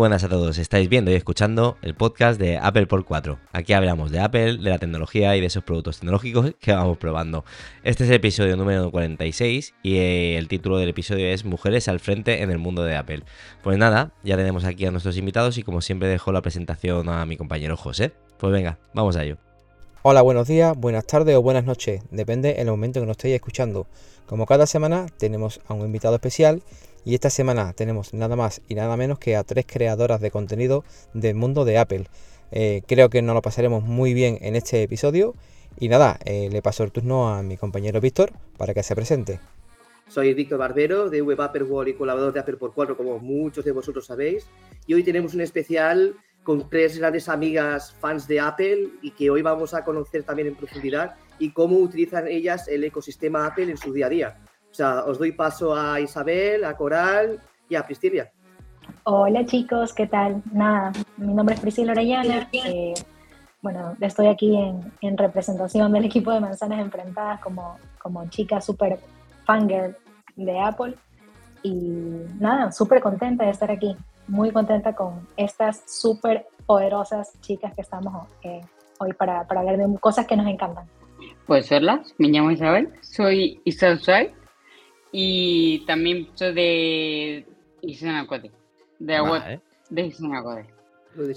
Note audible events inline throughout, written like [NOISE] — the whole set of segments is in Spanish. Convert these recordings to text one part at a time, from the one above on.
buenas a todos. Estáis viendo y escuchando el podcast de Apple por 4. Aquí hablamos de Apple, de la tecnología y de esos productos tecnológicos que vamos probando. Este es el episodio número 46 y eh, el título del episodio es Mujeres al frente en el mundo de Apple. Pues nada, ya tenemos aquí a nuestros invitados y como siempre dejo la presentación a mi compañero José. Pues venga, vamos a ello. Hola, buenos días, buenas tardes o buenas noches, depende el momento que nos estéis escuchando. Como cada semana tenemos a un invitado especial y esta semana tenemos nada más y nada menos que a tres creadoras de contenido del mundo de Apple. Eh, creo que nos lo pasaremos muy bien en este episodio. Y nada, eh, le paso el turno a mi compañero Víctor para que se presente. Soy Víctor Barbero de Web Apple World y colaborador de Apple por 4, como muchos de vosotros sabéis. Y hoy tenemos un especial con tres grandes amigas fans de Apple y que hoy vamos a conocer también en profundidad y cómo utilizan ellas el ecosistema Apple en su día a día. O sea, os doy paso a Isabel, a Coral y a Priscilia. Hola chicos, ¿qué tal? Nada, mi nombre es Priscila Orellana. Eh, bueno, estoy aquí en, representación del equipo de Manzanas Enfrentadas como, como chica súper fangirl de Apple. Y nada, súper contenta de estar aquí. Muy contenta con estas súper poderosas chicas que estamos eh, hoy para, para hablar de cosas que nos encantan. Pues hola, me llamo Isabel, soy Isabel Suárez y también soy de Isenacode, de la web de.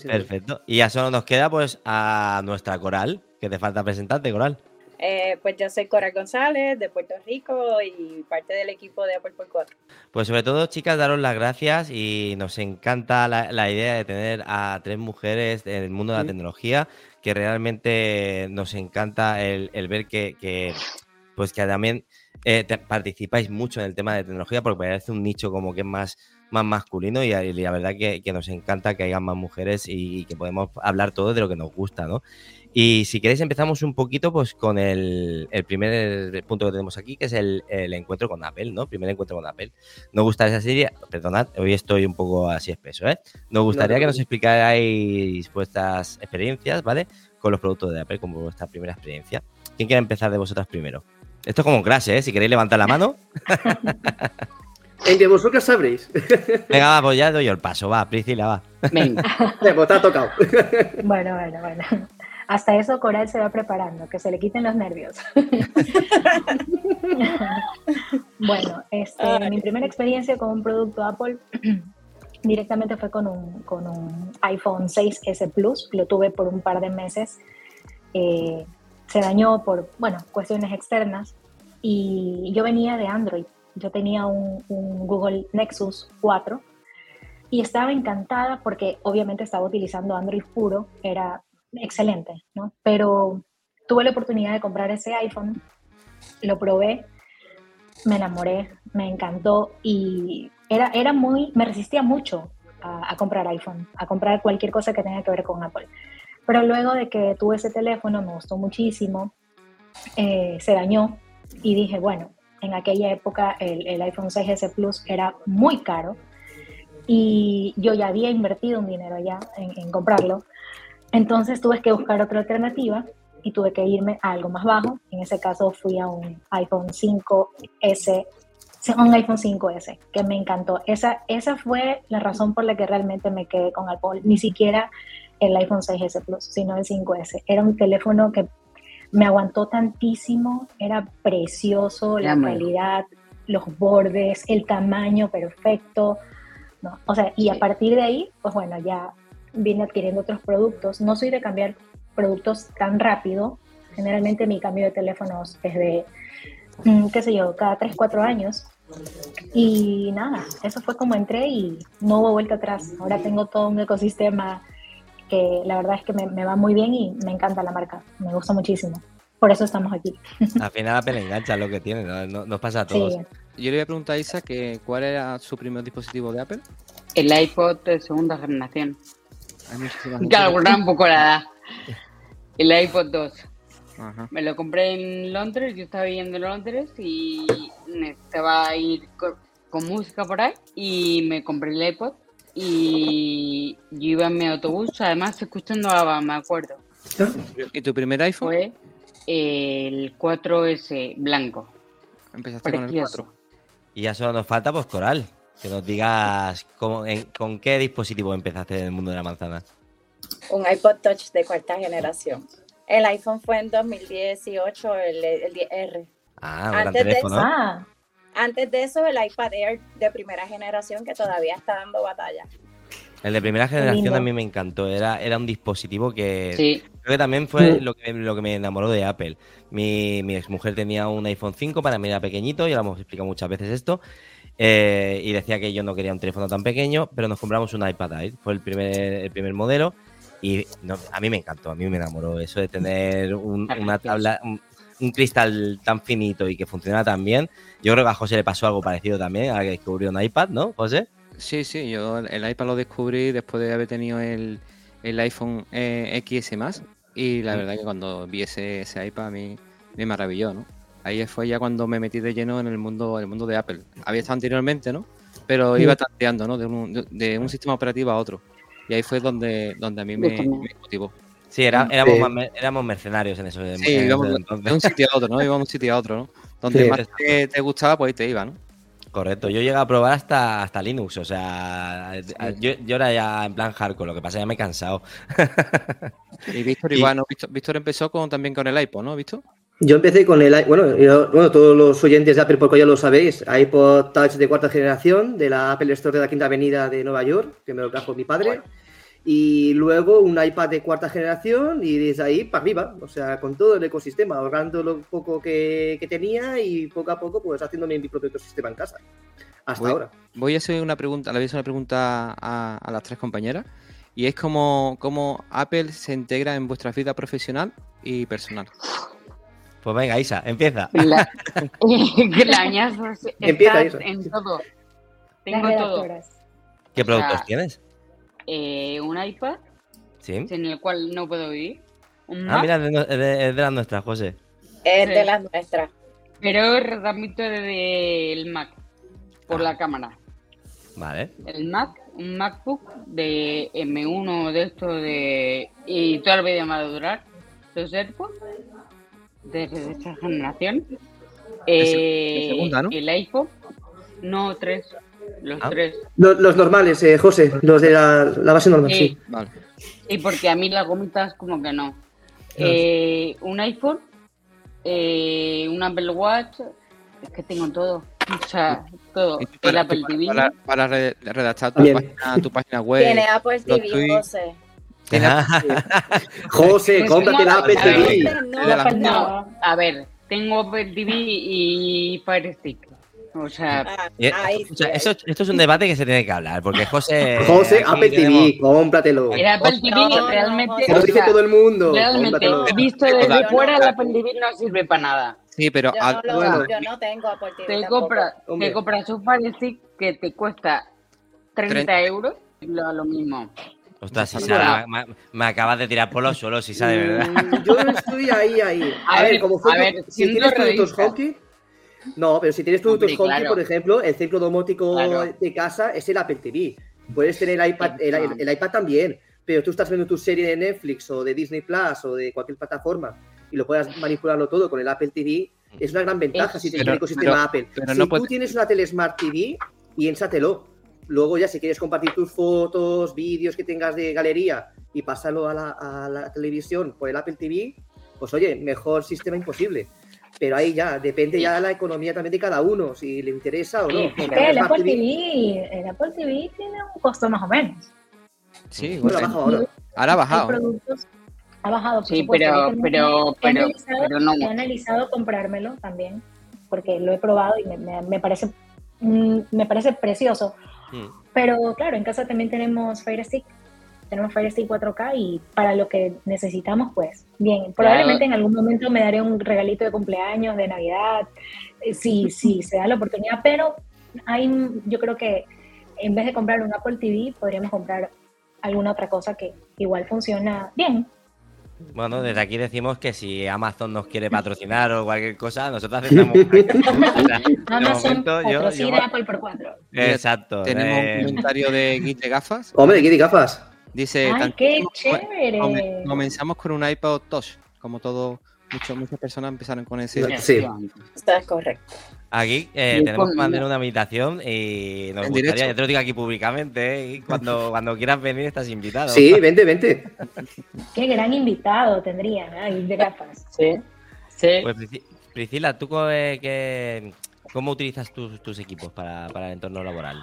Perfecto. Y ya solo nos queda pues a nuestra Coral, que te falta presentarte, Coral. Eh, pues yo soy Coral González de Puerto Rico y parte del equipo de Apple por 4. Pues sobre todo, chicas, daros las gracias y nos encanta la, idea de tener a tres mujeres en el mundo de la tecnología, que realmente nos encanta el, ver que, pues que también eh, participáis mucho en el tema de tecnología porque parece un nicho como que es más, más masculino y, la verdad que, nos encanta que haya más mujeres y, que podemos hablar todo de lo que nos gusta, ¿no? Y si queréis empezamos un poquito pues con el, primer punto que tenemos aquí, que es el, encuentro con Apple, ¿no? Primer encuentro con Apple. Nos gustaría, serie, perdonad, hoy estoy un poco así espeso, ¿eh? Nos gustaría que nos explicarais vuestras experiencias, ¿vale? Con los productos de Apple, como vuestra primera experiencia. ¿Quién quiere empezar de vosotras primero? Esto es como un crash, ¿eh? Si queréis levantar la mano. [LAUGHS] Entre vosotros sabréis. [LAUGHS] Venga, va, pues ya doy el paso, va, Priscila, va. Venga. [LAUGHS] pues te ha tocado. bueno, bueno, bueno. Hasta eso Coral se va preparando, que se le quiten los nervios. bueno, este, mi primera experiencia con un producto Apple [CLEARS THROAT] directamente fue con un, con un iPhone 6S Plus. Lo tuve por un par de meses. Eh, se dañó por, bueno, cuestiones externas. Y yo venía de Android. Yo tenía un, Google Nexus 4 y estaba encantada porque obviamente estaba utilizando Android puro, era excelente, ¿no? Pero tuve la oportunidad de comprar ese iPhone, lo probé, me enamoré, me encantó. Y era, era muy, me resistía mucho a, a comprar iPhone, a comprar cualquier cosa que tenga que ver con Apple. Pero luego de que tuve ese teléfono, me gustó muchísimo, eh, se dañó y dije, bueno, en aquella época el, iPhone 6S Plus era muy caro y yo ya había invertido un dinero ya en, comprarlo. Entonces tuve que buscar otra alternativa y tuve que irme a algo más bajo. En ese caso fui a un iPhone 5S, un iPhone 5S, que me encantó. Esa, esa fue la razón por la que realmente me quedé con Apple. Ni siquiera el iPhone 6S Plus, sino el 5S. Era un teléfono que me aguantó tantísimo, era precioso, la calidad, los bordes, el tamaño perfecto. ¿no? O sea, y a partir de ahí, pues bueno, ya vine adquiriendo otros productos. No soy de cambiar productos tan rápido. Generalmente mi cambio de teléfonos es de, mm, qué sé yo, cada 3, 4 años. Y nada, eso fue como entré y no hubo vuelta atrás. Ahora tengo todo un ecosistema la verdad es que me, va muy bien y me encanta la marca, me gusta muchísimo. Por eso estamos aquí. Al final Apple engancha lo que tiene, ¿no? nos pasa a todos. Yo le voy a preguntar a Isa que cuál era su primer dispositivo de Apple. El iPod de segunda generación. Calcular un poco la edad. El iPod 2. Me lo compré en Londres, yo estaba viviendo en Londres y necesitaba ir con música por ahí y me compré el iPod y yo iba en mi autobús, además escuchando a me acuerdo. ¿Y tu primer iPhone? Fue el 4S blanco. Empezaste con el 4. Y ya solo nos falta pues Coral. Que nos digas cómo, con qué dispositivo empezaste en el mundo de la manzana. Un iPod Touch de cuarta generación. El iPhone fue en 2018, el, el 10R. Ah, un antes teléfono. De eso, ah. Antes de eso, el iPad Air de primera generación que todavía está dando batalla. El de primera generación a mí me encantó. Era, era un dispositivo que creo que también fue lo, que, lo que me enamoró de Apple. Mi, mi exmujer tenía un iPhone 5, para mí era pequeñito, ya lo hemos explicado muchas veces esto. Eh, y decía que yo no quería un teléfono tan pequeño, pero nos compramos un iPad Air. Fue el primer, el primer modelo. Y a mí me encantó, a mí me enamoró eso de tener una tabla, un, cristal tan finito y que funcionara tan bien. Yo creo que a José le pasó algo parecido también, a que descubrió un iPad, ¿no, José? Sí, sí, yo el iPad lo descubrí después de haber tenido el, iPhone eh, XS más y la mm. verdad que cuando vi ese, iPad a mí me maravilló, ¿no? Ahí fue ya cuando me metí de lleno en el mundo, el mundo de Apple. Había estado anteriormente, ¿no? Pero iba tanteando, ¿no? De un, de, un sistema operativo a otro. Y ahí fue donde, donde a mí me, motivó. Sí, era, éramos, éramos, mercenarios en eso. Sí, íbamos de un sitio a otro, ¿no? Íbamos de un sitio a otro, ¿no? Donde más te, te, gustaba, pues ahí te iba, ¿no? Correcto, yo llegué a probar hasta, hasta Linux, o sea, yo, yo, era ya en plan hardcore, lo que pasa es que ya me he cansado. y Víctor [LAUGHS] igual, ¿no? Víctor, empezó con, también con el iPod, ¿no, Víctor? Yo empecé con el bueno, bueno, todos los oyentes de Apple porque ya lo sabéis, iPod Touch de cuarta generación de la Apple Store de la Quinta Avenida de Nueva York, que me lo trajo mi padre y luego un iPad de cuarta generación y desde ahí para arriba, o sea, con todo el ecosistema, ahorrando lo poco que, tenía y poco a poco pues haciéndome mi propio ecosistema en casa. Hasta ahora. Voy a hacer una pregunta, le voy a hacer una pregunta a, las tres compañeras y es como cómo Apple se integra en vuestra vida profesional y personal. Pues venga, Isa, empieza. [LAUGHS] La, [LAUGHS] empieza Isa. en todo. Tengo todo. ¿Qué productos tienes? Eh, un iPad ¿Sí? sin el cual no puedo vivir. ah, mira, es de, las nuestras, José. Es de las nuestras. Pero transmito desde el Mac, por la ah. cámara. Vale. El Mac, un MacBook de M1 de esto de. y toda la vida me va a durar. Los AirPods, desde esta generación. Eh, segunda, ¿no? El iPhone, no tres, los ah. tres. Los, normales, eh, José, los de la, base normal, sí. Vale. Y porque a mí las gomitas como que no. Eh, un iPhone, eh, un Apple Watch, es que tengo todo. O sea, todo. el Apple TV. Para, redactar tu página, tu página, web. Tiene Apple TV, José. [LAUGHS] José, cómprate la Apple TV. No, a ver, tengo Apple TV y Fire Stick. O sea, ah, esto, es un debate que se tiene que hablar, porque José. [LAUGHS] José, Apple TV, cómpratelo. El Apple TV realmente. lo dice todo el mundo. Realmente, visto desde fuera, el Apple TV no sirve para nada. Sí, pero. Yo, no, yo no tengo Apple TV. Te, compra, te compras un Fire Stick que te cuesta 30, euros, lo, lo mismo. Ostras, si me, me, acabas de tirar por los suelos, si de verdad. Mm, yo estoy ahí, ahí. A, ver, como fue, a ver, si tienes productos hockey, no, pero si tienes productos Hombre, por ejemplo, el centro domótico de casa es el Apple TV. Puedes tener el iPad, el, iPad también, pero tú estás viendo tu serie de Netflix o de Disney Plus o de cualquier plataforma y lo puedas manipularlo todo con el Apple TV, es una gran ventaja si tienes el ecosistema Apple. si tú tienes una tele Smart TV, piénsatelo. Luego ya si quieres compartir tus fotos, vídeos que tengas de galería y pasarlo a la, a la televisión por el Apple TV, pues oye, mejor sistema imposible pero ahí ya, depende ya de la economía también de cada uno, si le interesa o no. el, Apple TV, el Apple TV tiene un costo más o menos. Sí, bueno, ha bajado ahora. Ahora ha bajado. Ha bajado, sí, pero, pero, pero, he analizado, no. He analizado comprármelo también, porque lo he probado y me, me, parece, mm, me parece precioso. Mm. Pero claro, en casa también tenemos Fire Stick tenemos Fire Stick 4K y para lo que necesitamos, pues bien, probablemente en algún momento me daré un regalito de cumpleaños, de Navidad, eh, si, [LAUGHS] si se da la oportunidad, pero hay, yo creo que en vez de comprar un Apple TV, podríamos comprar alguna otra cosa que igual funciona bien. Bueno, desde aquí decimos que si Amazon nos quiere [LAUGHS] patrocinar o cualquier cosa, nosotros [LAUGHS] aceptamos. Amazon patrocina Apple por cuatro. Exacto. Tenemos un eh. comentario de Guite Gafas. Hombre, Guite Gafas. Dice, ¡Ay, qué chévere! Comenzamos con un iPod Touch, como todo, muchas personas empezaron con ese. Sí, está correcto. Aquí eh, tenemos que mandar una invitación y nos gustaría, ya te lo digo aquí públicamente, y cuando, [LAUGHS] cuando quieras venir estás invitado. Sí, vente, vente. [LAUGHS] Qué gran invitado tendría, ¿no? de gafas. Sí, sí. Pues Priscila, ¿tú qué, cómo utilizas tus, tus equipos para, para el entorno laboral?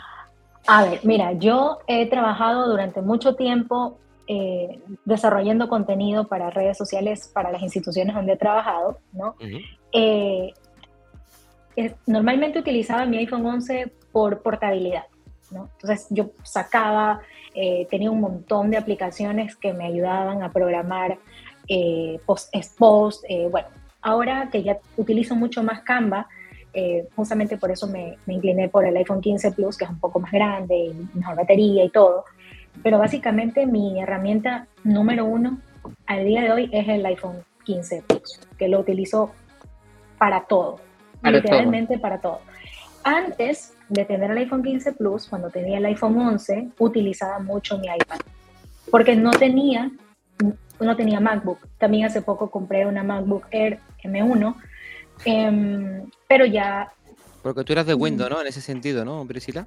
A ver, mira, yo he trabajado durante mucho tiempo eh, desarrollando contenido para redes sociales para las instituciones donde he trabajado, ¿no? normalmente utilizaba mi iPhone 11 por portabilidad, ¿no? Entonces yo sacaba, eh, tenía un montón de aplicaciones que me ayudaban a programar eh, post, post eh, bueno, ahora que ya utilizo mucho más Canva, justamente por eso me, me, incliné por el iPhone 15 Plus, que es un poco más grande y mejor batería y todo. Pero básicamente mi herramienta número uno al día de hoy es el iPhone 15 Plus, que lo utilizo para todo literalmente para todo. Antes de tener el iPhone 15 Plus, cuando tenía el iPhone 11, utilizaba mucho mi iPad, porque no tenía, no tenía MacBook. También hace poco compré una MacBook Air M1, em, pero ya... Porque tú eras de Windows, ¿no? En ese sentido, ¿no, Priscila?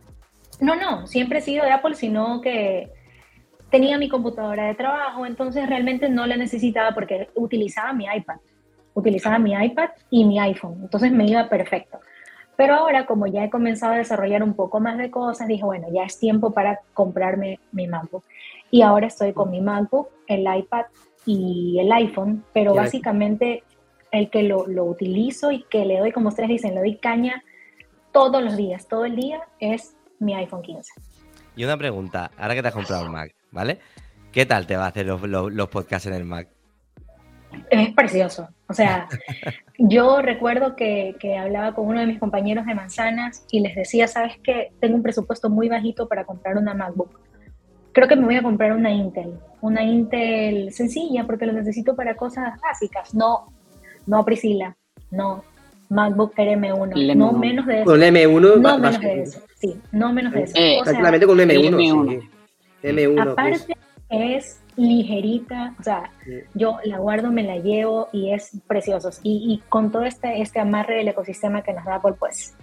No, no, siempre he sido de Apple, sino que tenía mi computadora de trabajo, entonces realmente no la necesitaba porque utilizaba mi iPad utilizaba mi iPad y mi iPhone, entonces me iba perfecto. Pero ahora, como ya he comenzado a desarrollar un poco más de cosas, dije, bueno, ya es tiempo para comprarme mi MacBook. Y ahora estoy con mi MacBook, el iPad y el iPhone, pero básicamente el que lo, lo, utilizo y que le doy, como ustedes dicen, le doy caña todos los días, todo el día, es mi iPhone 15. Y una pregunta, ahora que te has comprado un Mac, ¿vale? ¿Qué tal te va a hacer los, los podcasts en el Mac? es precioso. O sea, [LAUGHS] yo recuerdo que, que, hablaba con uno de mis compañeros de manzanas y les decía, ¿sabes qué? Tengo un presupuesto muy bajito para comprar una MacBook. Creo que me voy a comprar una Intel, una Intel sencilla porque lo necesito para cosas básicas. No, no Priscila, no. MacBook Air M1, no menos de eso. Con M1 no menos de eso, sí, no menos de eso. Eh, o sea, con M1. M1. Aparte es ligerita, o sea, yo la guardo, me la llevo y es precioso. Y, con todo este, este amarre del ecosistema que nos da Apple, pues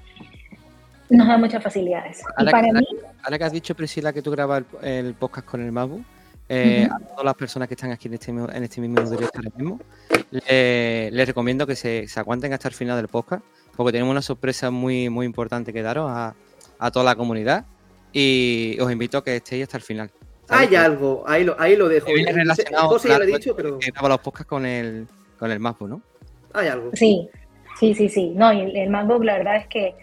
nos da muchas facilidades. Ahora, y para mí, ahora que has dicho, Priscila, que tú grabas el, podcast con el MacBook, eh, a todas las personas que están aquí en este, en este mismo directo ahora mismo, les recomiendo que se, se, aguanten hasta el final del podcast, porque tenemos una sorpresa muy, muy importante que daros a, a toda la comunidad y os invito a que estéis hasta el final. Hay algo, ahí lo, ahí lo dejo. viene relacionado José ya lo he dicho, pero... que graba los podcasts con el, con el MacBook, ¿no? Hay algo. Sí, sí, sí, sí. No, y el, MacBook la verdad es que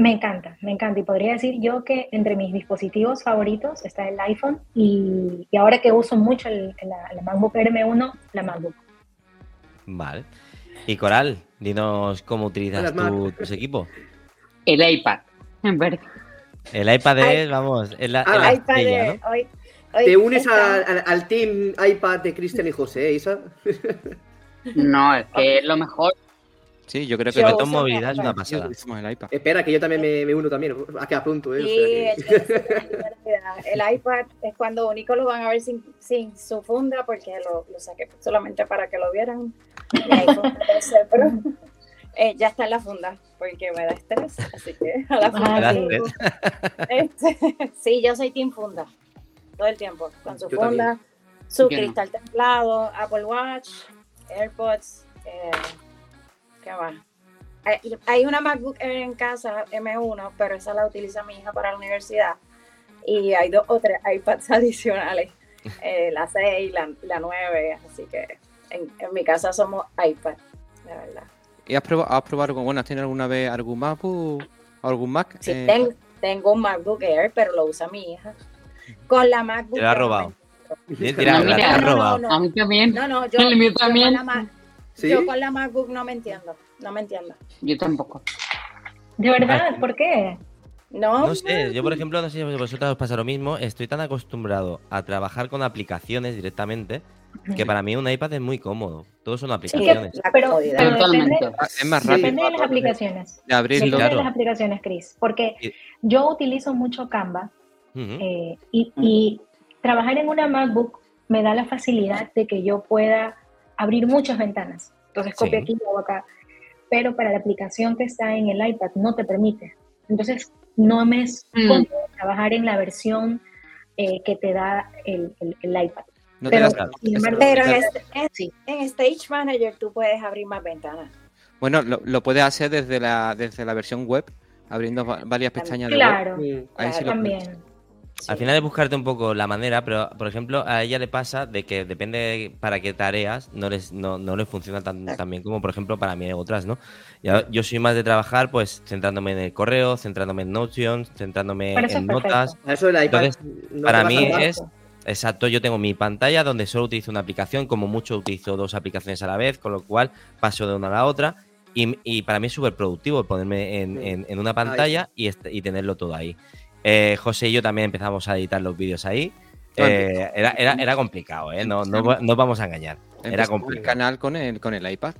me encanta, me encanta. Y podría decir yo que entre mis dispositivos favoritos está el iPhone y, y ahora que uso mucho el, la, MacBook M1, la MacBook. Vale. Y Coral, dinos cómo utilizas tu, tus equipos. El iPad, en verdad. El iPad es, vamos, es la, ah, iPad ¿no? ¿Te unes al, team iPad de Cristian y José, Isa? No, es que es lo mejor. Sí, yo creo que el movilidad es una pasada. El iPad. Espera, que yo también me, uno también. A que pronto, ¿eh? Sí, el iPad es cuando único lo van a ver sin, sin su funda, porque lo, lo, saqué solamente para que lo vieran. pero eh, ya está en la funda porque me da estrés, así que a la funda. Este, sí, yo soy Team Funda, todo el tiempo, con su funda, su cristal templado, Apple Watch, AirPods, eh, ¿qué más? Hay, una MacBook Air en casa, M1, pero esa la utiliza mi hija para la universidad. Y hay dos o tres iPads [LAUGHS] adicionales, eh, la 6, la, la 9, así que en, en mi casa somos iPad, de verdad. ¿Y has probado, has probado con buenas? ¿Tienes alguna vez algún MacBook algún Mac? Sí, eh, tengo, un MacBook Air, pero lo usa mi hija. Con la MacBook Te la ha robado. ha robado. a mí también. No, no, [LAUGHS] yo, también. Con la, yo con la MacBook no me entiendo. No me entiendo. Yo tampoco. ¿De verdad? ¿Por qué? No, no sé, yo por ejemplo, no sé si a vosotros os pasa lo mismo, estoy tan acostumbrado a trabajar con aplicaciones directamente que para mí un iPad es muy cómodo. Todos son aplicaciones. pero, depende, es más rápido. Depende de las aplicaciones. De abrirlo. Depende de las aplicaciones, Chris. Porque yo utilizo mucho Canva eh, y, trabajar en una MacBook me da la facilidad de que yo pueda abrir muchas ventanas. Entonces copio aquí y hago acá. pero para la aplicación que está en el iPad no te permite. Entonces, no me es mm. trabajar en la versión eh, que te da el, el, iPad. pero, pero en, este, en, Stage Manager tú puedes abrir más ventanas. Bueno, lo, lo puedes hacer desde la, desde la versión web, abriendo varias pestañas de web. Claro, Ahí también. Al final es buscarte un poco la manera, pero por ejemplo, a ella le pasa de que depende para qué tareas no les, no, no les funciona tan, bien como por ejemplo para mí otras, ¿no? yo soy más de trabajar pues centrándome en el correo, centrándome en Notion, centrándome en notas. Eso Entonces, para mí es Exacto, yo tengo mi pantalla donde solo utilizo una aplicación, como mucho utilizo dos aplicaciones a la vez, con lo cual paso de una a la otra. Y, para mí es súper productivo ponerme en, en, una pantalla y, y, tenerlo todo ahí. Eh, José y yo también empezamos a editar los vídeos ahí. Eh, era, era, era, complicado, ¿eh? No, no, no, vamos a engañar. Era complicado. el canal con el, con el iPad.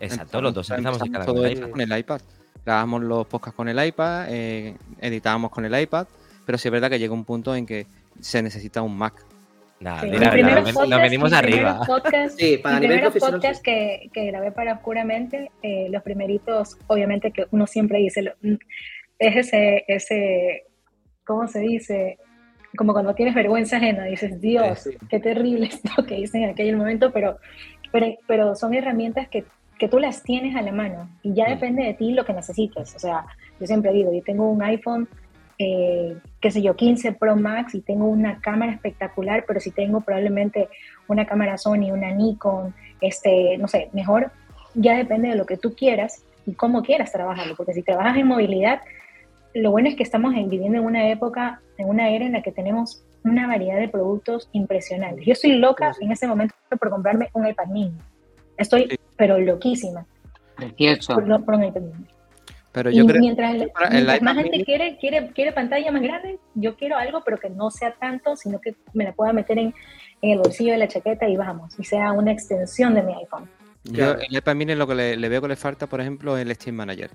Exacto, los dos empezamos el canal con el, iPad. con el iPad. Grabamos los podcasts con el iPad, eh, editábamos con el iPad, pero sí es verdad que llega un punto en que se necesita un Mac. Nada, mira, nos, venimos arriba. Podcast, sí, para los primeros podcasts que, que, grabé para Oscuramente, eh, los primeritos, obviamente que uno siempre dice, es ese, ese ¿cómo se dice? Como cuando tienes vergüenza ajena, dices, Dios, qué terrible [LAUGHS] esto que hice en aquel momento, pero, pero, son herramientas que, que, tú las tienes a la mano y ya depende de ti lo que necesites. O sea, yo siempre digo, yo tengo un iPhone, eh, qué sé yo, 15 Pro Max y tengo una cámara espectacular, pero si tengo probablemente una cámara Sony, una Nikon, este, no sé, mejor, ya depende de lo que tú quieras y cómo quieras trabajarlo, porque si trabajas en movilidad, lo bueno es que estamos viviendo en una época, en una era en la que tenemos una variedad de productos impresionantes. Yo estoy loca en este momento por comprarme un iPad mini. Estoy, pero loquísima. Por, por, un iPad mini. Pero yo y mientras, más gente quiere, quiere, quiere pantalla más grande, yo quiero algo, pero que no sea tanto, sino que me la pueda meter en, en el bolsillo de la chaqueta y vamos, y sea una extensión de mi iPhone. Yo, el iPad mini lo que le, le, veo que le falta, por ejemplo, es el Steam Manager.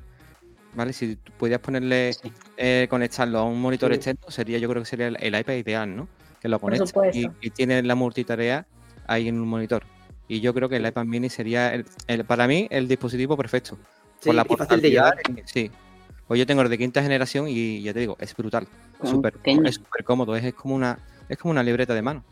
¿Vale? Si pudieras ponerle, eh, conectarlo a un monitor externo, sería, yo creo que sería el, iPad ideal, ¿no? Que lo conectes y, tiene la multitarea ahí en un monitor. Y yo creo que el iPad mini sería, el, para mí, el dispositivo perfecto. por la portabilidad. Sí. Pues yo tengo el de quinta generación y ya te digo, es brutal. Es súper cómodo, es, como una, es como una libreta de mano.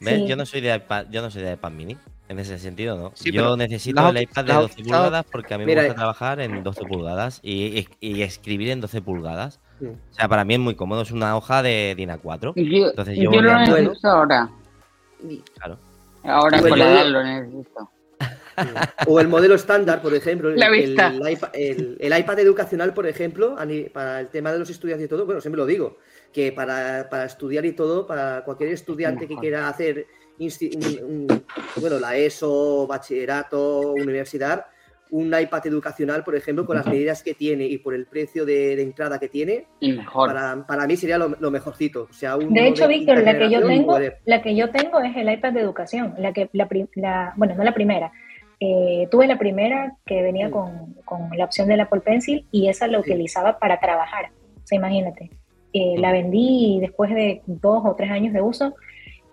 Yo no soy de iPad, yo no soy de iPad mini. En ese sentido, ¿no? Yo necesito el iPad de 12 pulgadas porque a mí me gusta trabajar en 12 pulgadas y, escribir en 12 pulgadas. O sea, para mí es muy cómodo, es una hoja de DIN A4. Yo, Entonces yo, lo necesito ahora. Claro. Ahora con la edad lo necesito. O el modelo estándar, por ejemplo. El, el, iPad, educacional, por ejemplo, para el tema de los estudiantes y todo, bueno, siempre lo digo, que para, para estudiar y todo, para cualquier estudiante que quiera hacer bueno, la ESO, bachillerato, universidad, un iPad educacional, por ejemplo, con las medidas que tiene y por el precio de, entrada que tiene, Para, para, mí sería lo, mejorcito. O sea, de hecho, Víctor, la que, yo tengo, la que yo tengo es el iPad de educación, la que, la, bueno, no la primera. Eh, tuve la primera que venía con, con, la opción del Apple Pencil y esa la utilizaba para trabajar. O sea, imagínate. Eh, la vendí después de dos o tres años de uso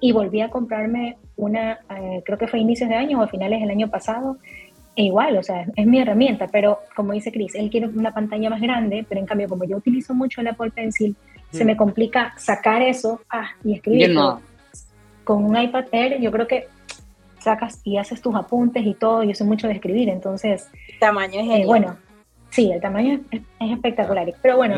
y volví a comprarme una, eh, creo que fue a inicios de año o a finales del año pasado, e igual, o sea, es mi herramienta, pero como dice Chris, él quiere una pantalla más grande, pero en cambio como yo utilizo mucho el Apple Pencil, se me complica sacar eso ah, y escribir. Con un iPad Air yo creo que sacas y haces tus apuntes y todo, yo soy mucho de escribir, entonces... Tamaño es eh, bueno, Sí, el tamaño es, espectacular. Pero bueno,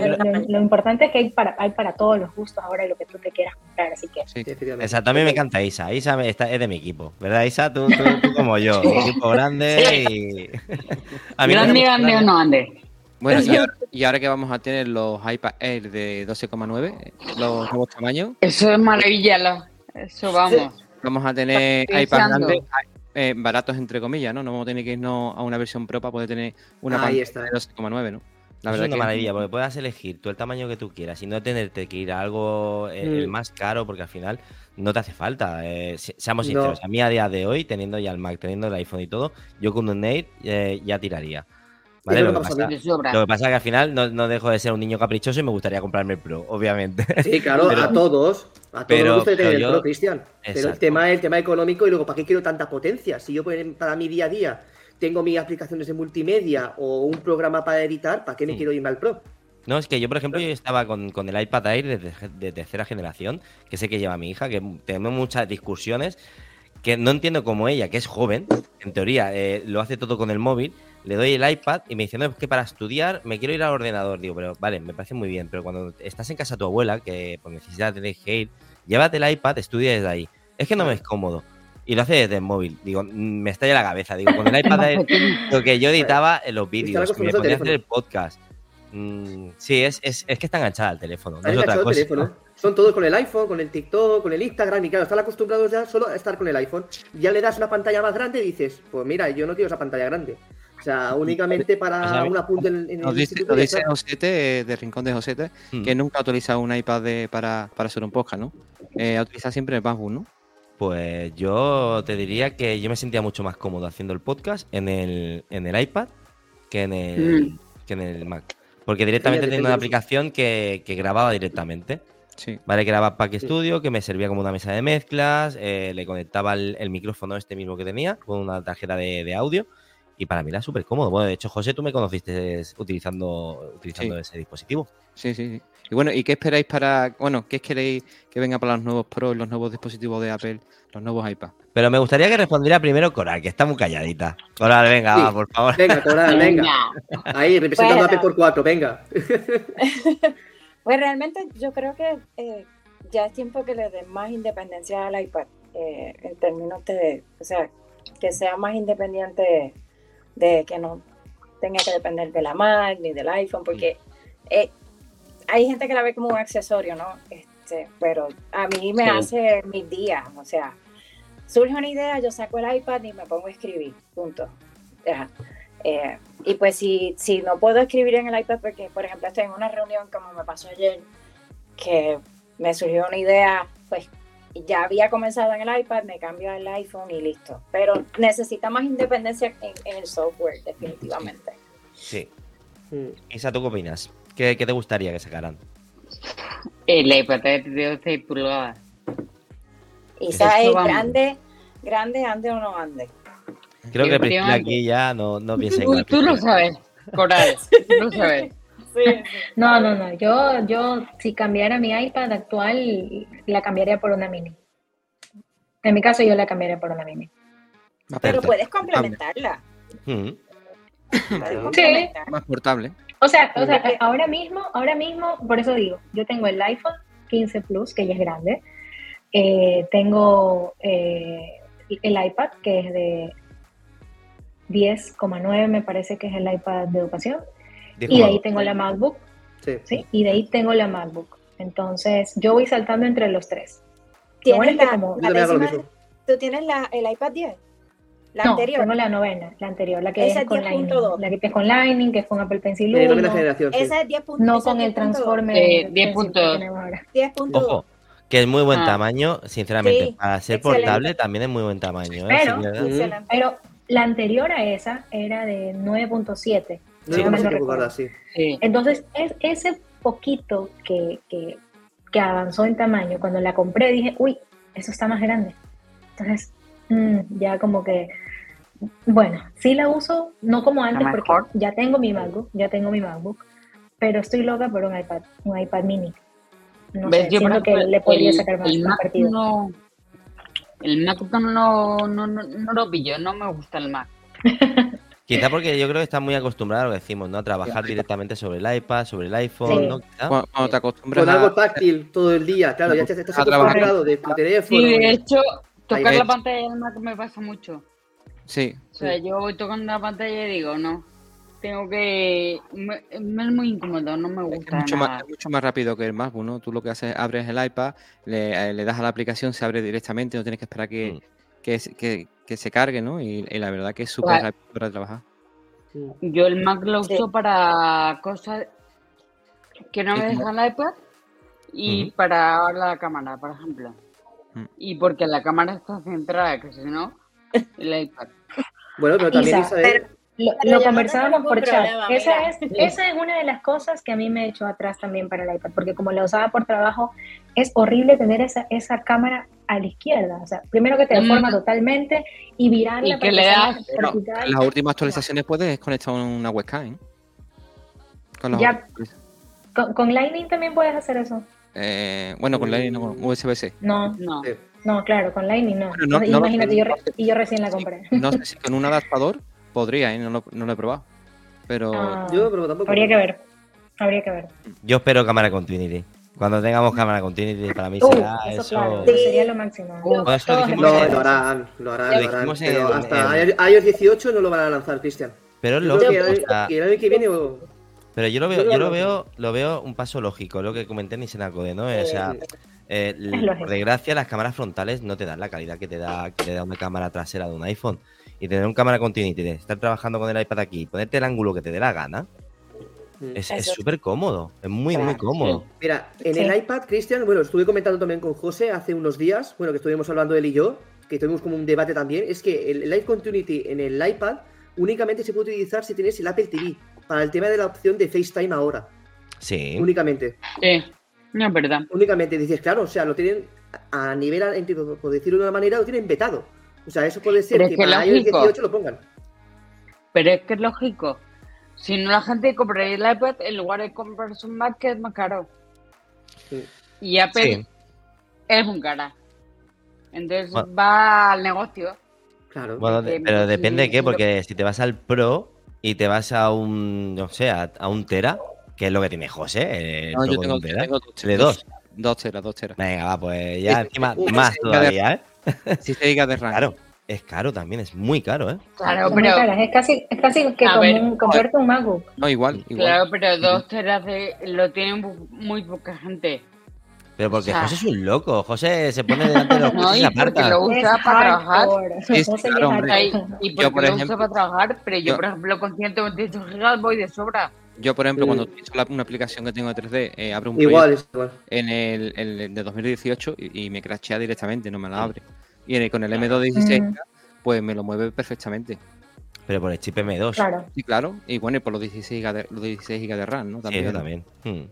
lo, importante es que hay para, hay para todos los gustos ahora lo que tú te quieras comprar, así que... Sí, Exacto, a mí me encanta Isa. Isa es de mi equipo, ¿verdad, Isa? Tú, tú, como yo, un equipo grande y... [LAUGHS] a mí grande, grande o no ande. Bueno, y ahora, que vamos a tener los iPad Air de 12,9, los nuevos tamaños. Eso es maravilla, eso vamos. Vamos a tener iPad grandes, eh, baratos entre comillas, ¿no? No vamos a tener que irnos a una versión pro para poder tener una pantalla de 12,9, ¿no? La verdad es una maravilla, porque puedas elegir tú el tamaño que tú quieras y no tenerte que ir a algo eh, el, mm. más caro, porque al final no te hace falta. Eh, seamos sinceros, a mí a día de hoy, teniendo ya el Mac, teniendo el iPhone y todo, yo con un Nate ya tiraría. ¿Vale? Lo, que pasa, es que al final no, dejo de ser un niño caprichoso y me gustaría comprarme el Pro, obviamente. Sí, claro, [LAUGHS] a todos. A todos nos gusta tener el Pro, Cristian. Pero el tema, el tema económico y luego, ¿para qué quiero tanta potencia? Si yo para mi día a día tengo mis aplicaciones de multimedia o un programa para editar, ¿para qué me quiero irme al Pro? No, es que yo, por ejemplo, yo estaba con, el iPad Air de, tercera generación, que sé que lleva mi hija, que tenemos muchas discusiones, que no entiendo cómo ella, que es joven, en teoría, eh, lo hace todo con el móvil, le doy el iPad y me dice, no, es que para estudiar me quiero ir al ordenador. Digo, pero vale, me parece muy bien, pero cuando estás en casa de tu abuela, que por necesidad tener que ir, llévate el iPad, estudia desde ahí. Es que no me es cómodo. Y lo hace desde el móvil. Digo, me estalla la cabeza. Digo, con el iPad [LAUGHS] lo que yo editaba en los vídeos, que me ponía a hacer el podcast. Mm, sí, es, es, es, que está enganchada al teléfono. No es otra cosa. Teléfono. Son todos con el iPhone, con el TikTok, con el Instagram. Y claro, están acostumbrados ya solo a estar con el iPhone. Ya le das una pantalla más grande y dices, pues mira, yo no quiero esa pantalla grande. O sea, únicamente para un apunte en, en nos dice, nos dice Josete, de Rincón de Josete, que hmm. nunca ha utilizado un iPad para, para hacer un podcast, ¿no? Eh, ha utilizado siempre el MacBook, ¿no? Pues yo te diría que yo me sentía mucho más cómodo haciendo el podcast en el, en el iPad que en el, hmm. que en el Mac. Porque directamente tenía una aplicación que, que grababa directamente. Sí. Vale, que era Pack Studio, que me servía como una mesa de mezclas, eh, le conectaba el, micrófono este mismo que tenía, con una tarjeta de, de audio, y para mí era súper cómodo. Bueno, de hecho, José, tú me conociste utilizando, utilizando ese dispositivo. Sí, sí, sí. Y bueno, ¿y qué esperáis para, bueno, qué queréis que venga para los nuevos Pro, los nuevos dispositivos de Apple, los nuevos iPad? Pero me gustaría que respondiera primero Coral, que está muy calladita. Coral, venga, va, por favor. Venga, Coral, venga. Ahí, representando a Apple por cuatro, venga. [LAUGHS] pues realmente yo creo que eh, ya es tiempo que le den más independencia al iPad, eh, en términos de, o sea, que sea más independiente de que no tenga que depender de la Mac ni del iPhone, porque eh, hay gente que la ve como un accesorio, ¿no? Este, pero a mí me hace mis días, o sea, surge una idea, yo saco el iPad y me pongo a escribir, punto. Eh, y pues si, si no puedo escribir en el iPad, porque por ejemplo estoy en una reunión como me pasó ayer, que me surgió una idea, pues ya había comenzado en el iPad, me cambio al iPhone y listo. Pero necesita más independencia en, el software, definitivamente. Sí. Isa, ¿tú qué opinas? ¿Qué, te gustaría que sacaran? El iPad de 6 pulgadas. Isa es grande, grande, ande o no ande. Creo que Priscila aquí ya no, no piensa igual. Tú lo sabes, Coral, tú lo sabes. [LAUGHS] No, no, no. Yo, yo, si cambiara mi iPad actual, la cambiaría por una mini. En mi caso, yo la cambiaría por una mini. Pero puedes complementarla. Mm. sí. Más portable. O sea, o sea, ahora mismo, ahora mismo, por eso digo, yo tengo el iPhone 15 Plus, que ya es grande. Eh, tengo eh, el iPad, que es de 10,9, me parece que es el iPad de educación. Y de ahí tengo la MacBook. Sí. Y de ahí tengo la MacBook. Entonces, yo voy saltando entre los tres. ¿Tienes la, ¿Tú tienes la, el iPad 10? La no, anterior. tengo la novena, la anterior, la que es, con Lightning. La que es con Lightning, que es con Apple Pencil 1. Esa es 10. No con el Transformer. Eh, 10.2. Ojo, que es muy buen ah. tamaño, sinceramente. para ser portable también es muy buen tamaño. ¿eh? Pero, pero la anterior a esa era de 9.7. Entonces, es ese poquito que, avanzó en tamaño, cuando la compré dije, uy, eso está más grande. Entonces, mm, ya como que, bueno, sí la uso, no como antes, porque ya tengo mi MacBook, ya tengo mi MacBook, pero estoy loca por un iPad, un iPad mini. No sé, siento que le podría sacar más, partido. No, el Mac no, no, no, no lo pillo, no me gusta el Mac. [LAUGHS] Quizá porque yo creo que está muy acostumbrado a lo que decimos, ¿no? A trabajar directamente sobre el iPad, sobre el iPhone, ¿no? Cuando, te acostumbras Con algo táctil todo el día, claro, ya te estás acostumbrado de tu teléfono. Sí, de hecho, tocar la pantalla del Mac me pasa mucho. Sí. O sea, yo voy tocando la pantalla y digo, no, tengo que... Me, es muy incómodo, no me gusta es mucho, Más, mucho más rápido que el MacBook, ¿no? Tú lo que haces, abres el iPad, le, eh, le das a la aplicación, se abre directamente, no tienes que esperar que... Mm que, que, se cargue, ¿no? Y, la verdad que es súper rápido para trabajar. Yo el Mac lo uso para cosas que no me dejan el iPad y para la cámara, por ejemplo. Mm. Y porque la cámara está centrada, que si no, el iPad. Bueno, pero también Isabel, Lo, conversábamos por chat. esa, es, esa es una de las cosas que a mí me echó atrás también para el iPad, porque como la usaba por trabajo, es horrible tener esa, esa cámara a la izquierda. O sea, primero que te deforma mm. totalmente y virarla. Y que le da. en las últimas actualizaciones puedes conectar una webcam. ¿eh? Con, ya, con, Lightning también puedes hacer eso. Eh, bueno, con Lightning no, USB-C. No, no. No, claro, con Lightning no. imagínate, yo, y yo recién la compré. No sé si con un adaptador podría, ¿eh? no, lo, no, lo, he probado. Pero. Ah, yo, pero tampoco. Habría que ver. Habría que ver. Yo espero cámara continuity. Cuando tengamos cámara continuity, para mí uh, será eso. eso. Claro, sería lo máximo. Uh, eso lo, lo, harán, lo harán, lo harán. Pero hasta iOS 18 no lo van a lanzar, Cristian. Pero es lógico. Que el año que viene. Pero yo lo veo, yo lo veo, lo veo un paso lógico, lo que comenté en Isenacode, ¿no? O sea, eh, por desgracia, las cámaras frontales no te dan la calidad que te da, que te da una cámara trasera de un iPhone. Y tener un cámara continuity, de estar trabajando con el iPad aquí, y ponerte el ángulo que te dé la gana, mm. es súper cómodo, es muy, muy cómodo. Mira, en el iPad, Cristian, bueno, estuve comentando también con José hace unos días, bueno, que estuvimos hablando él y yo, que tuvimos como un debate también, es que el Live Continuity en el iPad únicamente se puede utilizar si tienes el Apple TV, para el tema de la opción de FaceTime ahora. Sí. Únicamente. Sí. No es verdad. Únicamente dices, claro, o sea, lo tienen a nivel, por decirlo de una manera, lo tienen vetado. O sea, eso puede ser que, para iOS 18 lo pongan. Pero es que es lógico. Si no, la gente compraría el iPad en lugar de comprarse un Mac que es más caro. Y Apple es un cara. Entonces va al negocio. Claro. Bueno, pero depende de qué, porque si te vas al Pro y te vas a un, no sé, a, un Tera, que es lo que tiene José. no, yo tengo, de dos. Dos teras, dos teras. Venga, va, pues ya encima más todavía, ¿eh? Si se diga de RAM. Claro, es caro también, es muy caro, ¿eh? Claro, pero... Es casi, es casi que como comprarte un MacBook. No, igual, igual. Claro, pero dos teras de, lo tienen muy poca gente. Pero porque José es un loco. José se pone delante de los [LAUGHS] no, y porque lo usa para trabajar. Sí, claro, y, porque yo, por lo usa para trabajar, pero yo, por ejemplo, con 128 gigas voy de sobra. Yo, por ejemplo, cuando utilizo una aplicación que tengo de 3D, eh, abro un igual, en el, el, de 2018 y, me crashea directamente, no me la abre. Y en con el M216, pues me lo mueve perfectamente. Pero por el chip M2. Claro. Sí, claro. Y bueno, y por los 16 GB de, los 16 GB de RAM, ¿no? También. Sí, también. Hmm.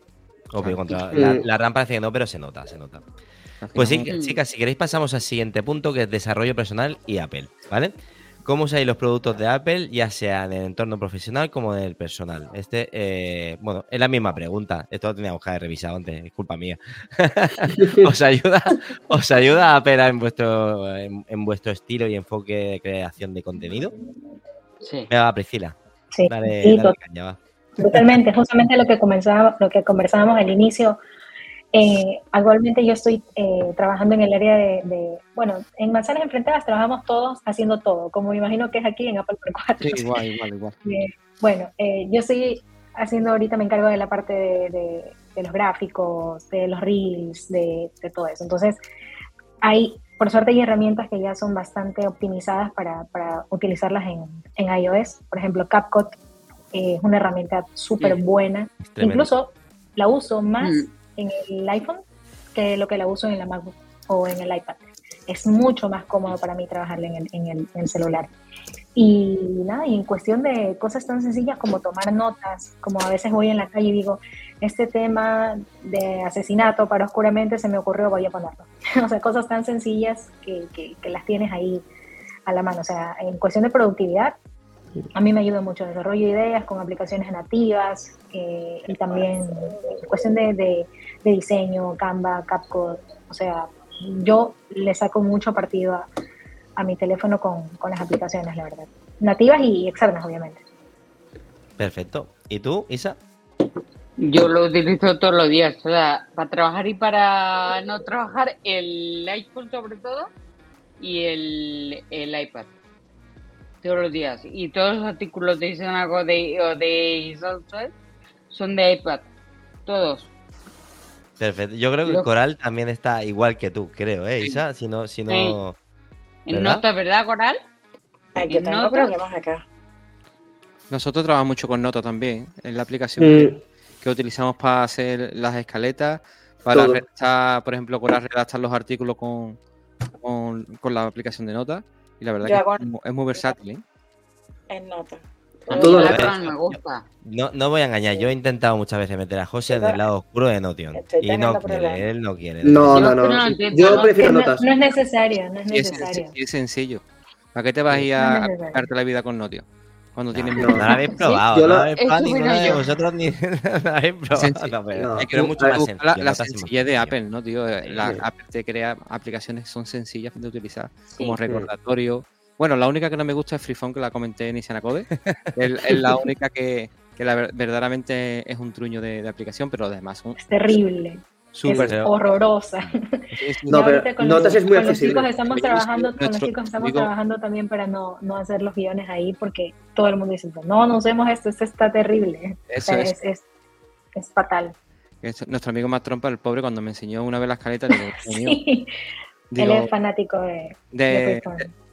Obvio, contra la, la, RAM parece que no, pero se nota, se nota. Pues sí, chicas, si queréis pasamos al siguiente punto, que es desarrollo personal y Apple, ¿vale? ¿Cómo usáis los productos de Apple, ya sea en el entorno profesional como en el personal? Este, eh, bueno, es la misma pregunta. Esto lo teníamos que haber revisado antes, es culpa mía. [LAUGHS] ¿Os ayuda, os ayuda Apple en vuestro, en, vuestro estilo y enfoque de creación de contenido? Sí. Me va, Priscila. Sí, Totalmente, justamente lo que, lo que conversábamos al inicio eh, actualmente yo estoy eh, trabajando en el área de, bueno, en manzanas enfrentadas trabajamos todos haciendo todo, como me imagino que es aquí en Apple Pro 4. Sí, igual, igual, igual. [LAUGHS] Eh, bueno, yo estoy haciendo ahorita, me encargo de la parte de, los gráficos, de los reels, de, todo eso. Entonces, hay, por suerte hay herramientas que ya son bastante optimizadas para, para utilizarlas en, en, iOS. Por ejemplo, CapCut es una herramienta súper buena. Incluso la uso más... Mm en el iPhone que lo que la uso en la MacBook o en el iPad. Es mucho más cómodo para mí trabajar en el, en el, celular. Y nada, y en cuestión de cosas tan sencillas como tomar notas, como a veces voy en la calle y digo, este tema de asesinato para oscuramente se me ocurrió, voy a ponerlo. [LAUGHS] o sea, cosas tan sencillas que, que, que, las tienes ahí a la mano. O sea, en cuestión de productividad, a mí me ayuda mucho el desarrollo de ideas con aplicaciones nativas eh, y también en cuestión de, de, diseño, Canva, CapCut. O sea, yo le saco mucho partido a, a mi teléfono con, con, las aplicaciones, la verdad. Nativas y externas, obviamente. Perfecto. ¿Y tú, Isa? Yo lo utilizo todos los días, o sea, para trabajar y para no trabajar, el iPhone sobre todo y el, el iPad todos los días. Y todos los artículos de algo de, o de son de iPad. Todos. Perfecto. Yo creo que Coral también está igual que tú, creo, ¿eh, Isa? Si no, si no... En notas, ¿verdad, Coral? Ay, que tengo problemas acá. Nosotros trabajamos mucho con Nota también, en la aplicación que, utilizamos para hacer las escaletas, para redactar, por ejemplo, para redactar los artículos con, con, con la aplicación de Nota. Y la verdad que es, muy, versátil. ¿eh? En nota. Todo me gusta. No, no voy a engañar, yo he intentado muchas veces meter a José del lado oscuro de Notion. Y no quiere, él no quiere. No, no, no. Yo prefiero notas. No es necesario, no es necesario. Es sencillo. ¿Para qué te vas a ir a darte la vida con Notion? Cuando tienes no, no lo habéis probado, no habéis probado ninguno de vosotros ni [LAUGHS] lo habéis probado. No, es que es mucho más sencillo. La, la sencillez de Apple, ¿no, tío? La, Apple te crea aplicaciones son sencillas de utilizar, como recordatorio. Bueno, la única que no me gusta es Freephone, que la comenté en Isanacode. es, es la [LAUGHS] única que, que la, verdaderamente es un truño de, de aplicación, pero además... Es terrible es horrorosa. [LAUGHS] No, pero Notas es muy con Los chicos estamos trabajando, con los chicos estamos trabajando también para no, no, hacer los guiones ahí porque todo el mundo dice, no, no usemos esto, esto está terrible. Eso es, es, es, fatal. nuestro amigo más trompa, el pobre, cuando me enseñó una vez la escaleta, [LAUGHS] sí. él es fanático de, de,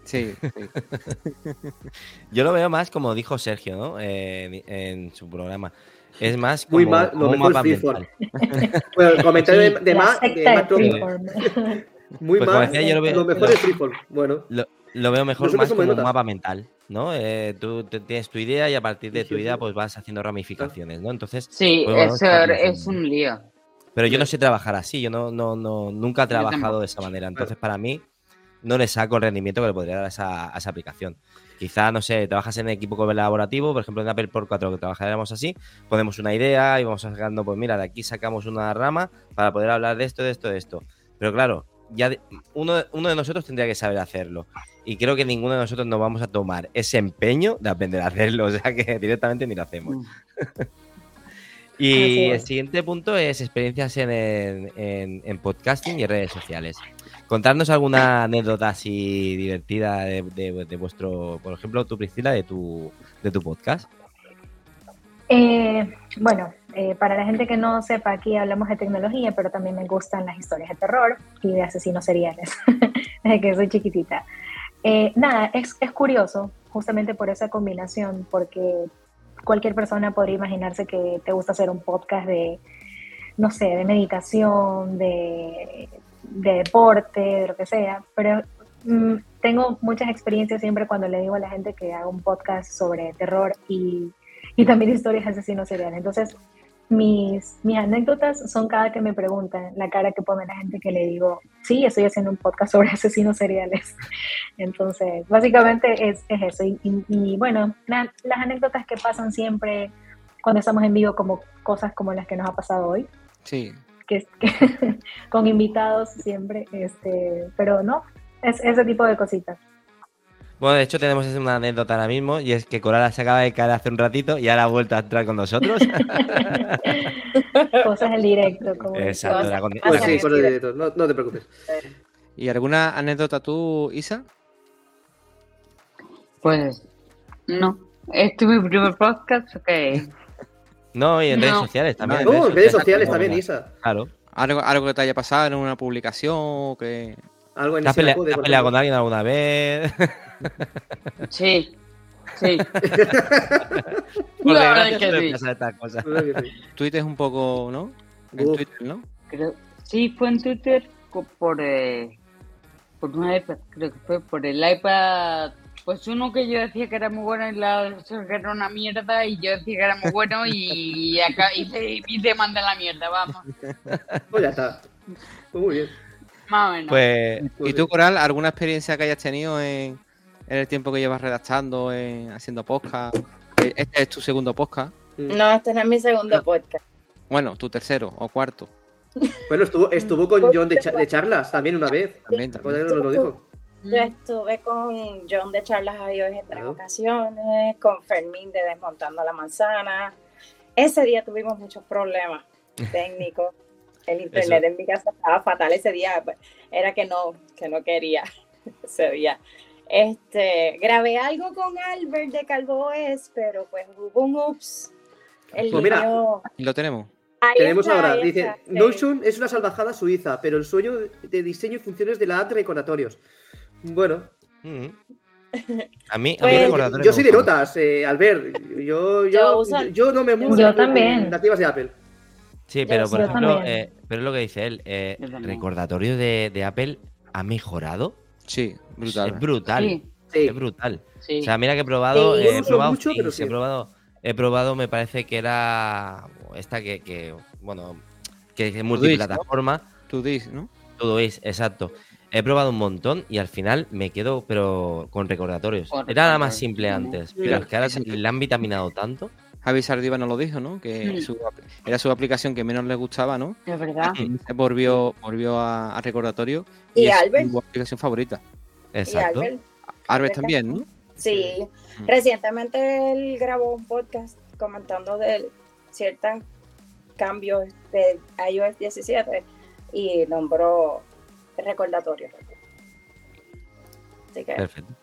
Sí, [LAUGHS] Yo lo veo más como dijo Sergio, ¿no? Eh, en su programa. Es más como, Muy mal, lo mejor mapa mental. [LAUGHS] bueno, el comentario de, de, Ma, de [LAUGHS] Muy pues mal. Yo lo, veo, lo mejor es Freeform. Bueno. Lo, lo, veo mejor más como un mapa mental, ¿no? Eh, tú tienes tu idea y a partir de tu idea pues vas haciendo ramificaciones, ¿no? Entonces. Sí, pues, eso es un lío. Pero yo no sé trabajar así, yo no, no, no nunca he trabajado de esa manera. Entonces, para mí, no le saco el rendimiento que le podría dar a esa, a esa aplicación. Quizá, no sé, trabajas en equipo colaborativo, por ejemplo en Apple por 4 que trabajaremos así, ponemos una idea y vamos sacando, pues mira, de aquí sacamos una rama para poder hablar de esto, de esto, de esto. Pero claro, ya uno, uno de nosotros tendría que saber hacerlo. Y creo que ninguno de nosotros nos vamos a tomar ese empeño de aprender a hacerlo, [LAUGHS] o sea que directamente ni lo hacemos. Mm. [LAUGHS] y el siguiente punto es experiencias en, en, en podcasting y redes sociales. Contarnos alguna anécdota así divertida de, vuestro, por ejemplo, tu Priscila, de tu, de tu podcast. Eh, bueno, eh, para la gente que no sepa, aquí hablamos de tecnología, pero también me gustan las historias de terror y de asesinos seriales, [LAUGHS] desde que soy chiquitita. Eh, nada, es, es curioso, justamente por esa combinación, porque cualquier persona podría imaginarse que te gusta hacer un podcast de, no sé, de meditación, de de deporte, de lo que sea, pero mm, tengo muchas experiencias siempre cuando le digo a la gente que hago un podcast sobre terror y, y también historias de asesinos seriales. Entonces, mis, mis anécdotas son cada que me preguntan, la cara que pone la gente que le digo, sí, estoy haciendo un podcast sobre [LAUGHS] asesinos seriales. Entonces, básicamente es, es eso. Y, bueno, las anécdotas que pasan siempre cuando estamos en vivo, como cosas como las que nos ha pasado hoy. Sí que, [LAUGHS] con invitados siempre, este, pero no, es ese tipo de cositas. Bueno, de hecho tenemos una anécdota ahora mismo y es que Corala se acaba de caer hace un ratito y ahora ha vuelto a entrar con nosotros. [LAUGHS] Cosas en directo. Como Exacto. Pues sí, cosas directo, no, no, te preocupes. ¿Y alguna anécdota tú, Isa? Pues no. Este es mi primer podcast, ok. No, y en redes sociales también. No, en redes, sociales, también, Isa. Claro. Algo, algo que te haya pasado en una publicación que. Algo en ¿Te has peleado con alguien alguna vez? [LAUGHS] Sí. Sí. [LAUGHS] Por desgracia que sí. estas [LAUGHS] cosas. Twitter es un poco, ¿no? En Twitter, ¿no? Creo, sí, fue en Twitter por, eh, por un iPad, creo que fue por el iPad pues uno que yo decía que era muy bueno y la que era una mierda y yo decía que era muy bueno y, acá y te, y te manda la mierda, vamos. Pues ya está. Pues muy bien. Más o menos. Pues, ¿y tú, Coral, alguna experiencia que hayas tenido en, el tiempo que llevas redactando, en, haciendo podcast? ¿Este es tu segundo podcast? No, este no es mi segundo podcast. Bueno, tu tercero o cuarto. Bueno, estuvo, estuvo con John de, de charlas también una vez. También, también. Lo dijo. Yo estuve con John de Charlas a Dios en tres ocasiones, con Fermín de Desmontando la Manzana. Ese día tuvimos muchos problemas [LAUGHS] técnicos. El internet en mi casa estaba fatal ese día. Pues, era que no, que no quería [LAUGHS] ese día. Este, grabé algo con Albert de Calvo es, pero pues hubo un ups. El pues mira, lo tenemos. Tenemos ahora, dice, Notion es una salvajada suiza, pero el sueño de diseño y funciones de la app de recordatorios. Bueno. Mm. [LAUGHS] A mí, pues, Yo soy de notas, eh, Albert. Yo, yo, yo, no me muevo yo también. nativas de Apple. Sí, pero por ejemplo, eh, pero es lo que dice él, eh, recordatorio de, de, Apple ha mejorado. Sí, brutal. Es brutal. es brutal. O sea, mira que he probado, he probado, mucho, pero he probado, he probado, me parece que era esta que, bueno, que es multiplataforma. Tú dices, ¿no? Todo es, exacto. He probado un montón y al final me quedo, pero con recordatorios. Era nada más simple antes, pero es que ahora le han vitaminado tanto. Javi Sardiva nos lo dijo, ¿no? Que era su aplicación que menos le gustaba, ¿no? Es verdad. Y se volvió, volvió a, recordatorio. Y, Albert. Es su aplicación favorita. Exacto. Albert, también, ¿no? Sí. Recientemente él grabó un podcast comentando de ciertos cambios de iOS 17 y nombró recordatorio. Así que. Perfecto.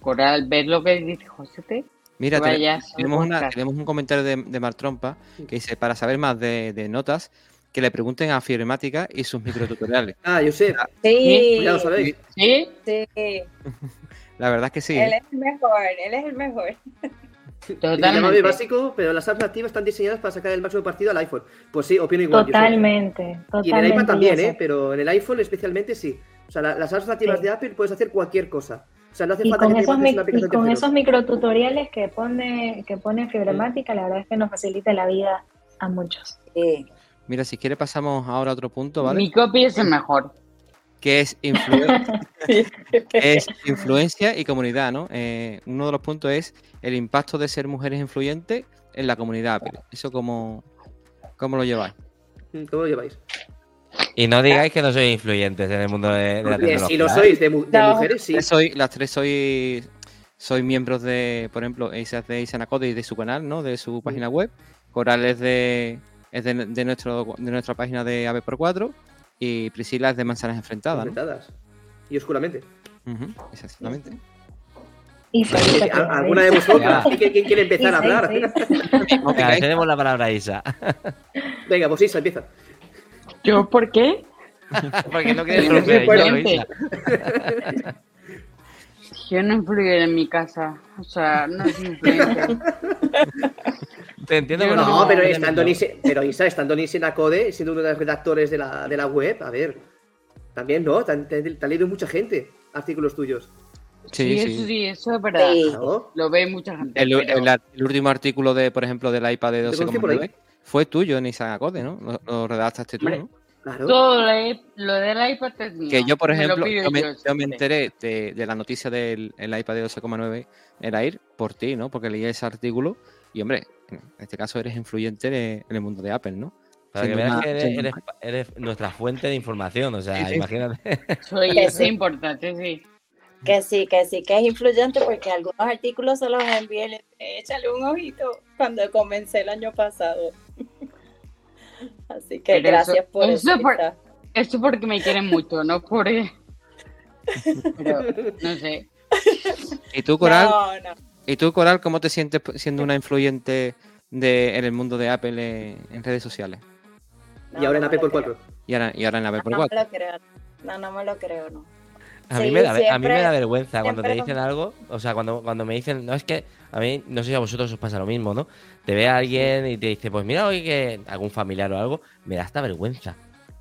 Coral, ¿ves lo que dice José? Mira, tenemos, un comentario de, de Mar Trompa que dice, para saber más de, notas, que le pregunten a Firmática y sus microtutoriales. [LAUGHS] Ah, yo sé. Sí. Ya lo sabéis. Sí. Sí. [LAUGHS] La verdad es que sí. Él es el mejor, él es el mejor. [LAUGHS] Totalmente. básico, pero las apps nativas están diseñadas para sacar el máximo partido al iPhone. Pues sí, opino igual. Totalmente. Y en el iPad también, ¿eh? Pero en el iPhone especialmente sí. O sea, las apps nativas de Apple puedes hacer cualquier cosa. O sea, no hace falta con esos, y con esos microtutoriales que pone, que pone Fibromática, la verdad es que nos facilita la vida a muchos. Mira, si quiere pasamos ahora a otro punto, ¿vale? Mi copy es el mejor. Que es, [LAUGHS] es influencia y comunidad, ¿no? Eh, uno de los puntos es el impacto de ser mujeres influyentes en la comunidad Apple. ¿Eso cómo, cómo lo lleváis? ¿Cómo lo lleváis? Y no digáis que no sois influyentes en el mundo de, la tecnología. Si lo sois, de, mujeres, sí. Soy, las tres soy, soy miembros de, por ejemplo, Isa de Isanacode y de su canal, ¿no? De su página web. Coral es de, es de, nuestro, de nuestra página de Ave por 4 y Priscila es de Manzanas Enfrentadas. Enfrentadas. Y oscuramente. exactamente. ¿Alguna de vosotras? ¿Quién, quiere empezar a hablar? [LAUGHS] tenemos la palabra Isa. [LAUGHS] Venga, pues Isa, empieza. ¿Yo por qué? [LAUGHS] Porque no quieres romper yo, Yo no influyo en mi casa. O sea, no es influencia. Te entiendo, pero no, pero estando Nise, pero Isa, estando Nise Nakode, siendo uno de los redactores de la, de la web, a ver, también no, te han, leído mucha gente artículos tuyos. Sí, sí, eso sí, eso es verdad. Lo ve mucha gente. El, último artículo de, por ejemplo, del iPad de 12,9 fue tuyo en Isagacode, ¿no? Lo, redactaste tú, ¿no? Claro. Todo lo, del iPad es mío. Que yo, por ejemplo, yo me, enteré de, la noticia del iPad de 12,9 era ir por ti, ¿no? Porque leí ese artículo y, hombre, en este caso eres influyente en el mundo de Apple, ¿no? Para que veas que eres, nuestra fuente de información, o sea, imagínate. [LAUGHS] Soy, [LAUGHS] es importante, sí. Que sí, que sí, que es influyente porque algunos artículos se los envié, échale un ojito cuando comencé el año pasado. [LAUGHS] Así que gracias por eso. Eso, porque me quieren mucho, no por... Pero, no sé. ¿Y tú, Coral? ¿Y tú, Coral, cómo te sientes siendo una influyente de, en el mundo de Apple en, redes sociales? y ahora en Apple por 4. Y ahora, y ahora en Apple por 4. No me lo creo. No, no me lo creo, no. A, mí me da, a mí me da vergüenza cuando te dicen algo, o sea, cuando, cuando me dicen, no, es que a mí, no sé si a vosotros os pasa lo mismo, ¿no? Te ve a alguien y te dice, pues mira, hoy que algún familiar o algo, me da esta vergüenza.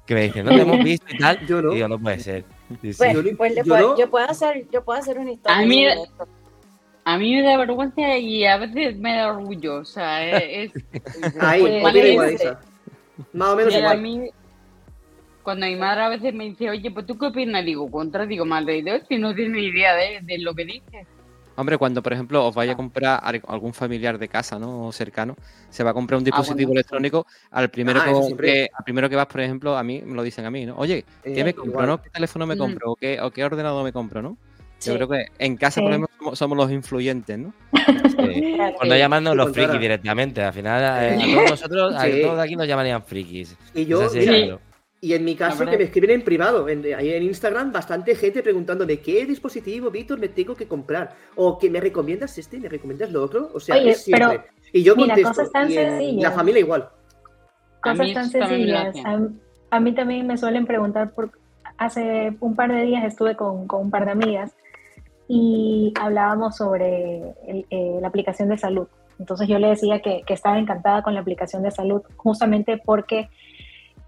Que me dicen, no te hemos [LAUGHS] visto y tal. yo no. Y digo, no puede ser. pues, pues yo, puedo, hacer, yo puedo hacer una historia. A mí, a mí me da vergüenza y a veces me da orgullo, o sea, es... [LAUGHS] Ahí, igual, Más o menos igual. A mí, cuando mi madre a veces me dice, oye, pues tú qué opinas, digo, contra, digo, madre de Dios, si no tienes ni idea de, de, lo que dices. Hombre, cuando por ejemplo os vaya a comprar algún familiar de casa, ¿no? O cercano, se va a comprar un ah, dispositivo electrónico, al primero, ah, que, al primero que vas, por ejemplo, a mí me lo dicen a mí, ¿no? Oye, ¿qué eh, me compro, no? ¿Qué teléfono me mm. compro? ¿O qué, o qué ordenador me compro, no? Yo creo que en casa, por ejemplo, somos, los influyentes, ¿no? [LAUGHS] Sí. Por no llamarnos los frikis directamente. Al final, eh, a todos nosotros, a todos aquí nos llamarían frikis. Y yo, y en mi caso, que me escriben en privado, en, ahí en Instagram, bastante gente preguntándome qué dispositivo, Víctor, me tengo que comprar. O que me recomiendas este, me recomiendas lo otro. O sea, es siempre. y yo contesto. y la familia igual. Cosas tan sencillas. A, mí también me suelen preguntar por. Hace un par de días estuve con, con un par de amigas y hablábamos sobre eh, la aplicación de salud. Entonces yo le decía que, que estaba encantada con la aplicación de salud justamente porque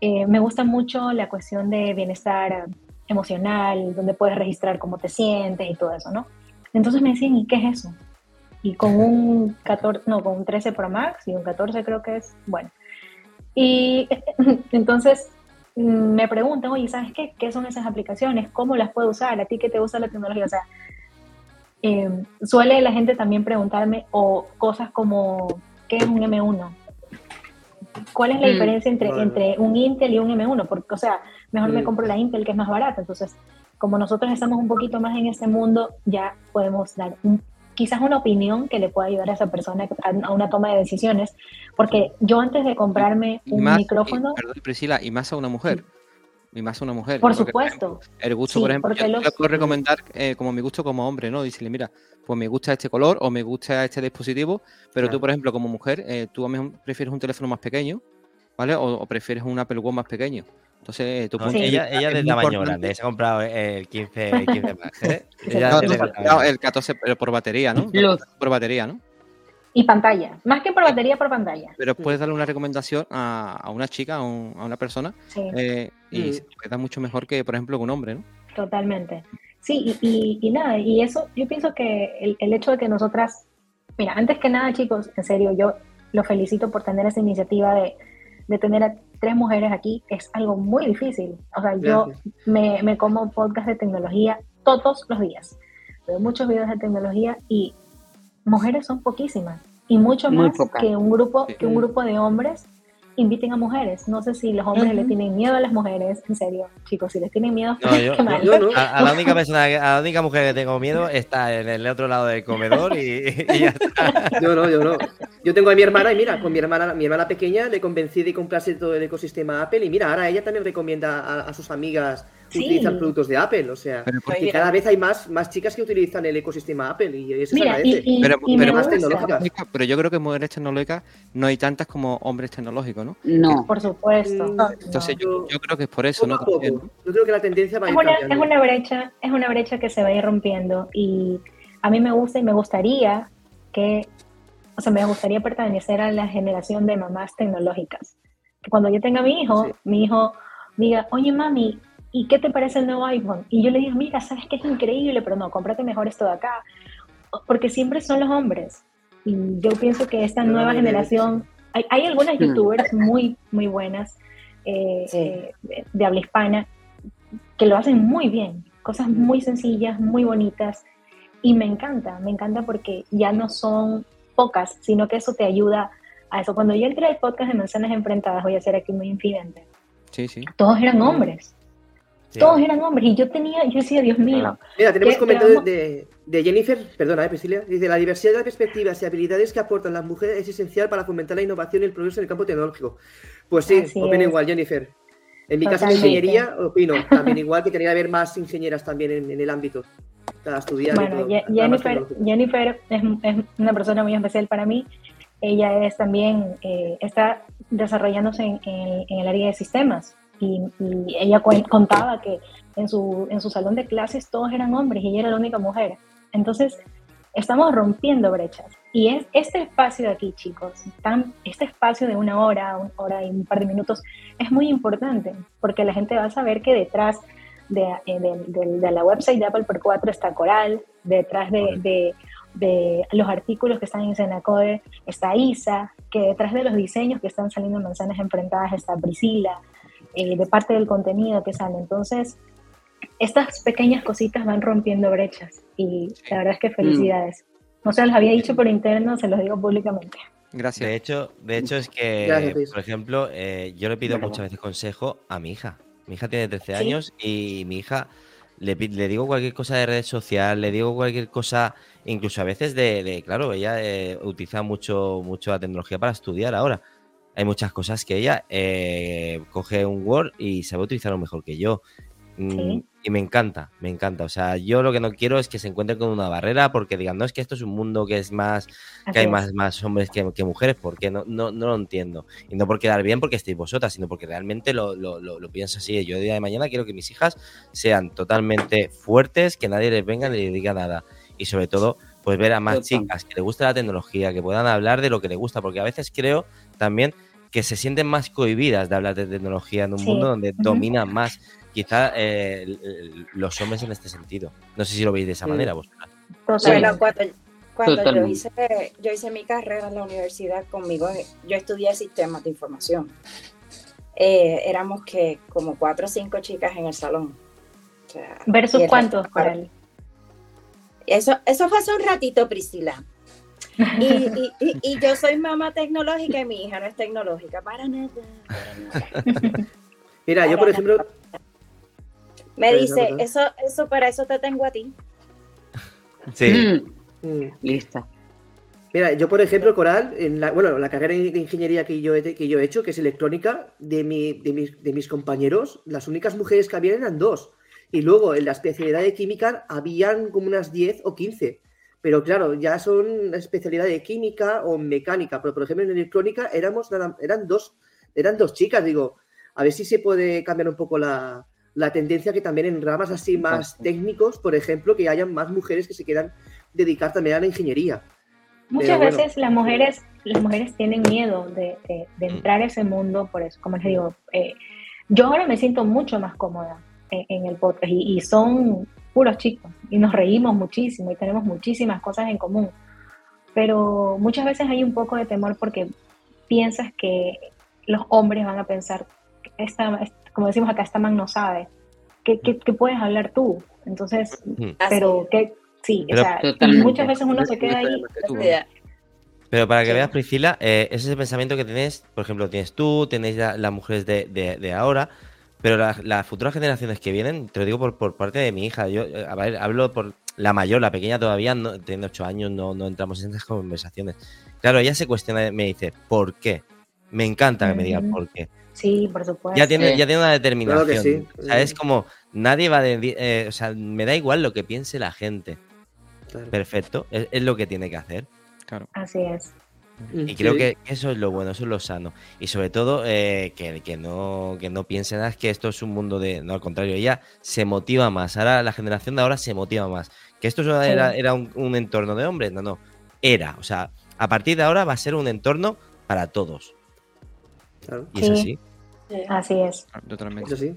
eh, me gusta mucho la cuestión de bienestar emocional, donde puedes registrar cómo te sientes y todo eso, ¿no? Entonces me decían, ¿y qué es eso? Y con un 14, no, con un 13 Pro Max y un 14 creo que es, bueno. Y [LAUGHS] entonces mm, me preguntan, oye, ¿sabes qué? ¿Qué son esas aplicaciones? ¿Cómo las puedo usar? ¿A ti qué te gusta la tecnología? O sea, em, suele la gente también preguntarme o cosas como, ¿qué es un M1? ¿Cuál es la mm. diferencia entre, entre un Intel y un M1? Porque, o sea, mejor me compro la Intel que es más barata. Entonces, como nosotros estamos un poquito más en ese mundo, ya podemos dar quizás una opinión que le pueda ayudar a esa persona a una toma de decisiones. Porque yo antes de comprarme un micrófono... perdón, Priscila, y más a una mujer. Y más una mujer. Por supuesto. el gusto, por ejemplo, yo le puedo recomendar eh, como mi gusto como hombre, ¿no? Decirle, mira, pues me gusta este color o me gusta este dispositivo, pero tú, por ejemplo, como mujer, eh, tú a mí prefieres un teléfono más pequeño, ¿vale? O, prefieres un Apple Watch más pequeño. Entonces, tú ella, ella de tamaño grande, se ha comprado el 15, el 15 más. ¿eh? [LAUGHS] el 14 pero por batería, ¿no? Por batería, ¿no? Y pantalla, más que por batería, por pantalla. Pero puedes darle una recomendación a, una chica, a, una persona, eh, y mm. se queda mucho mejor que, por ejemplo, un hombre, ¿no? Totalmente. Sí, y, nada, y eso, yo pienso que el, el, hecho de que nosotras, mira, antes que nada, chicos, en serio, yo lo felicito por tener esa iniciativa de, de tener a tres mujeres aquí, es algo muy difícil. O sea, yo me, me como podcast de tecnología todos los días. Veo muchos videos de tecnología y mujeres son poquísimas y mucho más que un grupo que un grupo de hombres inviten a mujeres. No sé si los hombres le tienen miedo a las mujeres, en serio, chicos, si les tienen miedo, [LAUGHS] A, la única persona, a la única mujer que tengo miedo está en el otro lado del comedor y, ya está. Yo no, yo no. Yo tengo a mi hermana y mira, con mi hermana, mi hermana pequeña le convencí de comprarse todo el ecosistema Apple y mira, ahora ella también recomienda a sus amigas utilizan productos de Apple, o sea, porque cada vez hay más, más chicas que utilizan el ecosistema Apple y eso se agradece. pero, pero más tecnológicas. Pero yo creo que mujeres tecnológicas no hay tantas como hombres tecnológicos, ¿no? No, por supuesto. Mm, Entonces yo, yo, creo que es por eso, ¿no? Yo creo que la tendencia va a ir una, Es una brecha, es una brecha que se va a ir rompiendo y a mí me gusta y me gustaría que, o sea, me gustaría pertenecer a la generación de mamás tecnológicas. Que cuando yo tenga mi hijo, mi hijo diga, oye mami, ¿y qué te parece el nuevo iPhone? Y yo le digo, mira, sabes que es increíble, pero no, cómprate mejor esto de acá. Porque siempre son los hombres. Y yo pienso que esta nueva generación, hay, hay, algunas hmm. youtubers muy, muy buenas eh, eh, de, habla hispana que lo hacen muy bien, cosas hmm. muy sencillas, muy bonitas. Y me encanta, me encanta porque ya no son pocas, sino que eso te ayuda a eso. Cuando yo entré al podcast de Manzanas Enfrentadas, voy a ser aquí muy infidente. Sí, sí. Todos eran hombres. Todos eran hombres y yo tenía, yo decía, Dios mío. Mira, tenemos comentarios de, de, Jennifer, perdona, eh, Priscila, dice, la diversidad de perspectivas y habilidades que aportan las mujeres es esencial para fomentar la innovación y el progreso en el campo tecnológico. Pues sí, opino igual, Jennifer. En mi caso, en ingeniería, opino también igual que tenía que haber más ingenieras también en, el ámbito para estudiar. Bueno, Jennifer, Jennifer es, una persona muy especial para mí. Ella es también, eh, está desarrollándose en, en el área de sistemas y, ella contaba que en su, en su salón de clases todos eran hombres y ella era la única mujer. Entonces, estamos rompiendo brechas. Y es este espacio de aquí, chicos, tan, este espacio de una hora, una hora y un par de minutos, es muy importante, porque la gente va a saber que detrás de, eh, de, de, la website de Apple por 4 está Coral, detrás de, de, los artículos que están en Senacode está Isa, que detrás de los diseños que están saliendo en Manzanas Enfrentadas está Priscila, eh, de parte del contenido que sale. Entonces, estas pequeñas cositas van rompiendo brechas y la verdad es que felicidades. No se los había dicho por interno, se los digo públicamente. Gracias. De hecho, de hecho es que, por ejemplo, eh, yo le pido muchas veces consejo a mi hija. Mi hija tiene 13 años y mi hija le, le, digo cualquier cosa de red social, le digo cualquier cosa, incluso a veces de, claro, ella eh, utiliza mucho, mucho la tecnología para estudiar ahora hay muchas cosas que ella eh, coge un Word y sabe utilizarlo mejor que yo. Mm, y me encanta, me encanta. O sea, yo lo que no quiero es que se encuentren con una barrera porque digan, no, es que esto es un mundo que es más, que hay más, más hombres que, mujeres, porque no, no, no, lo entiendo. Y no por quedar bien porque estéis vosotras, sino porque realmente lo, lo, lo, pienso así. Yo el día de mañana quiero que mis hijas sean totalmente fuertes, que nadie les venga ni les diga nada. Y sobre todo, pues ver a más chicas que les gusta la tecnología, que puedan hablar de lo que les gusta, porque a veces creo también que se sienten más cohibidas de hablar de tecnología en un mundo donde domina más quizá eh, los hombres en este sentido. No sé si lo veis de esa manera vosotros. cuando, yo, hice, yo hice mi carrera en la universidad conmigo, yo estudié sistemas de información. Eh, éramos que como cuatro o cinco chicas en el salón. ¿Versus cuántos, Coral? Eso, eso fue hace un ratito, Priscila. Y, y, yo soy mamá tecnológica y mi hija no es tecnológica, para nada. Mira, yo por ejemplo... Me dice, eso, eso para eso te tengo a ti. Sí. Mm. Mm. Lista. Mira, yo por ejemplo, Coral, en la, bueno, la carrera de ingeniería que yo, he, que yo he hecho, que es electrónica, de, mi, de, mis, de mis compañeros, las únicas mujeres que habían eran dos. Y luego en la especialidad de química habían como unas 10 o 15. Pero claro, ya son especialidad de química o mecánica. Pero por ejemplo en electrónica éramos, eran, dos, eran dos chicas. Digo, a ver si se puede cambiar un poco la, tendencia que también en ramas así más técnicos, por ejemplo, que hayan más mujeres que se quieran dedicar también a la ingeniería. Muchas veces las mujeres, las mujeres tienen miedo de, entrar a ese mundo, por eso, como les digo, eh, yo ahora me siento mucho más cómoda en, el podcast y, son puros chicos y nos reímos muchísimo y tenemos muchísimas cosas en común. Pero muchas veces hay un poco de temor porque piensas que los hombres van a pensar, esta, como decimos acá, esta man no sabe, ¿qué, puedes hablar tú? Entonces, pero que sí, o sea, muchas veces uno se queda ahí. Pero para que veas, Priscila, eh, ese es el pensamiento que tienes, por ejemplo, tienes tú, tenéis las mujeres de, de ahora, pero las futuras generaciones que vienen, te lo digo por, por parte de mi hija, yo eh, a ver, hablo por la mayor, la pequeña todavía, no, tiene 8 años, no, no entramos en esas conversaciones. Claro, ella se cuestiona, me dice, ¿por qué? Me encanta que me digan por qué. Sí, por supuesto. Ya tiene, ya tiene una determinación. O sea, es como, nadie va a eh, o sea, me da igual lo que piense la gente. Perfecto, es, es, lo que tiene que hacer. Claro. Así es. Y creo que eso es lo bueno, eso es lo sano. Y sobre todo, eh, que, que, no, que no piensen ah, que esto es un mundo de. No, al contrario, ella se motiva más. Ahora, la generación de ahora se motiva más. Que esto era, era un, entorno de hombres, no, no. Era. O sea, a partir de ahora va a ser un entorno para todos. Y es así. Así es. Ah, totalmente. Eso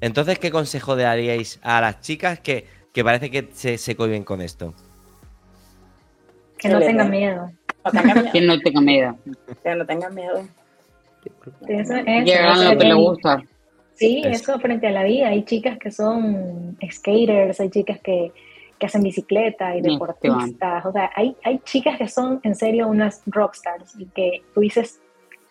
Entonces, ¿qué consejo daríais a las chicas que, que parece que se, se cohiben con esto? Que no tengan miedo. Que no tenga miedo. Que no tengan miedo. Eso lo que le gusta. Sí, eso frente a la vida. Hay chicas que son skaters, hay chicas que, hacen bicicleta y deportistas. O sea, hay, hay chicas que son en serio unas rockstars y que tú dices,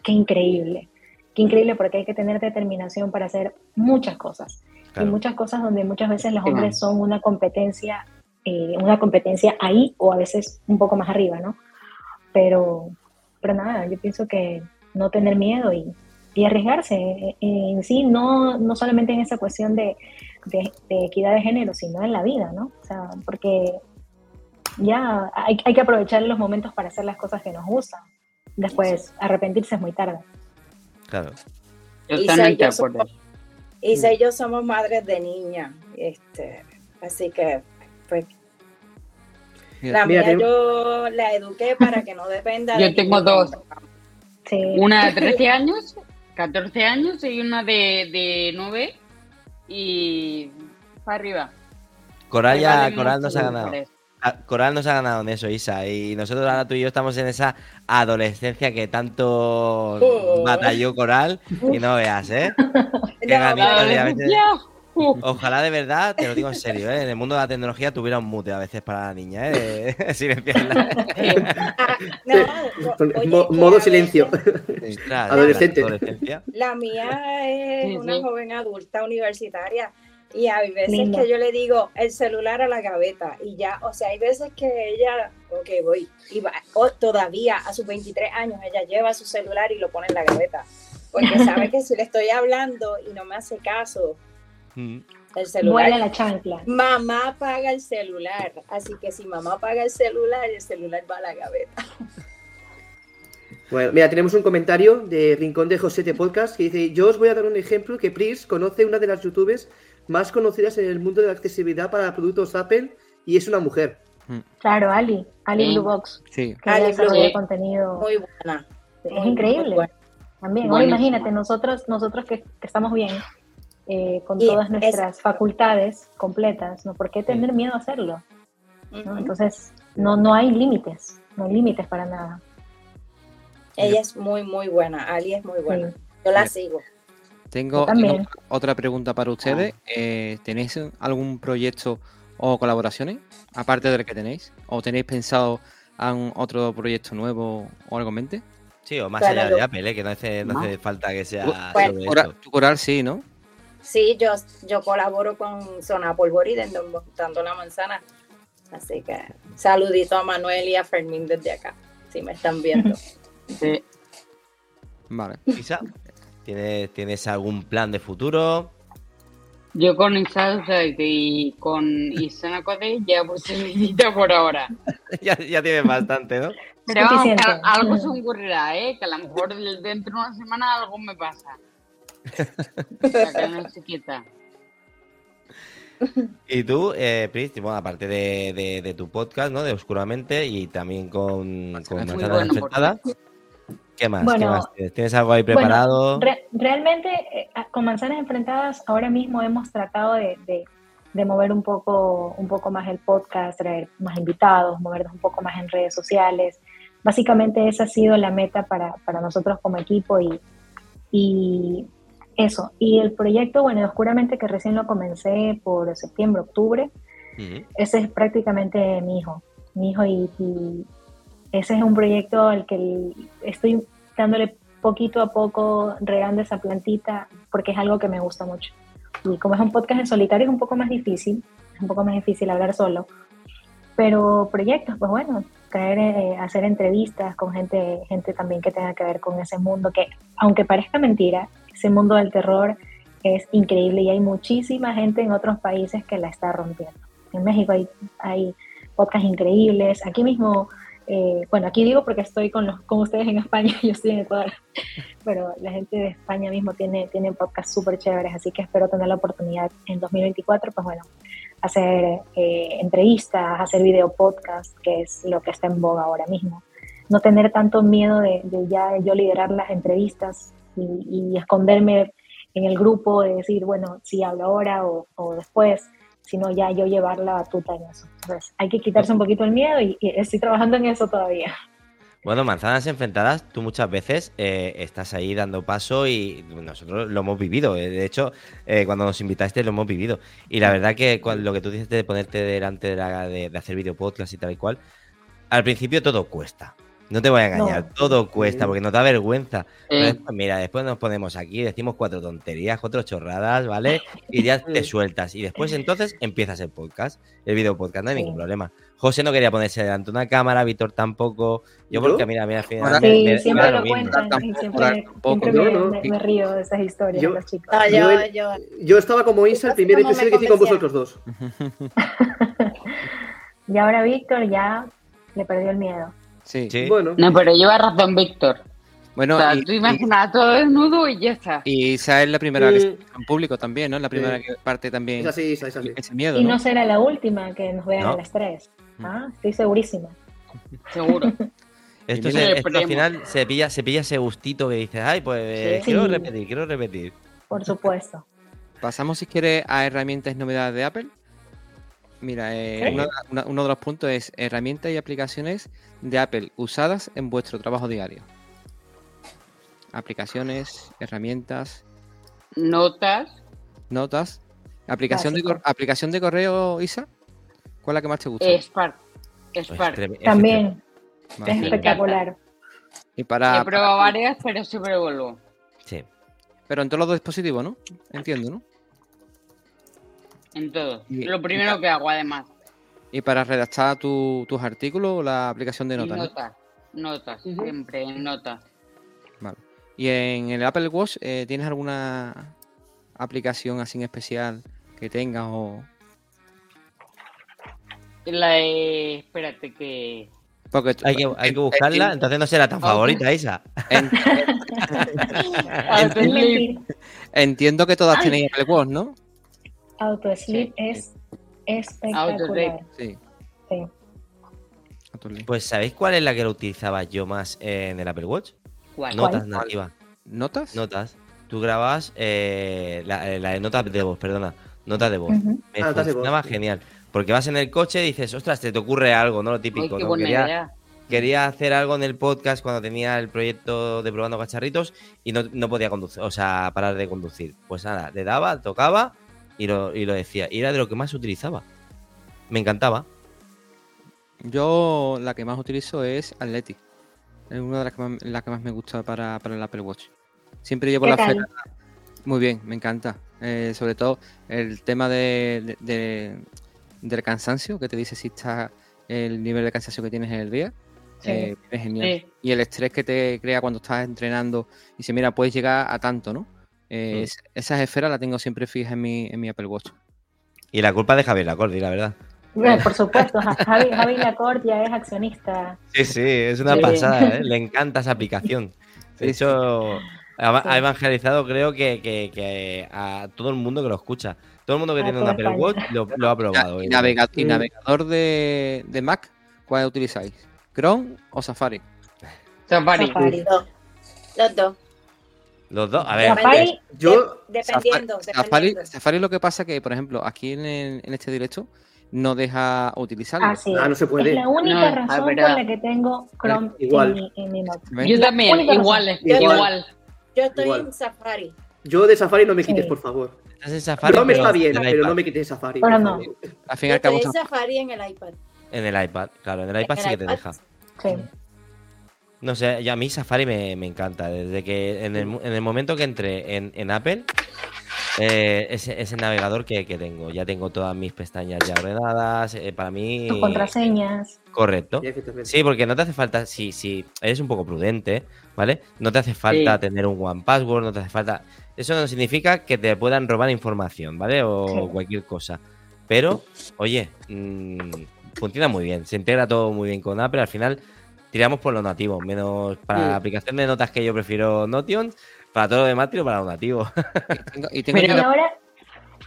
qué increíble. Qué increíble porque hay que tener determinación para hacer muchas cosas. Y muchas cosas donde muchas veces los hombres son una competencia, eh, una competencia ahí o a veces un poco más arriba, ¿no? Pero, pero nada, yo pienso que no tener miedo y, arriesgarse eh, en sí, no, no solamente en esa cuestión de, equidad de género, sino en la vida, ¿no? O sea, porque ya hay, que aprovechar los momentos para hacer las cosas que nos gustan. Después, arrepentirse es muy tarde. Claro. Isa y, yo somos, Isa y yo somos madres de niña, este, así que pues la mía yo la eduqué para que no dependa Yo tengo dos. Una de 13 [LAUGHS] años, 14 años y una de, de 9 y para arriba. Coral, ya, Coral nos ha ganado. Ah, Coral nos ha ganado en eso, Isa. Y nosotros ahora tú y yo estamos en esa adolescencia que tanto oh. batalló Coral. Y no veas, ¿eh? [LAUGHS] Qué Ojalá de verdad, te lo digo en serio, ¿eh? en el mundo de la tecnología tuviera un mute a veces para la niña, ¿eh? [LAUGHS] silenciarla. [LAUGHS] modo silencio. Adolescente. La mía es una joven adulta universitaria. Y hay veces que yo le digo el celular a la gaveta y ya, o sea, hay veces que ella, ok, voy, y va, todavía a sus 23 años ella lleva su celular y lo pone en la gaveta, porque sabe [LAUGHS] que si le estoy hablando y no me hace caso, el celular. la chancla. Mamá paga el celular. Así que si mamá paga el celular, el celular va a la gaveta. [LAUGHS] Bueno, mira, tenemos un comentario de Rincón de José de Podcast que dice: Yo os voy a dar un ejemplo que Pris conoce una de las youtubers más conocidas en el mundo de la accesibilidad para productos Apple y es una mujer. Mm. Claro, Ali, Ali Blue Box. Sí. Ali contenido. Muy buena. Es increíble. También, imagínate, nosotros, nosotros que, que estamos bien, eh, con todas nuestras facultades completas, ¿no? ¿Por qué tener miedo a hacerlo? Entonces, no, no hay límites, no hay límites para nada. Ella es muy, muy buena, Ali es muy buena. Yo la sigo. Tengo, otra pregunta para ustedes. Ah. Eh, ¿Tenéis algún proyecto o colaboraciones, aparte del que tenéis? ¿O tenéis pensado en otro proyecto nuevo o algo en mente? Sí, o más allá de Apple, ¿eh? que no hace, no hace falta que sea sobre Tu coral sí, ¿no? Sí, yo, yo colaboro con Zona Polvorida dando la manzana. Así que saludito a Manuel y a Fermín desde acá, si me están viendo. [LAUGHS] Sí. Vale. Isa, ¿tienes, ¿tienes algún plan de futuro? Yo con Isa y con Isana Code ya posibilita por ahora. [LAUGHS] ya, ya tienes bastante, ¿no? Pero vamos, algo se ocurrirá, ¿eh? Que a lo mejor dentro de una semana algo me pasa. [LAUGHS] Y tú, eh, Pris, bueno, aparte de, de, tu podcast, ¿no? De Oscuramente y también con, con Manzanas Enfrentadas. ¿Qué más? ¿Tienes? algo ahí preparado? realmente, eh, con Manzanas Enfrentadas, ahora mismo hemos tratado de, de, mover un poco, un poco más el podcast, traer más invitados, movernos un poco más en redes sociales. Básicamente esa ha sido la meta para, para nosotros como equipo y, y eso. Y el proyecto, bueno, Oscuramente, que recién lo comencé por septiembre, octubre, ese es prácticamente mi hijo. Mi hijo y, ese es un proyecto al que estoy dándole poquito a poco, regando esa plantita, porque es algo que me gusta mucho. Y como es un podcast en solitario, es un poco más difícil, es un poco más difícil hablar solo. Pero proyectos, pues bueno, caer, eh, hacer entrevistas con gente, gente también que tenga que ver con ese mundo, que aunque parezca mentira, ese mundo del terror es increíble y hay muchísima gente en otros países que la está rompiendo. En México hay, hay podcasts increíbles, aquí mismo, eh, bueno, aquí digo porque estoy con, los, con ustedes en España, [LAUGHS] yo estoy en Ecuador, pero la gente de España mismo tiene, tiene podcasts súper chéveres, así que espero tener la oportunidad en 2024, pues bueno, hacer eh, entrevistas, hacer video podcast, que es lo que está en boga ahora mismo. No tener tanto miedo de, de ya yo liderar las entrevistas, y, esconderme en el grupo de decir, bueno, si hablo ahora o, después, sino ya yo llevar la batuta en eso. Entonces, hay que quitarse un poquito el miedo y, estoy trabajando en eso todavía. Bueno, manzanas enfrentadas, tú muchas veces eh, estás ahí dando paso y nosotros lo hemos vivido. Eh, de hecho, eh, cuando nos invitaste lo hemos vivido. Y la verdad que lo que tú dices de ponerte delante de, de hacer video podcast y tal y cual, al principio todo cuesta. No te voy a engañar, todo cuesta porque nos da vergüenza. mira, después nos ponemos aquí, decimos cuatro tonterías, cuatro chorradas, ¿vale? Y ya te [LAUGHS] sueltas. Y después entonces empiezas el podcast, el video podcast, no hay ningún problema. José no quería ponerse delante de una cámara, Víctor tampoco. Yo porque, mira, mira, al final. Sí, siempre lo, cuentan y siempre, me, río de esas historias yo, los chicos. Ah, yo, yo, estaba como Isa el primer episodio que hice con vosotros dos. [LAUGHS] y ahora Víctor ya le perdió el miedo. Sí. Bueno. No, pero lleva razón Víctor. Bueno, o sea, y, tú imaginas todo desnudo y ya está. Y esa es la primera vez en público también, ¿no? La primera que parte también. Es así, es así. Ese miedo, y no, será la última que nos vean a las tres. Mm. Ah, estoy segurísima. Seguro. [LAUGHS] Esto, al final se pilla, se pilla ese gustito que dices, ay, pues quiero repetir, quiero repetir. Por supuesto. Pasamos, si quieres, a herramientas y novedades de Apple. Mira, eh, uno, de los puntos es herramientas y aplicaciones de Apple usadas en vuestro trabajo diario. Aplicaciones, herramientas. Notas. Notas. ¿Aplicación, de, ¿Aplicación de correo, Isa? ¿Cuál es la que más te gusta? Spark. Pues Spark. También. Es espectacular. Y para, He probado varias, pero siempre vuelvo. Sí. Pero en todos los dispositivos, ¿no? Entiendo, ¿no? En todo. Lo primero que hago, además. ¿Y para redactar tus artículos la aplicación de notas? Notas, notas, siempre en notas. Vale. ¿Y en el Apple Watch eh, tienes alguna aplicación así en especial que tengas o...? La de... Espérate que... Porque hay que, hay que buscarla, entonces no será tan favorita, Isa. [LAUGHS] [LAUGHS] Entiendo que todas tenéis Apple Watch, ¿no? Autosleep es espectacular. Sí. Pues ¿sabéis cuál es la que lo utilizaba yo más en el Apple Watch? ¿Cuál? Notas nativas. ¿Notas? Notas. tú grabas eh, la, eh, la de notas de voz, perdona, notas de voz. Ujú. Me Ah, funcionaba voz. genial. Porque vas en el coche y dices, ostras, te, te ocurre algo, ¿no? Lo Ay, típico. qué ¿no? buena Quería, idea. quería hacer algo en el podcast cuando tenía el proyecto de probando cacharritos y no, no podía conducir, o sea, parar de conducir. Pues nada, le daba, tocaba y lo, y lo decía. Y era de lo que más utilizaba. Me encantaba. Yo la que más utilizo es Athletic. Es una de las que más, la que más me gusta para, para el Apple Watch. Siempre llevo ¿Qué la fera. Muy bien, me encanta. Eh, sobre todo el tema de, de- de- del cansancio, que te dice si está el nivel de cansancio que tienes en el día. Sí. Eh, es genial. Sí. Y el estrés que te crea cuando estás entrenando. Y dice, mira, puedes llegar a tanto, ¿no? Eh, Mm. es- Esas esferas las tengo siempre fijas en mi, en mi Apple Watch. Y la culpa de Javier Lacordi, la verdad. Eh, Por supuesto, Ja- Javi, Javi Lacorte ya es accionista. Sí, sí, es una Sí. pasada, ¿eh? Le encanta esa aplicación. De hecho, ha, evangelizado, creo que, que- que a todo el mundo que lo escucha. Todo el mundo que A tiene un Apple España. Watch lo, lo ha probado. Y, navega- y navegador de, de Mac, ¿cuál utilizáis? ¿Chrome o Safari? Safari. Safari. Los dos. Los dos, a ver, Safari, Yo, De- dependiendo, Safari, Safari, dependiendo. Safari lo que pasa que, por ejemplo, aquí en, el- en este directo no deja utilizarlo. así ah, no es. se puede. Es la única No, es razón por la que tengo Chrome Igual. en mi, en mi Note. ¿Ven? Yo también, igual, Yo igual. igual. Yo estoy Igual. en Safari. Yo de Safari no me quites, Sí. por favor. estás en Safari. Chrome está bien, pero iPad. no me quites Safari. Pero por no. Al fin y Yo al cabo, estoy en Safari- en el iPad. En el iPad, claro, en el iPad En sí el que te deja. Sí. No sé, ya a mí Safari me, me encanta. Desde que en el, en el momento que entré en, en Apple, eh, ese, ese navegador que, que tengo, ya tengo todas mis pestañas ya ordenadas. eh, para mí, Tus contraseñas. correcto. Sí, porque no te hace falta, si, si eres un poco prudente, ¿vale? No te hace falta Sí. tener un One Password, no te hace falta. Eso no significa que te puedan robar información, ¿vale? O Sí. cualquier cosa. Pero, oye, mm, funciona muy bien, se integra todo muy bien con Apple. Al final, tiramos por lo nativo, menos para Sí. la aplicación de notas que yo prefiero Notion, para todo lo demás tiro para lo nativo. [LAUGHS] y tengo, y tengo Pero- ahora,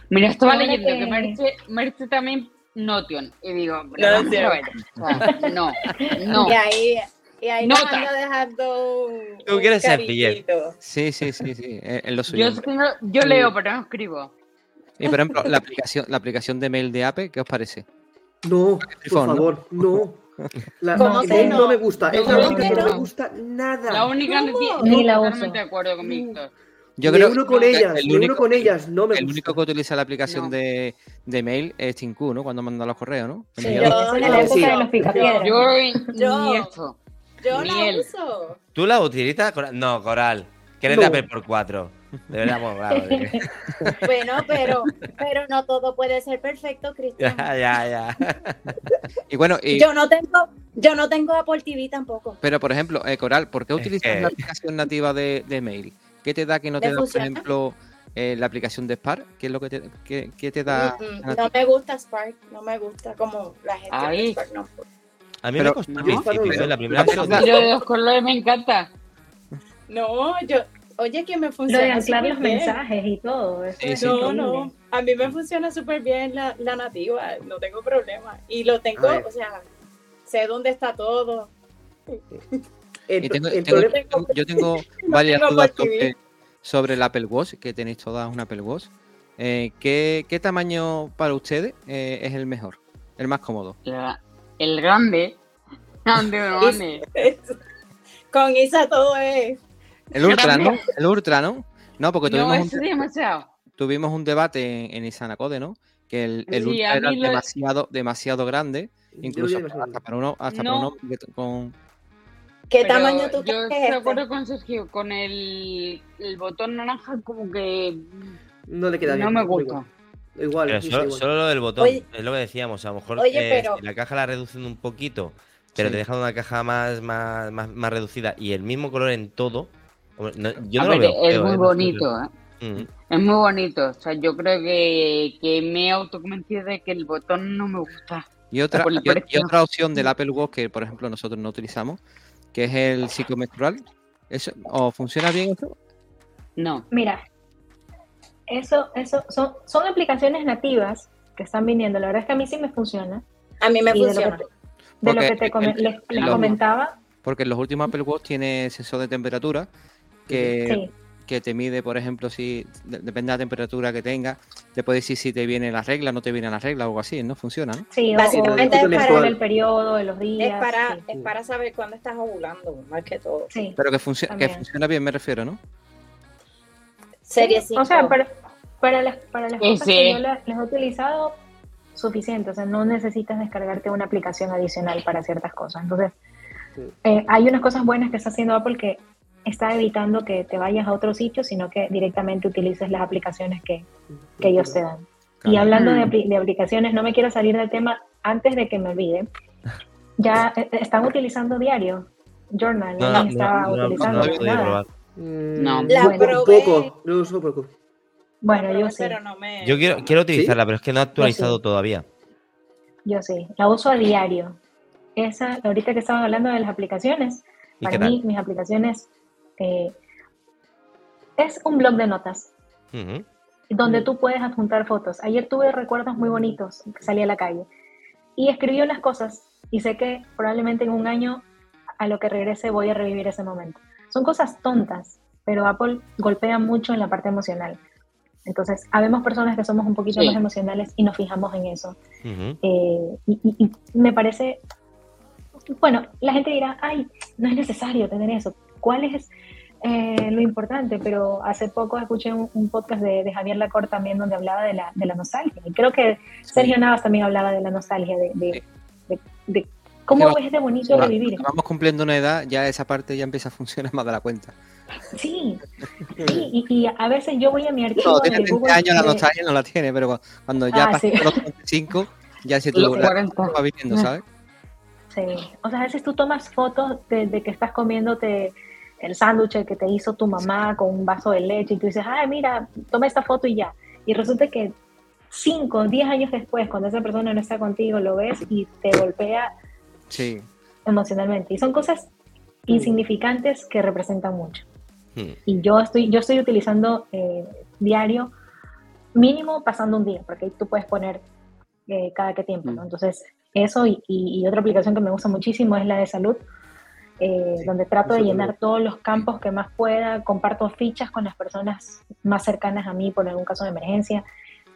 Mira, estaba Ahora leyendo que- que Merche, Merche también Notion. Y digo, No, pero vamos sí. a ver. O sea, no, no. Y ahí, y ahí nos Nota. anda dejando un, Tú quieres sencillez. cariñito. Sí, sí, sí, sí, es lo suyo. Yo, yo leo, pero no escribo. Y por ejemplo, la aplicación, la aplicación de mail de Apple, ¿qué os parece? No, por ¿no? favor, no. La, ¿Cómo el que mail no? no me gusta. Es la ¿Cómo única que no me no? gusta nada. La única Ni la uso. de acuerdo con Víctor. Yo ni creo uno con ellas, el ni único, uno con ellas no me el gusta. único que utiliza la aplicación No. de, de mail es Tinku, ¿no? Cuando manda los correos, ¿no? sí. Yo no la época sí. de los picapiedras. Yo, Yo- ni eso. Yo Ni la él. uso. ¿Tú la utilizas? No, Coral. Que eres No. de Apple por 4. De verdad, bueno, claro. de- [LAUGHS] Bueno, pero, pero no todo puede ser perfecto, Cristian. ya, [LAUGHS] ya, ya. Y bueno, y, Yo no tengo, yo no tengo Apple TV tampoco. pero por ejemplo, eh, Coral, ¿por qué utilizas que- la aplicación nativa de, de mail? ¿Qué te da que no te ¿Me da, por ejemplo, eh, la aplicación de Spark? ¿Qué es lo que te, qué, qué te da? Mm, no me gusta Spark, no me gusta como la gente de Ay. Spark. No. A mí Pero- me costó no, principio, ¿eh? la primera vez que lo pero- Y lo de los colores me encanta. no, yo, oye, que me Lo funciona. de anclar los mensajes y todo. Eso Sí, es sí. No, increíble. no, a mí me funciona súper bien la, la nativa, no tengo problema. Y lo tengo, o sea, sé dónde está todo. El, Y tengo- el tengo- yo tengo [LAUGHS] varias tengo dudas sobre, sobre el Apple Watch, que tenéis todas un Apple Watch. Eh, ¿qué, qué tamaño para ustedes eh, es el mejor? El más cómodo. La- el grande. [LAUGHS] Grande, [LAUGHS] grande. Con Isa todo es. El Ultra, ¿no? El Ultra, ¿no? No, porque tuvimos, un, es demasiado. tuvimos un debate en, en Isanacode, ¿no? Que el, el Sí, Ultra era lo- demasiado, demasiado grande, incluso Yo hasta para uno, hasta No. para uno con... ¿Qué Pero tamaño tú Yo crees que estoy es de acuerdo este? con Sergio, con el, el botón naranja como que no le queda bien. no me gusta. Igual, Pero solo, igual. solo lo del botón, Oye- es lo que decíamos. A lo mejor Oye, eh, pero- la caja la reducen un poquito, pero Sí. te dejan una caja más, más, más, más reducida y el mismo color en todo. Hombre, no- yo A no lo ver, veo. es muy ¿eh? bonito, ¿eh? Mm. Es muy bonito. O sea, yo creo que, que me he autoconvencido de que el botón no me gusta. Y otra, y, otra opción del Apple Watch que, por ejemplo, nosotros no utilizamos, que es el psicomenstrual. ¿Eso, ¿O funciona bien eso? No. Mira, eso, eso son, son aplicaciones nativas que están viniendo. La verdad es que a mí sí me funciona. A mí me Y de lo funciona. que, de lo que te el- les, les lo- comentaba, Porque en los últimos Apple Watch tiene sensor de temperatura que, sí, que te mide, por ejemplo, si depende de la temperatura que tenga, te puede decir si te viene la regla, no te viene la regla o algo así, ¿no? Funciona, ¿no? Sí, básicamente es para el periodo, de los días. Es para, es para saber cuándo estás ovulando, más que todo. Sí. Pero que, funciona que funciona bien, me refiero, ¿no? Serie O sea, para, para las, para las cosas que yo las, he utilizado, suficiente. O sea, no necesitas descargarte una aplicación adicional para ciertas cosas. Entonces, eh, hay unas cosas buenas que está haciendo Apple que está evitando que te vayas a otro sitio, sino que directamente utilices las aplicaciones que, que ellos te dan. Y hablando de, de, aplicaciones, no me quiero salir del tema antes de que me olvide. Ya eh, están utilizando diario, Journal, no, no, estaba utilizando. No, la bueno, poco, no uso poco. Bueno, yo sí. Yo quiero, quiero utilizarla, pero es que no ha actualizado todavía. Yo sí, la uso a diario. Esa, ahorita que estamos hablando de las aplicaciones, para mí, mis aplicaciones eh, es un blog de notas. Donde tú puedes adjuntar fotos. Ayer tuve recuerdos muy bonitos, salí a la calle y escribí unas cosas y sé que probablemente en un año a lo que regrese voy a revivir ese momento. Son cosas tontas, pero Apple golpea mucho en la parte emocional. Entonces, habemos personas que somos un poquito más emocionales y nos fijamos en eso. Eh, y, me parece, bueno, la gente dirá, ay, no es necesario tener eso. ¿Cuál es eh, lo importante? Pero hace poco escuché un, podcast de, Javier Lacor también donde hablaba de la, de la nostalgia. Y creo que Sergio Navas también hablaba de la nostalgia, de, de cómo es de bonito de vivir. Vamos cumpliendo una edad, ya esa parte ya empieza a funcionar más de la cuenta. Sí, sí y, a veces yo voy a mi archivo. No, tiene 30 años la nostalgia, no la tiene, pero cuando ya ah, los 25, ya se tú la, va viviendo, ¿sabes? Sí, o sea, a veces tú tomas fotos de, que estás comiéndote el sándwich que te hizo tu mamá con un vaso de leche y tú dices, ay, mira, toma esta foto y ya. Y resulta que 5, 10 años después, cuando esa persona no está contigo, lo ves y te golpea sí. emocionalmente. Y son cosas insignificantes que representan mucho. Hmm. Y yo estoy, yo estoy utilizando eh, diario, mínimo pasando un día, porque tú puedes poner eh, cada qué tiempo, ¿no? Hmm. Entonces, eso y, otra aplicación que me gusta muchísimo es la de salud, eh, donde trato de llenar todos los campos que más pueda, comparto fichas con las personas más cercanas a mí por algún caso de emergencia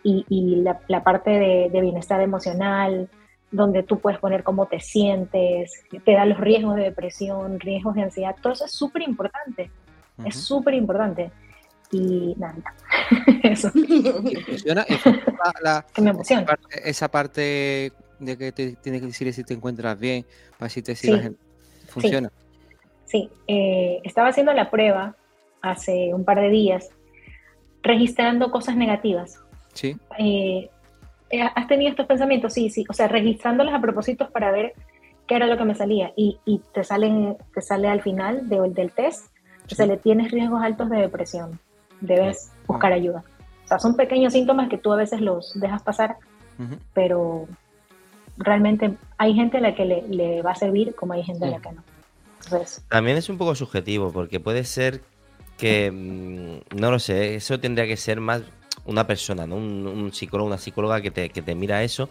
y, la, parte de, bienestar emocional, donde tú puedes poner cómo te sientes, te da los riesgos de depresión, riesgos de ansiedad, todo eso es súper importante, es súper importante. Y nada, [LAUGHS] eso. funciona, [LAUGHS] la, que me emociona. Esa parte, de que te tiene que decir si te encuentras bien, para si te si funciona. Sí, eh, estaba haciendo la prueba hace un par de días, registrando cosas negativas. Sí. Eh, eh, ¿has tenido estos pensamientos? Sí, sí, o sea, registrándolos a propósito para ver qué era lo que me salía y, y te, salen, te sale al final de, del test, sí. se le tienes riesgos altos de depresión, debes buscar ayuda. O sea, son pequeños síntomas que tú a veces los dejas pasar, pero realmente hay gente a la que le, le, va a servir como hay gente a la que no. También es un poco subjetivo, porque puede ser que, mm, no lo sé, eso tendría que ser más una persona, ¿no? Un, psicólogo, una psicóloga que te, que te mira eso.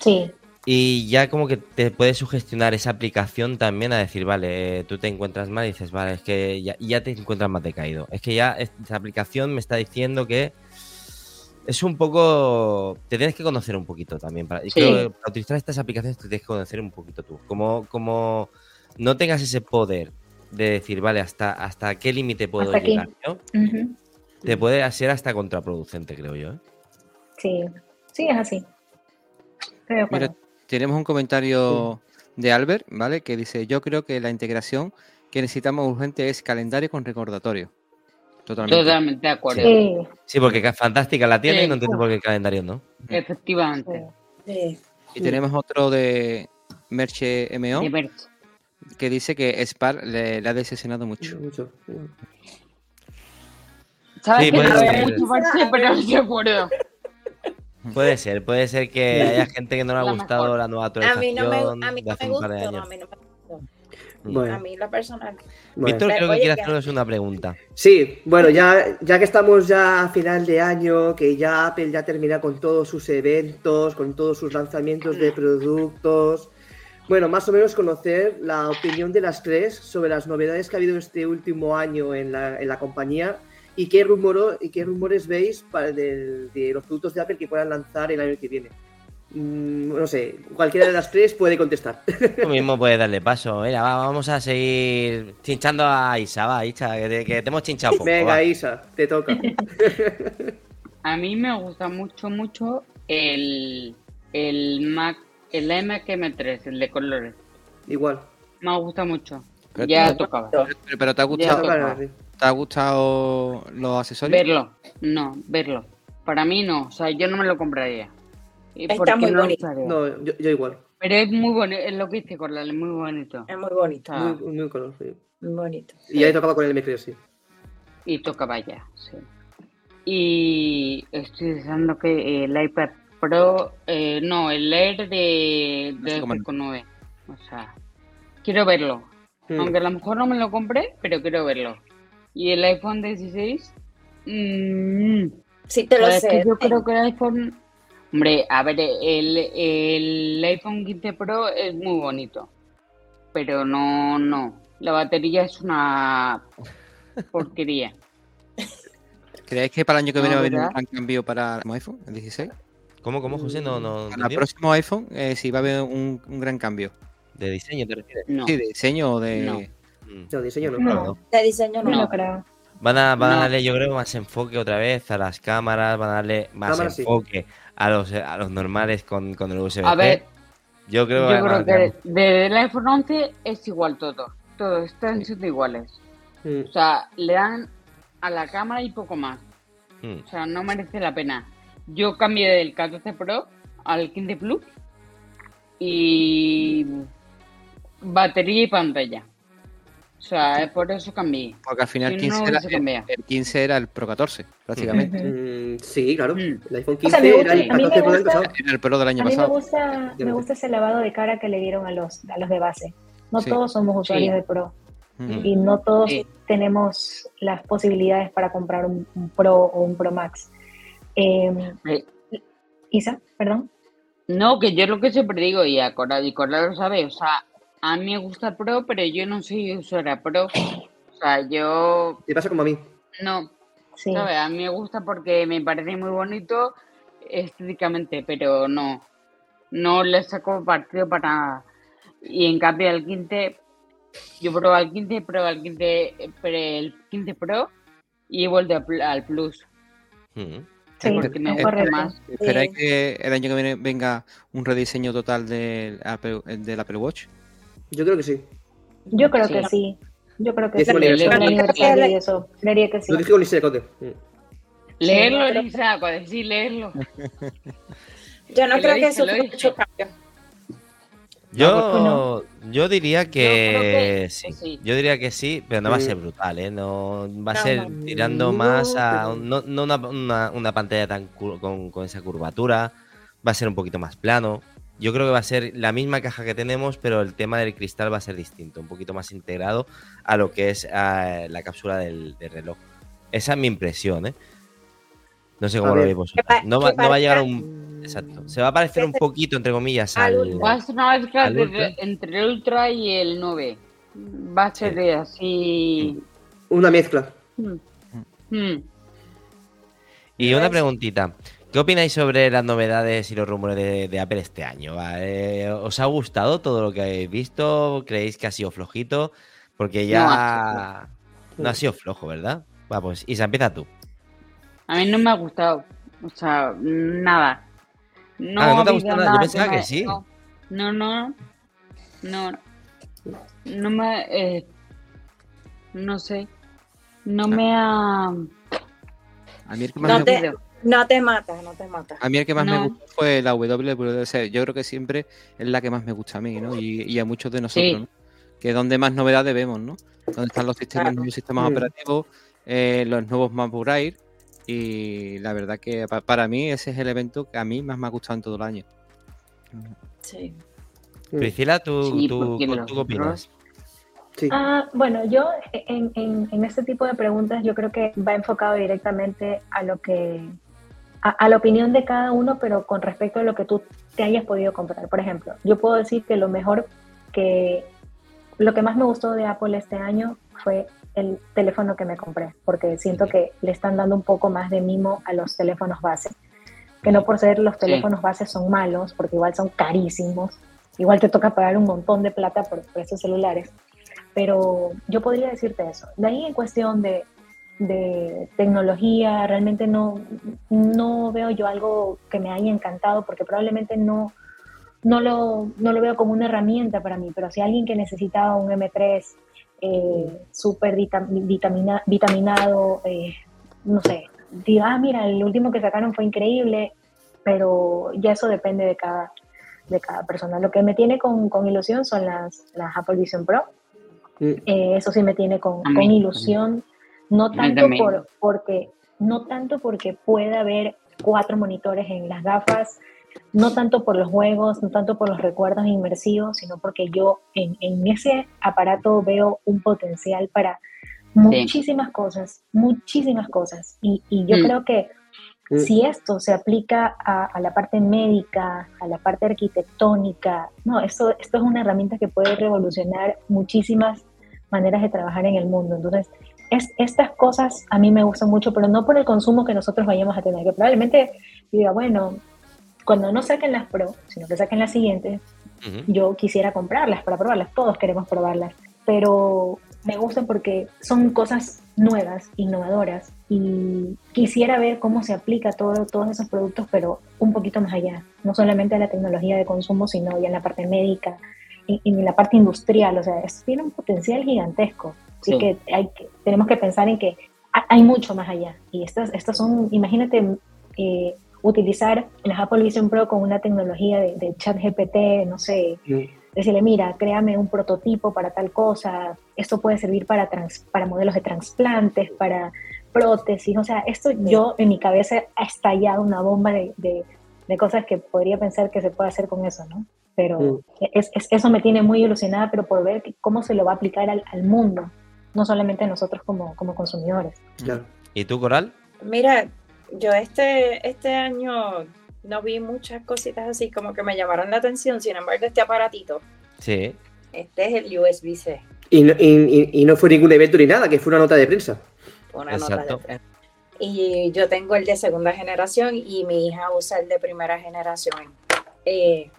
Sí. Y ya como que te puede sugestionar esa aplicación también a decir, vale, tú te encuentras mal y dices, vale, es que ya, ya te encuentras más decaído. Es que ya esta aplicación me está diciendo que es un poco... Te tienes que conocer un poquito también. Para, y creo que para utilizar estas aplicaciones te tienes que conocer un poquito tú. Como, como no tengas ese poder de decir, vale, hasta, hasta qué límite puedo llegar, ¿no? te puede ser hasta contraproducente, creo yo. ¿eh? Sí, sí, es así. Mira, tenemos un comentario de Albert, ¿vale? Que dice, yo creo que la integración que necesitamos urgente es calendario con recordatorio. Totalmente. Totalmente de acuerdo. Sí, porque es fantástica la tiene y no entiendo por qué el calendario no. Efectivamente. Y tenemos otro de Merche MO. Que dice que Spar le, ha decepcionado mucho. mucho. ¿Sabes puede ser. pero no acuerdo. Puede ser, puede ser que haya gente que no le ha gustado la nueva actualización. A mí no me, a mí no me gustó, a mí no me gustó. Bueno. A mí la persona. Víctor, creo que quiere hacernos una pregunta. Sí, bueno, ya, ya que estamos ya a final de año, que ya Apple ya termina con todos sus eventos, con todos sus lanzamientos de productos. Bueno, más o menos conocer la opinión de las tres sobre las novedades que ha habido este último año en la, en la compañía ¿Y qué, rumoro, y qué rumores veis para de, de los productos de Apple que puedan lanzar el año que viene? Mm, no sé, cualquiera de las tres puede contestar. [LAUGHS] Tú mismo puedes darle paso. Mira, vamos a seguir chinchando a Isa, va, Isa, que te, hemos chinchado poco. Venga, Isa, te toca. [LAUGHS] a mí me gusta mucho, mucho el, el Mac, el M3, el de colores. Igual. Me gusta mucho. ya tocaba. Pero, te ha gustado. ¿Te ha gustado los accesorios? Verlo, no, verlo. Para mí no, o sea, yo no me lo compraría. Está muy bonito. No, yo, igual. Pero es muy bonito, es lo que dice Corlal, es muy bonito. Es muy bonito. muy, muy color, sí. Muy bonito. Y ahí tocaba con el M3, sí. Y tocaba ya, sí. Y estoy deseando que el iPad Pro, eh, no, el Air de, de 9. O sea, quiero verlo. Hmm. Aunque a lo mejor no me lo compré, pero quiero verlo. Y el iPhone 16, mmm, sí te lo sé. yo creo que el iPhone Hombre, a ver, el, el iPhone 15 Pro es muy bonito, pero no, no. La batería es una porquería. ¿Creéis que para el año que viene va a haber un gran cambio para el iPhone, el 16? ¿Cómo, cómo, José? No, no, para el próximo iPhone eh, sí va a haber un, gran cambio. ¿De diseño te refieres? Sí, de diseño o de... No. de diseño no. no. De diseño no, no creo. Van a, van a darle, yo creo, más enfoque otra vez a las cámaras, van a darle más enfoque a los, a los normales con, con el USB. A ver, yo creo, yo creo que desde el iPhone 11 es igual todo. Todo están siendo iguales. O sea, le dan a la cámara y poco más. Hmm. O sea, no merece la pena. Yo cambié del 14 Pro al 15 Plus y batería y pantalla. O sea, por eso cambié. Porque al final el, 15 era, el, 15 era, el Pro 14, prácticamente. Mm, sí, claro. Mm. El iPhone 15 era el 14 Pro del pasado. Era el Pro del año a mí Me gusta, me gusta ese lavado de cara que le dieron a los, a los de base. No todos somos usuarios de Pro. Y no todos tenemos las posibilidades para comprar un, Pro o un Pro Max. Eh, Isa, perdón. No, que yo lo que siempre digo, y a Corrado, y lo sabe, o sea, a mí me gusta Pro, pero yo no soy usuaria Pro. O sea, yo... ¿Te pasa como a mí? No. Sí. A mí me gusta porque me parece muy bonito estéticamente, pero no. No le saco partido para nada. Y en cambio al 15, yo probé al 15, probé al 15, el 15 Pro y he vuelto al Plus. Mm. Sí, porque me gusta más. ¿Esperáis que el año que viene venga un rediseño total del Apple, del Apple Watch? Yo creo que sí. Yo creo que sí. Yo creo que sí. Eso. Creería [LAUGHS] que sí. Lo dije con Lisa Cote. Leerlo, Lisa, sí, leerlo. Yo no creo que eso mucho cambio. Yo, yo diría que, sí. Yo diría que sí, pero no va a ser brutal, ¿eh? No va a ser tirando más a no, no una, una, pantalla tan con, con esa curvatura, va a ser un poquito más plano. Yo creo que va a ser la misma caja que tenemos, pero el tema del cristal va a ser distinto, un poquito más integrado a lo que es ah, la cápsula del, reloj. Esa es mi impresión, ¿eh? No sé cómo lo veis vosotros. No va, a llegar a un. Exacto. Se va a parecer un poquito, entre comillas, al. Va a ser una mezcla entre el Ultra y el 9. Va a ser así. Una mezcla. Hmm. Hmm. Y una preguntita. ¿Qué opináis sobre las novedades y los rumores de, Apple este año? ¿Os ha gustado todo lo que habéis visto? ¿Creéis que ha sido flojito? Porque ya no, ha sido flojo, ¿verdad? Va, pues Isa, empieza tú. A mí no me ha gustado. O sea, nada. No, ah, ¿no te ha gustado nada? Yo pensaba que, sí. No, no. No. No me. Eh, no sé. No me ha. A mí el que más me no te mata, no te mata. A mí el que más me gustó fue la WWDC. Yo creo que siempre es la que más me gusta a mí, ¿no? Y, a muchos de nosotros, ¿no? Que es donde más novedades vemos, ¿no? Donde están los sistemas, nuevos sistemas mm. operativos, eh, los nuevos MacBook Air. Y la verdad que para mí ese es el evento que a mí más me ha gustado en todo el año. Sí. Priscila, ¿tú, tú, ¿tú qué opinas? Ah, bueno, yo en, en, este tipo de preguntas yo creo que va enfocado directamente a lo que a, la opinión de cada uno, pero con respecto a lo que tú te hayas podido comprar. Por ejemplo, yo puedo decir que lo mejor que lo que más me gustó de Apple este año fue el teléfono que me compré, porque siento que le están dando un poco más de mimo a los teléfonos base. Que no por ser los teléfonos base son malos, porque igual son carísimos. Igual te toca pagar un montón de plata por, esos celulares. Pero yo podría decirte eso. De ahí en cuestión de, de tecnología, realmente no, no veo yo algo que me haya encantado, porque probablemente no, no lo, no lo veo como una herramienta para mí, pero si alguien que necesitaba un M3 eh, súper vitamina, vitaminado, eh, no sé, diga, ah, mira, el último que sacaron fue increíble, pero ya eso depende de cada, de cada persona. Lo que me tiene con, con ilusión son las, las Apple Vision Pro. Eh, eso sí me tiene con, con ilusión, no tanto por, porque, no tanto porque pueda haber cuatro monitores en las gafas, no tanto por los juegos, no tanto por los recuerdos inmersivos, sino porque yo en, en ese aparato veo un potencial para muchísimas cosas, muchísimas cosas. Y, y yo mm. creo que mm. si esto se aplica a, a, la parte médica, a la parte arquitectónica, no, esto, esto es una herramienta que puede revolucionar muchísimas maneras de trabajar en el mundo. Entonces, es, estas cosas a mí me gustan mucho, pero no por el consumo que nosotros vayamos a tener, que probablemente diga, bueno, cuando no saquen las Pro, sino que saquen las siguientes, yo quisiera comprarlas para probarlas, todos queremos probarlas, pero me gustan porque son cosas nuevas, innovadoras, y quisiera ver cómo se aplica todo, todos esos productos, pero un poquito más allá, no solamente a la tecnología de consumo, sino ya en la parte médica y, en la parte industrial, o sea, tiene un potencial gigantesco, así que, hay que tenemos que pensar en que hay mucho más allá, y estas, estas son, imagínate, eh, utilizar las Apple Vision Pro con una tecnología de, chat GPT, no sé, decirle, mira, créame un prototipo para tal cosa, esto puede servir para, para modelos de trasplantes, para prótesis, o sea, esto yo en mi cabeza ha estallado una bomba de, cosas que podría pensar que se puede hacer con eso, ¿no? Pero es, eso me tiene muy ilusionada, pero por ver cómo se lo va a aplicar al, mundo, no solamente nosotros como, como consumidores. ¿Y tú, Coral? Mira, yo este, este año no vi muchas cositas así como que me llamaron la atención, sin embargo, este aparatito. Sí. Este es el USB-C. Y no, fue ningún evento ni nada, que fue una nota de prensa. Una nota de prensa. Y yo tengo el de segunda generación y mi hija usa el de primera generación. Eh,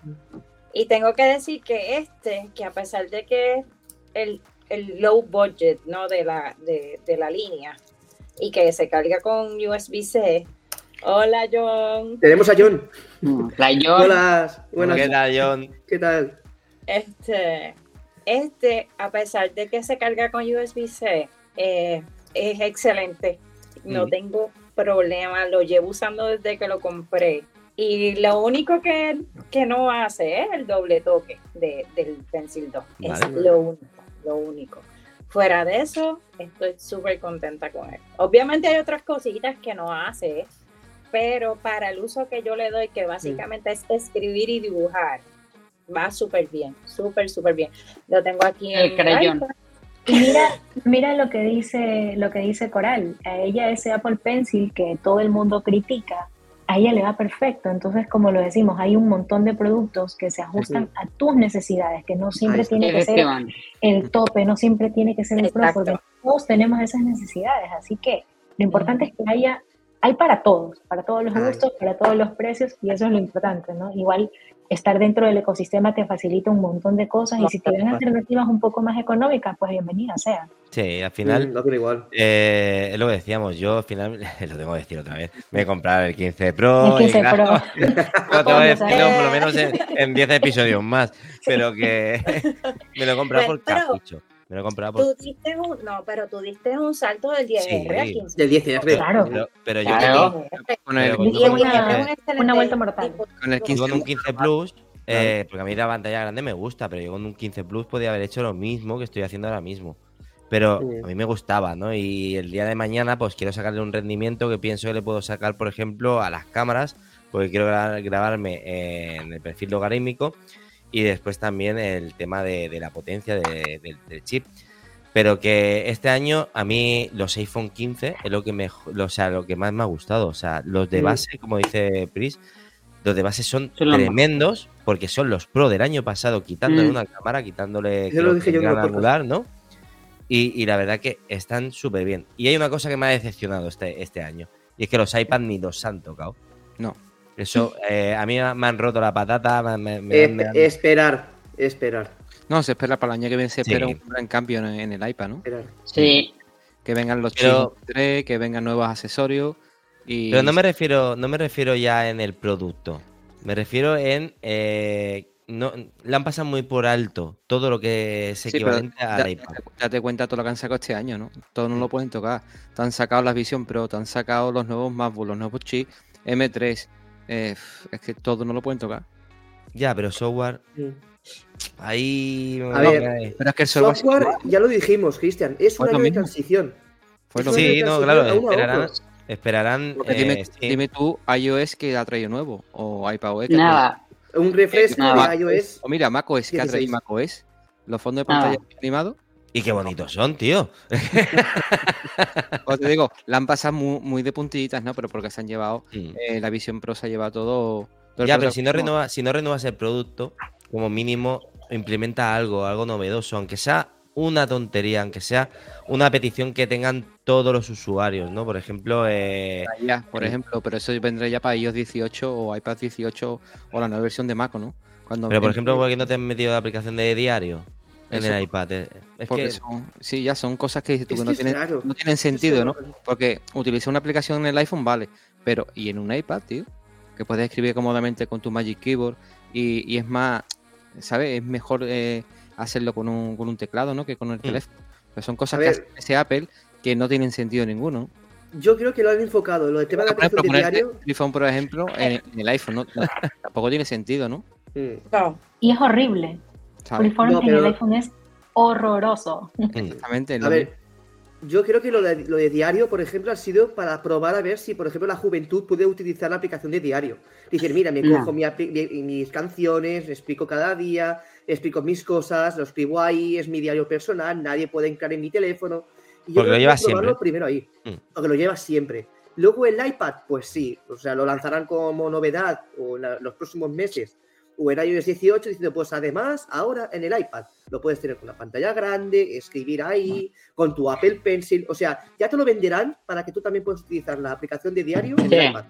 y tengo que decir que este, que a pesar de que el, el low budget ¿no? de, la, de, de la línea, y que se carga con USB-C. Hola, John. Tenemos a John. Hola, John. Hola, buenas. ¿Qué tal, John? ¿Qué tal? Este, este, a pesar de que se carga con USB-C, eh, es excelente. No tengo problema, lo llevo usando desde que lo compré. Y lo único que, que no hace es el doble toque de, del Pencil 2. Es lo único, lo único. Fuera de eso, estoy súper contenta con él. Obviamente hay otras cositas que no hace, pero para el uso que yo le doy, que básicamente es escribir y dibujar, va súper bien, súper, súper bien. Lo tengo aquí el en crayón. mira, mira lo que dice, lo que dice Coral. A ella ese Apple Pencil que todo el mundo critica, a ella le va perfecto. Entonces, como lo decimos, hay un montón de productos que se ajustan a tus necesidades, que no siempre tiene que ser el tope, no siempre tiene que ser el pro, porque todos tenemos esas necesidades. Así que lo importante es que haya, hay para todos, para todos los gustos, para todos los precios, y eso es lo importante, ¿no? Igual estar dentro del ecosistema te facilita un montón de cosas y si te ven alternativas un poco más económicas, pues bienvenida sea. Sí, al final, mm, igual. Eh, es lo que decíamos, yo al final, [LAUGHS] lo tengo que decir otra vez, me he comprado el 15 Pro. El 15 Pro. [LAUGHS] no te voy a decir, por lo menos en, 10 episodios más, [LAUGHS] pero que me lo he comprado por capricho. Me lo he comprado por... Tú diste un, no, pero tú diste un salto del 10R al 15. Del 10R. Claro. Pero, pero yo claro. con el, una vuelta mortal. Con el 15, con un 15 Plus, eh, porque a mí la pantalla grande me gusta, pero yo con un 15 Plus podía haber hecho lo mismo que estoy haciendo ahora mismo. Pero a mí me gustaba, ¿no? Y el día de mañana, pues quiero sacarle un rendimiento que pienso que le puedo sacar, por ejemplo, a las cámaras, porque quiero grabarme en el perfil logarítmico y después también el tema de, la potencia del chip. Pero que este año a mí los iPhone 15 es lo que, me, o sea, lo que más me ha gustado. O sea, los de base, como dice Pris, los de base son, tremendos porque son los Pro del año pasado, quitándole mm. una cámara, quitándole el gran angular, ¿no? Y, la verdad que están súper bien. Y hay una cosa que me ha decepcionado este, este año. Y es que los iPads ni los han tocado. No. Eso, eh, a mí me han roto la patata. Esperar, esperar. No, se espera para el año que viene, se espera un gran cambio en, el iPad, ¿no? Sí. Que vengan los chips 3, que vengan nuevos accesorios. Y... Pero no me refiero, no me refiero ya en el producto. Me refiero en eh, no, le han pasado muy por alto todo lo que es equivalente a la iPad. Date cuenta todo lo que han sacado este año, ¿no? Todo no lo pueden tocar. Te han sacado la Vision Pro, te han sacado los nuevos MacBook, los nuevos chips M3. Eh, es que todo no lo pueden tocar. Ya, pero software. Ahí. A ver, pero es que el software, ya lo dijimos, Cristian, es una de transición. sí, no, claro, esperarán. esperarán eh, dime, tú, iOS que ha traído nuevo o iPadOS. Nada. Un refresco de iOS. O mira, macOS, que ha traído macOS. Los fondos de pantalla animados. Y qué bonitos son, tío. Pues te digo, la han pasado muy, de puntillitas, ¿no? Pero porque se han llevado, eh, la Vision Pro se ha llevado todo. ya, pero si no, renueva, si no renuevas el producto, como mínimo implementa algo, algo novedoso, aunque sea una tontería, aunque sea una petición que tengan todos los usuarios, ¿no? Por ejemplo... Eh, ya, por ejemplo, pero eso vendrá ya para iOS 18 o iPad 18 o la nueva versión de Mac, ¿no? Cuando pero, por ejemplo, ¿por qué no te han metido la aplicación de diario en el iPad? Es que... sí, ya son cosas que, tú, no, tienen, no, tienen, sentido, ¿no? Porque utilizar una aplicación en el iPhone vale, pero ¿y en un iPad, tío? Que puedes escribir cómodamente con tu Magic Keyboard y, es más, ¿sabes? Es mejor... Eh, hacerlo con un, con un teclado, ¿no? Que con el mm. teléfono. Pero son cosas que hace ese Apple que no tienen sentido ninguno. Yo creo que lo han enfocado, lo del tema de la de diario. iPhone, por ejemplo, en, el iPhone, ¿no? tampoco tiene sentido, ¿no? [LAUGHS] Mm. Y es horrible. Freeform en el iPhone es horroroso. Exactamente. A ver, yo creo que lo de, lo de, diario, por ejemplo, ha sido para probar a ver si, por ejemplo, la juventud puede utilizar la aplicación de diario. Dicen, mira, me cojo mis canciones, me explico cada día, explico mis cosas, lo escribo ahí, es mi diario personal, nadie puede entrar en mi teléfono. Y yo porque lo llevas siempre. primero ahí, mm. porque lo llevas siempre. Luego el iPad, pues sí, o sea, lo lanzarán como novedad o en los próximos meses o en iOS 18 diciendo, pues además, ahora en el iPad lo puedes tener con una pantalla grande, escribir ahí, con tu Apple Pencil, o sea, ya te lo venderán para que tú también puedas utilizar la aplicación de diario en el iPad.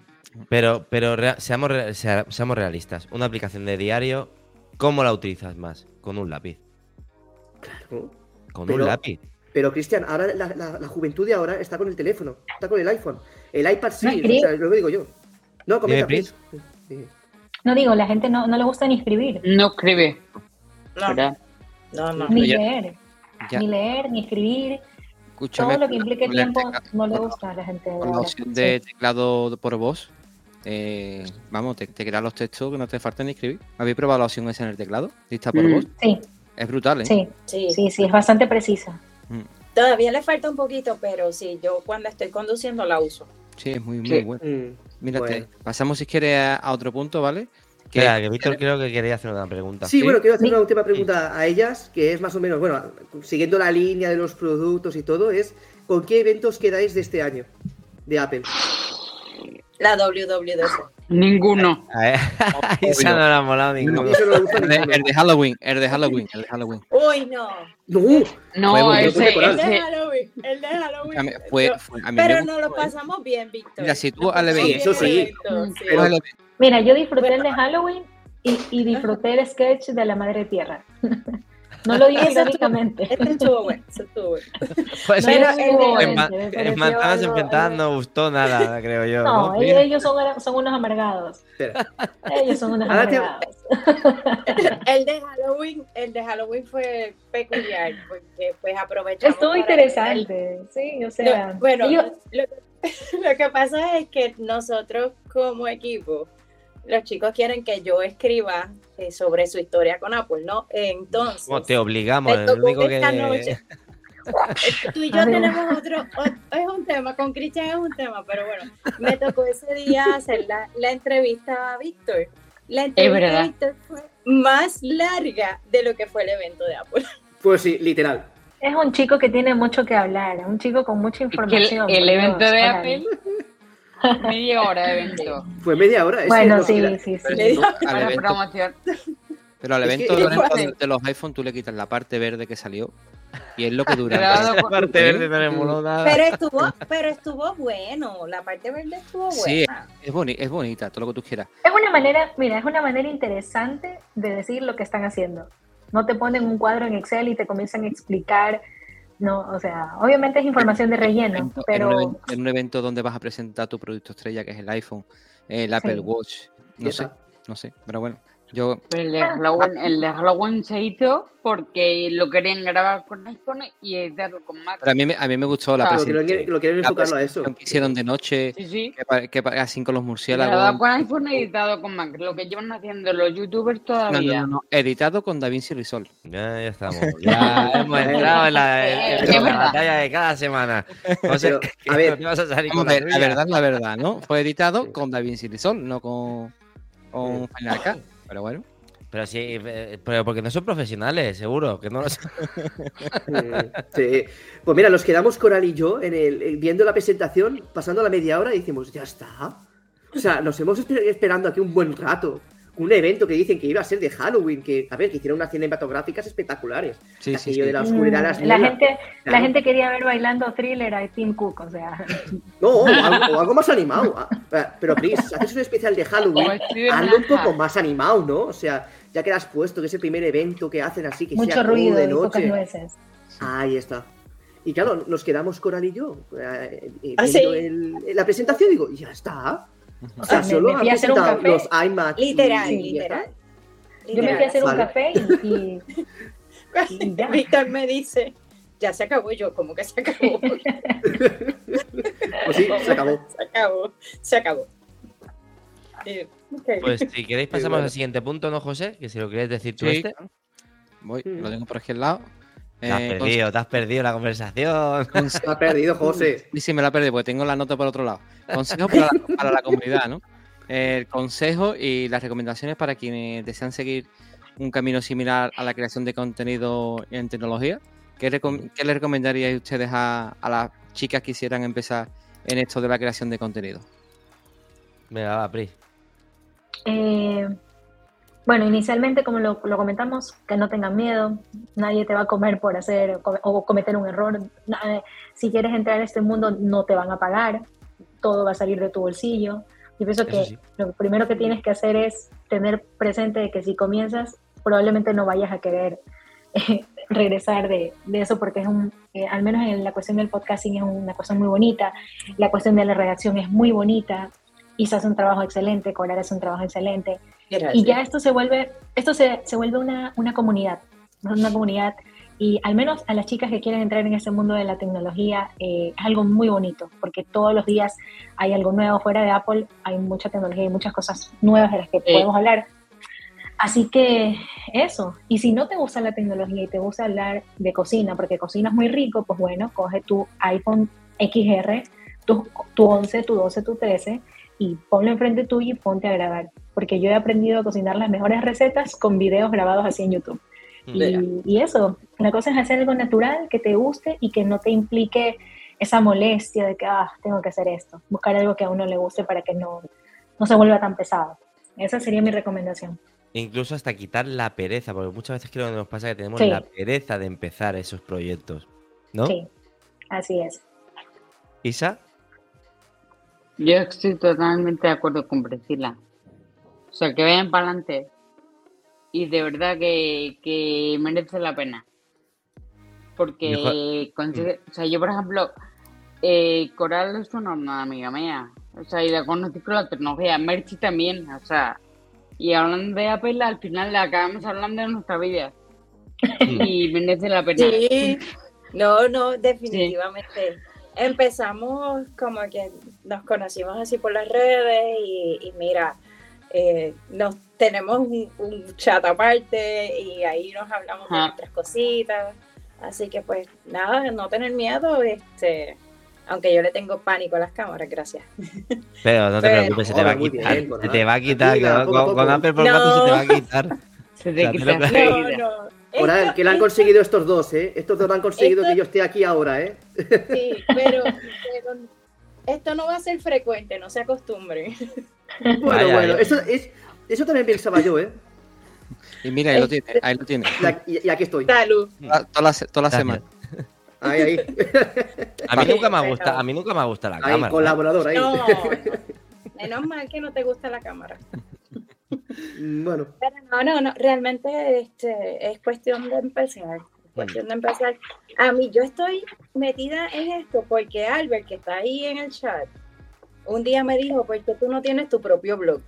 Pero, pero seamos, seamos realistas, una aplicación de diario ¿Cómo la utilizas más? Con un lápiz. Claro. Con un lápiz. Pero, Cristian, ahora la, juventud de ahora está con el teléfono, está con el iPhone. El iPad sí, o sea, lo digo yo. No, comenta, No digo, la gente no, le gusta ni escribir. No escribe. No, no, Ni leer. Ni leer, ni escribir. Todo lo que implique tiempo no le gusta a la gente. Con la opción de teclado por voz, eh, vamos, te, te crean los textos que no te falten ni escribir. ¿Habéis probado la opción esa en el teclado? ¿Lista por mm, voz? Sí. Es brutal, ¿eh? Sí, sí, sí, es bastante precisa. Mm. Todavía le falta un poquito, pero sí, yo cuando estoy conduciendo la uso. Sí, es muy, muy bueno. Mm, Mírate, pasamos si quieres a, otro punto, ¿vale? Que, que Víctor creo que quería hacer una pregunta. Sí, bueno, quiero hacer una última pregunta a ellas, que es más o menos, bueno, siguiendo la línea de los productos y todo, es ¿con qué eventos quedáis de este año de Apple? La WWDC. Ninguno. [LAUGHS] Esa no la ha molado ninguno. El de Halloween, el de Halloween, el de Halloween. Uy, no. No, no ese, el de Halloween, el de Halloween. Fue, fue, a mí pero nos lo pasamos bien, Víctor. Mira, si tú al evento, eso sí. Mira, yo disfruté el de Halloween y, y disfruté el sketch de la Madre Tierra. [LAUGHS] No lo digo irónicamente. Este estuvo bueno, eso estuvo bueno. [LAUGHS] Pues no, en, Manzanas Enfrentadas no gustó nada, [LAUGHS] creo yo. No, ellos son, son, unos amargados. Ellos son unos [LAUGHS] amargados. el de Halloween, el de Halloween fue peculiar, porque pues aprovechamos. Estuvo interesante, sí, o sea. bueno, lo que pasa es que nosotros como equipo los chicos quieren que yo escriba eh, sobre su historia con Apple, ¿no? Entonces. ¿Cómo te obligamos? El único que... noche, [LAUGHS] Tú y yo tenemos otro, es un tema, con Cristian es un tema, pero bueno, me tocó ese día hacer la, la entrevista a Víctor. La entrevista a Víctor fue más larga de lo que fue el evento de Apple. Pues sí, literal. Es un chico que tiene mucho que hablar, un chico con mucha información. El, el evento de Apple media hora de evento. Fue media hora. Bueno, sí, sí, sí. Promoción. Pero al evento de, los iPhone tú le quitas la parte verde que salió y es lo que dura. la parte verde Pero estuvo, pero estuvo bueno, la parte verde estuvo buena. Sí, es, es bonita, todo lo que tú quieras. Es una manera, mira, es una manera interesante de decir lo que están haciendo. No te ponen un cuadro en Excel y te comienzan a explicar no, o sea, obviamente es información de relleno, pero... En un, evento, donde vas a presentar tu producto estrella, que es el iPhone, el Apple Watch, no sé, no sé, pero bueno, yo... El de Halloween, el de Halloween se hizo porque lo querían grabar con iPhone y editarlo con Mac. Pero a mí, a mí me gustó la presentación. Lo, quieren enfocarlo a eso. que hicieron de noche, sí, sí. Que, que, así con los murciélagos. Grabado con iPhone editado con Mac, lo que llevan haciendo los youtubers todavía. No, no, no, editado con DaVinci Resolve. Ya, ya estamos. [LAUGHS] Ya hemos entrado en la, batalla de cada semana. a [LAUGHS] ver, vas a salir con la, la, verdad, la verdad, ¿no? Fue editado con DaVinci Resolve, no con, con Final Cut. Pero bueno. Pero sí, eh, pero porque no son profesionales, seguro, que no lo [LAUGHS] sí. Pues mira, nos quedamos Coral y yo en el, viendo la presentación, pasando la media hora y decimos, ya está. O sea, nos hemos esperando aquí un buen rato un evento que dicen que iba a ser de Halloween, que, a ver, que hicieron unas cinematográficas espectaculares. Sí, sí, de la oscuridad, las la gente, la gente quería ver bailando thriller a Tim Cook, o sea. [LAUGHS] No, o algo, más animado. Ah, pero, Chris, haces un especial de Halloween, hazlo un poco más animado, ¿no? O sea, ya que has puesto que es el primer evento que hacen así, que Mucho sea ruido de noche. pocas nueces. Ahí está. Y claro, nos quedamos Coral y yo eh, ¿Ah, viendo la presentación digo, ya está. O sea, solo me, fui a hacer un café. los iMac. Literal, literal, Yo me fui a hacer un café y, [LAUGHS] Víctor me dice, ya se acabó yo, como que se acabó. [LAUGHS] pues sí, se acabó. [LAUGHS] Se acabó, se acabó. Pues si queréis pasamos al siguiente punto, ¿no, José? Que si lo quieres decir tú este. Voy, lo tengo por aquí al lado. Te has eh, perdido, te has perdido la conversación. [LAUGHS] Te has perdido, [LAUGHS] José. Sí, sí, me la he perdido porque tengo la nota por otro lado. Consejo para, [LAUGHS] para la comunidad, ¿no? El consejo y las recomendaciones para quienes desean seguir un camino similar a la creación de contenido en tecnología. ¿Qué, qué le recomendaríais ustedes a, a, las chicas que quisieran empezar en esto de la creación de contenido? Venga, va, Pri. Eh, bueno, inicialmente, como lo, comentamos, que no tengan miedo, nadie te va a comer por hacer o cometer un error. Si quieres entrar a este mundo, no te van a pagar, todo va a salir de tu bolsillo. Yo pienso que lo primero que tienes que hacer es tener presente que si comienzas, probablemente no vayas a querer eh, [LAUGHS] regresar de, eso, porque es un, eh, al menos en la cuestión del podcasting es una cosa muy bonita, la cuestión de la redacción es muy bonita, Isa hace un trabajo excelente, Colar hace un trabajo excelente. Y ya esto se vuelve, esto se, se vuelve una, una, comunidad, una comunidad. Y al menos a las chicas que quieren entrar en ese mundo de la tecnología eh, es algo muy bonito, porque todos los días hay algo nuevo. Fuera de Apple, hay mucha tecnología y muchas cosas nuevas de las que podemos hablar. Así que eso, y si no te gusta la tecnología y te gusta hablar de cocina, porque cocinas muy rico, pues bueno, coge tu iPhone XR, tu, tu 11, tu 12, tu 13 y ponlo enfrente tuyo y ponte a grabar. Porque yo he aprendido a cocinar las mejores recetas con videos grabados así en YouTube. Y, eso, la cosa es hacer algo natural, que te guste y que no te implique esa molestia de que, ah, tengo que hacer esto. Buscar algo que a uno le guste para que no, no se vuelva tan pesado. Esa sería mi recomendación. Incluso hasta quitar la pereza, porque muchas veces creo que nos pasa que tenemos la pereza de empezar esos proyectos, ¿no? Sí, así es. Isa. Yo estoy totalmente de acuerdo con Priscila. O sea, que vayan para adelante. Y de verdad que, merece la pena. Porque, o sea, yo por ejemplo, eh, Coral es una, amiga mía. O sea, y la conocí con la tecnología. Merchi también, o sea. Y hablando de Apple, al final le acabamos hablando de nuestra vida. y merece la pena. Sí. No, no, definitivamente empezamos como que nos conocimos así por las redes y, mira, eh, nos tenemos un, chat aparte y ahí nos hablamos de nuestras cositas. Así que pues nada, no tener miedo, este, aunque yo le tengo pánico a las cámaras, gracias. [LAUGHS] Pero no te preocupes, se te va a quitar. se te va a quitar, con, Apple por no. se te va a quitar. Se te quita. No, no. Ahora, que lo han conseguido estos dos, ¿eh? Estos dos han conseguido que yo esté aquí ahora, ¿eh? Sí, pero, esto no va a ser frecuente, no se acostumbre. [LAUGHS] Bueno, bueno, eso, es, eso también pensaba yo, ¿eh? Y mira, ahí lo tiene, ahí lo tiene. Y, aquí estoy. Salud. Toda la, toda la semana. Ahí, ahí. A mí nunca me gusta, a mí nunca me gusta la ahí, cámara. colaborador, ahí. No, [LAUGHS] menos mal que no te gusta la cámara. Bueno. Pero no, no, no, realmente este, es cuestión de empezar. Es cuestión de empezar. A mí, yo estoy metida en esto porque Albert, que está ahí en el chat, un día me dijo, ¿por qué tú no tienes tu propio blog?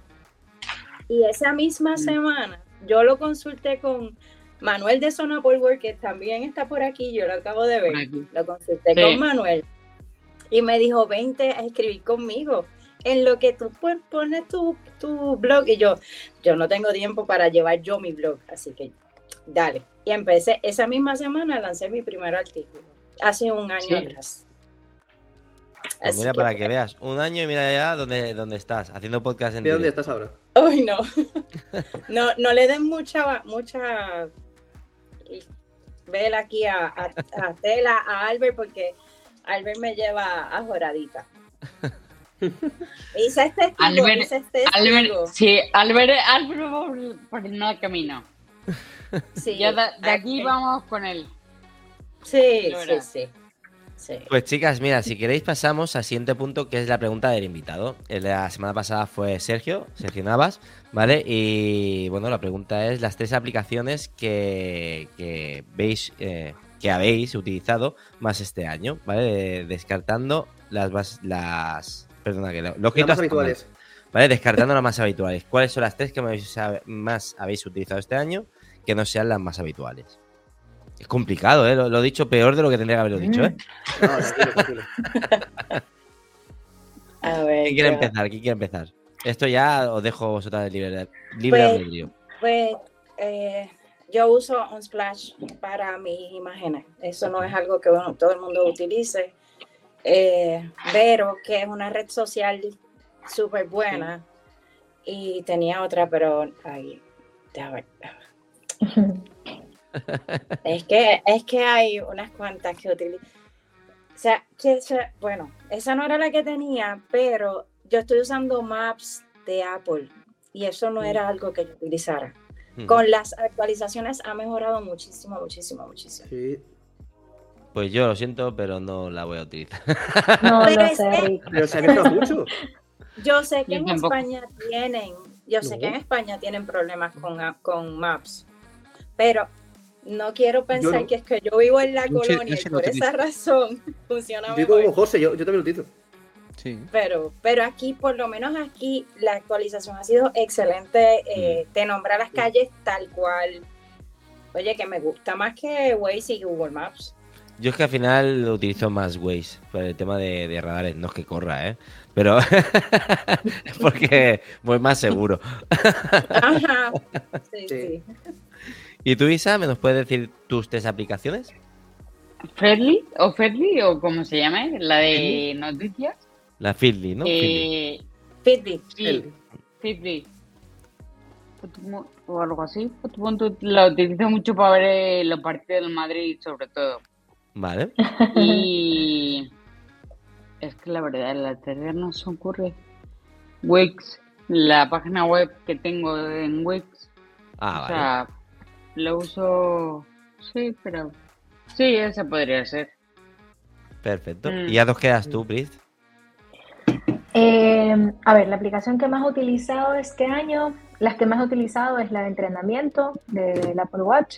Y esa misma semana yo lo consulté con Manuel de Zona Work, que también está por aquí, yo lo acabo de ver. Lo consulté Sí. con Manuel y me dijo, vente a escribir conmigo. En lo que tú pon- pones tu, tu blog y yo, yo no tengo tiempo para llevar yo mi blog, así que dale. Y empecé, esa misma semana lancé mi primer artículo, hace un año Sí. atrás. Pues mira, que, para que veas, un año y mira ya dónde, dónde estás, haciendo podcast en ¿De dónde estás ahora? Ay, no. [LAUGHS] no. No le den mucha, mucha vela aquí a, a, a Tela, a Albert, porque Albert me lleva a joradita. Hice este Albert- hice este Albert, sí, Albert, Albert por, por el mal camino. Sí, Ya de, de aquí vamos con él. Sí, sí, sí. sí. Pues chicas, mira, si queréis pasamos al siguiente punto, que es la pregunta del invitado. Eh, La semana pasada fue Sergio, Sergio Navas, ¿vale? Y bueno, la pregunta es las tres aplicaciones que, que veis, eh, que habéis utilizado más este año, ¿vale? De- descartando las más, las, perdona, que lo, lo he Las escrito más habituales. ¿vale? Descartando las más habituales. ¿Cuáles son las tres que más habéis utilizado este año que no sean las más habituales? Es complicado, ¿eh? Lo, lo he dicho peor de lo que tendría que haberlo dicho, ¿eh? No, tranquilo, tranquilo. [LAUGHS] A ver. ¿Quién quiere empezar? ¿Quién quiere empezar? Esto ya os dejo vosotras de libre, libre Pues- albedrío. Pues eh, yo uso Unsplash para mis imágenes. Eso no es algo que bueno, todo el mundo utilice. Eh, pero que es una red social súper buena. Y tenía otra, pero ver, déjame ver. [LAUGHS] es que es que hay unas cuantas que utilizo. O sea, que bueno, esa no era la que tenía, pero yo estoy usando Maps de Apple y eso no era algo que yo utilizara. Mm. Con las actualizaciones ha mejorado muchísimo, muchísimo, muchísimo. Sí. Pues yo lo siento, pero no la voy a utilizar. [LAUGHS] No Pero sé. Pero se mucho. Yo sé que Yo en tampoco. España tienen, yo sé No. que en España tienen problemas con, con Maps, pero no quiero pensar no. que es que yo vivo en la Yo colonia y por esa razón [LAUGHS] funciona Yo mejor. como José, yo, yo también lo utilizo. Sí. Pero, pero aquí, por lo menos aquí, la actualización ha sido excelente. eh, Te nombra las calles tal cual. Oye, que me gusta más que Waze y Google Maps. Yo es que al final lo utilizo más Waze por el tema de, de radares. No es que corra, ¿eh? Pero [LAUGHS] es porque voy más seguro. Ajá. Sí, Sí. sí. ¿Y tú, Isa, me nos puedes decir tus tres aplicaciones? Fairly o Fairly o como se llame, la de noticias. La Feedly, ¿no? Eh, El- Feedly. O algo así. La utilizo mucho para ver eh, los partidos del Madrid, sobre todo. Vale. Y [LAUGHS] es que la verdad, la tercera no se ocurre. Wix, la página web que tengo en Wix, Ah, o vale. sea, lo uso, sí, pero sí, esa podría ser. Perfecto. Mm. ¿Y a dos quedas tú, Pris? Eh, a ver, la aplicación que más he utilizado este año, las que más he utilizado es la de entrenamiento del Apple Watch.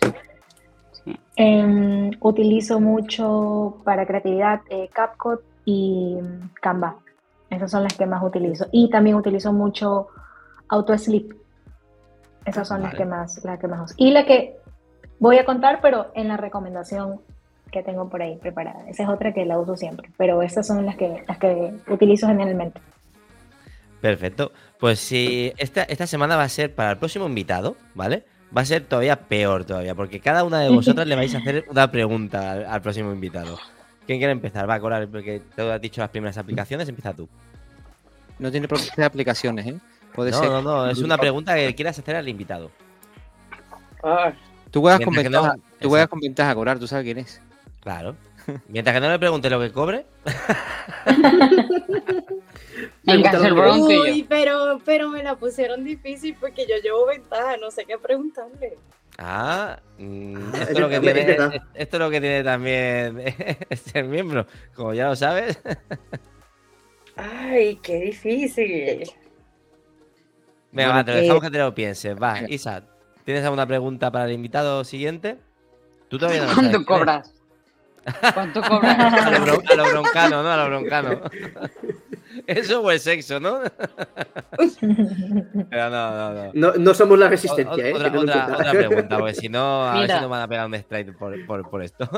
Sí. Em, utilizo mucho para creatividad eh, CapCut y Canva. Esas son las que más utilizo. Y también utilizo mucho AutoSleep. Esas son las que más, las que más uso. Y la que voy a contar, pero en la recomendación que tengo por ahí preparada. Esa es otra que la uso siempre. Pero estas son las que, las que utilizo generalmente. Perfecto. Pues si esta, esta semana va a ser para el próximo invitado, ¿vale? Va a ser todavía peor todavía, porque cada una de vosotras le vais a hacer una pregunta al, al próximo invitado. ¿Quién quiere empezar? Va a colar, porque te has dicho las primeras aplicaciones, empieza tú. No tiene por qué ser aplicaciones, ¿eh? Puede No, ser. no, no, es una pregunta que quieras hacer al invitado. Ah, Tú juegas con no- ventaja, tú juegas con ventaja, Corar, tú sabes quién es. Claro. Mientras que no le pregunte lo que cobre. [LAUGHS] Uy, pero, pero me la pusieron difícil porque yo llevo ventaja, no sé qué preguntarle. Ah, mm, esto, es lo que tiene, esto es lo que tiene también [LAUGHS] este miembro, como ya lo sabes. Ay, qué difícil. Venga, va, te lo dejamos que te lo pienses. Va, Isa, ¿tienes alguna pregunta para el invitado siguiente? Tú todavía no ¿Cuánto cobras? ¿Cuánto cobras? [LAUGHS] A lo, broncano, ¿no? A lo broncano. [LAUGHS] Eso o el sexo, ¿no? [LAUGHS] Pero no, no, no. No, somos la resistencia, ¿eh? Otra, otra, pregunta, porque si no, a ver si nos van a pegar un strike por, por, por esto.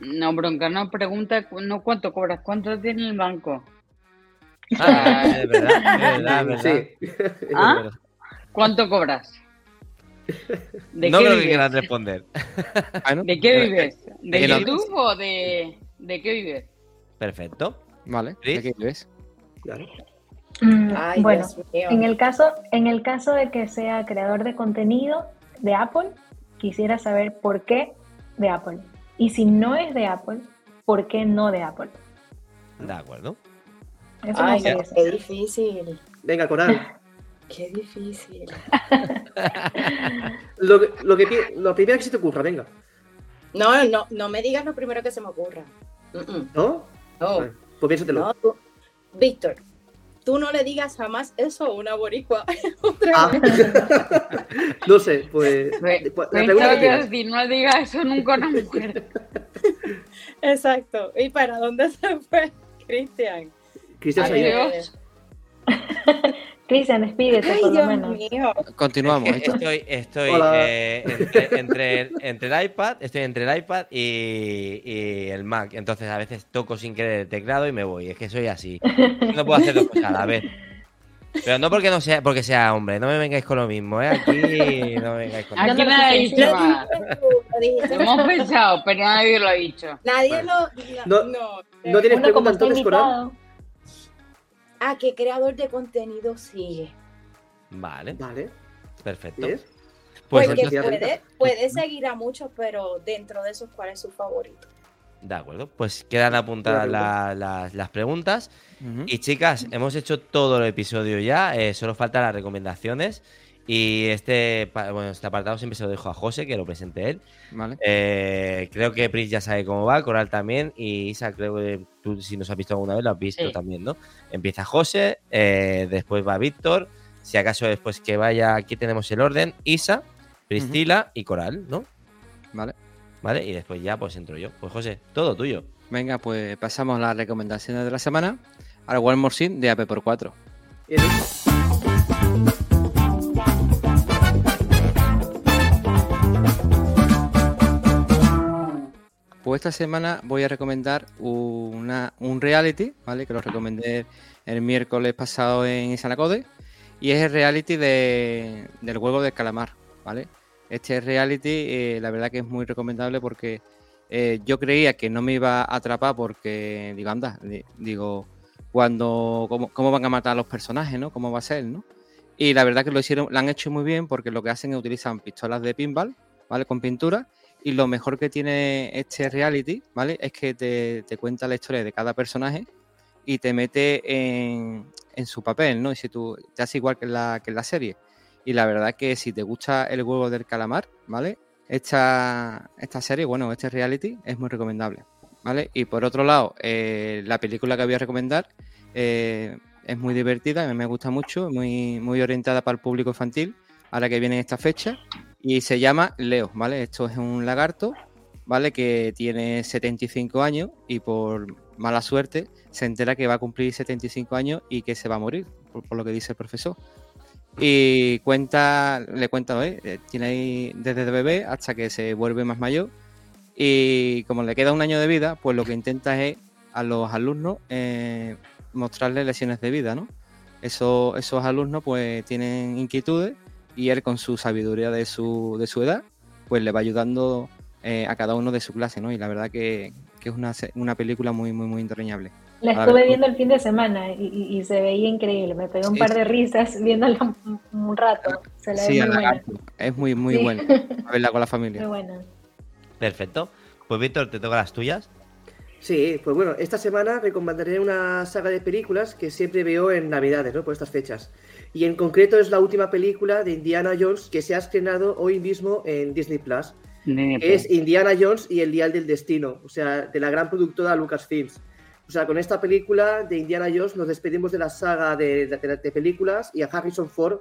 No, broncano pregunta no cuánto cobras, cuánto tiene el banco. Ah, es verdad, es [LAUGHS] verdad, es verdad. Sí. ¿Ah? ¿Cuánto cobras? ¿De no qué creo vives? que quieran responder. Ah, ¿De qué vives? ¿De, YouTube o de, de qué vives? Perfecto. Vale. ¿De qué vives? Claro. Mm, bueno, en el, caso, en el caso de que sea creador de contenido de Apple, quisiera saber por qué de Apple. Y si no es de Apple, ¿por qué no de Apple? De acuerdo. Eso Ay, qué difícil. Venga, Coral. [LAUGHS] Qué difícil. [LAUGHS] lo, que, lo, que, lo primero que se te ocurra, venga. No, no, no me digas lo primero que se me ocurra. ¿No? No. pues piénsatelo. No, Víctor, tú no le digas jamás eso a una boricua. [LAUGHS] Ah. no sé, pues. pues la pregunta que no le digas eso nunca a una mujer. Exacto. ¿Y para dónde se fue Cristian? Cristian Adiós. [LAUGHS] Cristian, despídete por lo menos. Continuamos. [LAUGHS] Estoy, estoy eh, entre, entre, el iPad, estoy entre el iPad y, el Mac. Entonces a veces toco sin querer el teclado y me voy. Es que soy así. No puedo hacer dos cosas a la vez. Pero no porque no sea, porque sea hombre, no me vengáis con lo mismo, ¿eh? Aquí no me vengáis con lo mismo. Aquí nadie ha dicho Lo hemos pensado, pero nadie lo ha dicho. Nadie lo. No, no, no tienes pregunta entonces, Coral. ¿A qué creador de contenido sigue? Vale. Vale. Perfecto. Pues puede, puede, seguir a muchos, pero dentro de esos, ¿cuál es su favorito? De acuerdo, pues quedan apuntadas las preguntas. Y chicas, hemos hecho todo el episodio ya, eh, solo faltan las recomendaciones. Y este, bueno, este apartado siempre se lo dejo a José, que lo presente él. Vale. Eh, creo que Pris ya sabe cómo va, Coral también. Y Isa, creo que tú, si nos has visto alguna vez, lo has visto también, ¿no? Empieza José, eh, después va Víctor. Si acaso después que vaya, aquí tenemos el orden: Isa, Priscila y Coral, ¿no? Vale. Vale, y después ya, pues entro yo. Pues José, todo tuyo. Venga, pues pasamos a las recomendaciones de la semana al One More de AP por 4. Pues esta semana voy a recomendar una, un reality, ¿vale? Que lo recomendé el miércoles pasado en Isanacode. Y es el reality de, del juego de calamar, ¿vale? Este reality, eh, la verdad que es muy recomendable porque eh, yo creía que no me iba a atrapar porque, digo, anda, digo, cuando, cómo, van a matar a los personajes, ¿no? ¿Cómo va a ser, ¿no? Y la verdad que lo hicieron, lo han hecho muy bien porque lo que hacen es utilizar pistolas de pinball, ¿vale? Con pintura y lo mejor que tiene este reality, ¿vale? Es que te, cuenta la historia de cada personaje y te mete en, su papel, ¿no? Y si tú te hace igual que en, la, que la serie. Y la verdad que si te gusta el huevo del calamar, ¿vale? Esta, esta serie, bueno, este reality es muy recomendable, ¿vale? Y por otro lado, eh, la película que voy a recomendar eh, es muy divertida, me gusta mucho, muy, muy orientada para el público infantil, ahora que viene esta fecha, y se llama Leo, ¿vale? Esto es un lagarto, ¿vale? Que tiene 75 años y por mala suerte se entera que va a cumplir 75 años y que se va a morir, por, lo que dice el profesor. Y cuenta, le cuenta, ¿eh? tiene ahí desde bebé hasta que se vuelve más mayor. Y como le queda un año de vida, pues lo que intenta es a los alumnos eh, mostrarles lecciones de vida, ¿no? Eso, esos alumnos pues tienen inquietudes y él con su sabiduría de su, de su edad, pues le va ayudando eh, a cada uno de su clase, ¿no? Y la verdad que, es una, una, película muy, muy, muy entrañable. La estuve viendo el fin de semana y, se veía increíble. Me pegué un par de risas viéndola un, rato. sí, es muy, muy, muy buena. A verla con la [LAUGHS] familia. Muy buena. Perfecto. Pues Víctor, te toca las tuyas. Sí, pues bueno, esta semana recomendaré una saga de películas que siempre veo en Navidades, ¿no? Por estas fechas. Y en concreto es la última película de Indiana Jones que se ha estrenado hoy mismo en Disney Plus. Es Indiana Jones y el Dial del Destino, o sea, de la gran productora Lucasfilms. O sea, con esta película de Indiana Jones nos despedimos de la saga de, de, películas y a Harrison Ford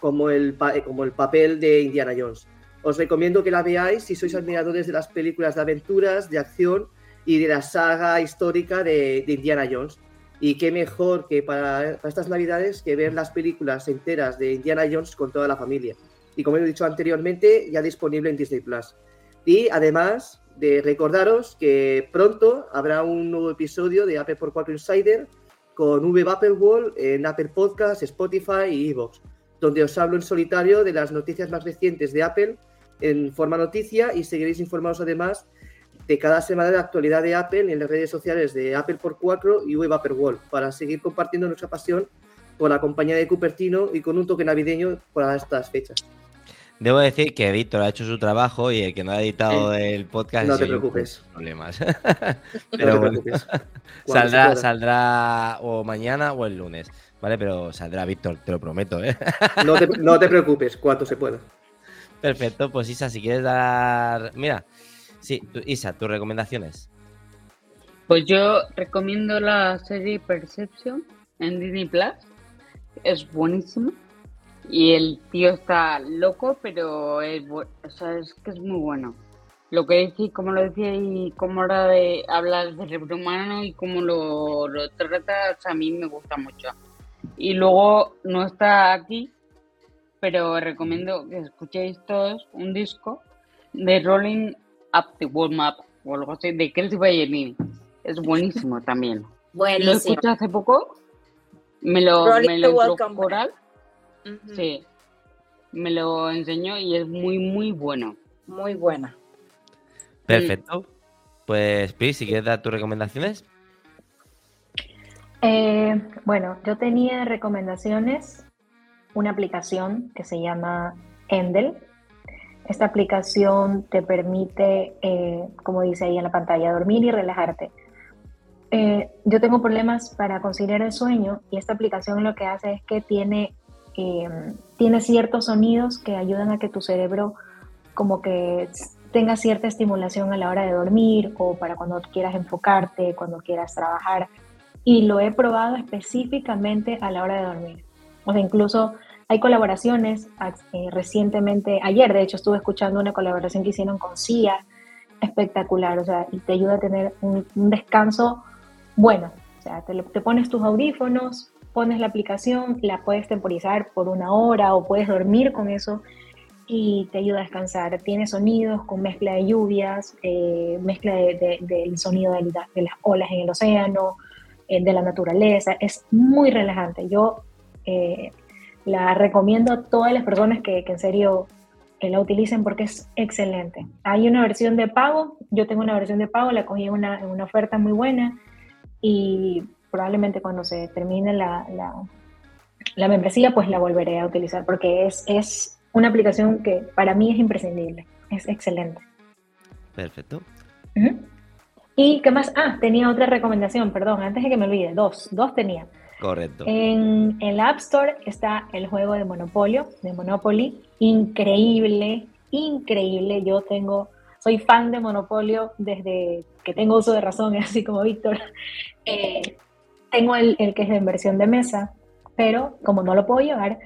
como el, como el papel de Indiana Jones. Os recomiendo que la veáis si sois admiradores de las películas de aventuras, de acción y de la saga histórica de, Indiana Jones. Y qué mejor que para, estas navidades que ver las películas enteras de Indiana Jones con toda la familia. Y como he dicho anteriormente, ya disponible en Disney Plus. Y además de recordaros que pronto habrá un nuevo episodio de Apple por 4 Insider con V Wall en Apple Podcasts, Spotify y Evox, donde os hablo en solitario de las noticias más recientes de Apple en forma noticia y seguiréis informados además de cada semana de actualidad de Apple en las redes sociales de Apple por 4 y Web Apple World para seguir compartiendo nuestra pasión por la compañía de Cupertino y con un toque navideño para estas fechas. Debo decir que Víctor ha hecho su trabajo y el que no ha editado el podcast. No te preocupes. Problemas. Pero no te [LAUGHS] preocupes. [LAUGHS] saldrá, saldrá o mañana o el lunes. ¿Vale? Pero saldrá Víctor, te lo prometo, ¿eh? no, te, no te preocupes, cuanto se pueda. [LAUGHS] Perfecto, pues Isa, si quieres dar. Mira, sí, Isa, tus recomendaciones. Pues yo recomiendo la serie Perception en Disney Plus. Es buenísimo. Y el tío está loco, pero es, o sea, es que es muy bueno. Lo que dice, como lo decía, y cómo era de hablar de cerebro humano y cómo lo, lo trata, a mí me gusta mucho. Y luego no está aquí, pero recomiendo que escuchéis todos un disco de Rolling Up the World Map o algo así, de Kelsey Ballerini. Es buenísimo también. Buenísimo. Lo escuché hace poco, me lo, me lo coral. Sí, me lo enseñó y es muy, muy bueno. Muy buena. Perfecto. Pues, Pi, si quieres dar tus recomendaciones. Eh, bueno, yo tenía recomendaciones una aplicación que se llama Endel. Esta aplicación te permite, eh, como dice ahí en la pantalla, dormir y relajarte. Eh, yo tengo problemas para conciliar el sueño y esta aplicación lo que hace es que tiene, eh, tiene ciertos sonidos que ayudan a que tu cerebro como que tenga cierta estimulación a la hora de dormir o para cuando quieras enfocarte, cuando quieras trabajar. Y lo he probado específicamente a la hora de dormir. O sea, incluso hay colaboraciones, eh, recientemente, ayer de hecho estuve escuchando una colaboración que hicieron con CIA, espectacular, o sea, y te ayuda a tener un, descanso bueno, o sea, te, pones tus audífonos, pones la aplicación, la puedes temporizar por una hora o puedes dormir con eso y te ayuda a descansar. Tiene sonidos con mezcla de lluvias, eh, mezcla del sonido de, de, las olas en el océano, eh, de la naturaleza, es muy relajante. Yo la recomiendo a todas las personas que, en serio la utilicen porque es excelente. Hay una versión de pago, yo tengo una versión de pago, la cogí en una, una oferta muy buena y probablemente cuando se termine la, la, membresía pues la volveré a utilizar porque es, es una aplicación que para mí es imprescindible, es excelente. Perfecto. ¿Y qué más? Ah, tenía otra recomendación, perdón, antes de que me olvide, dos, dos tenía. Correcto. En el App Store está el juego de Monopolio, de Monopoly, increíble, increíble. Yo tengo, soy fan de Monopolio desde que tengo uso de razón, [LAUGHS] así como Víctor. Eh, tengo el, que es de versión de mesa, pero como no lo puedo llevar,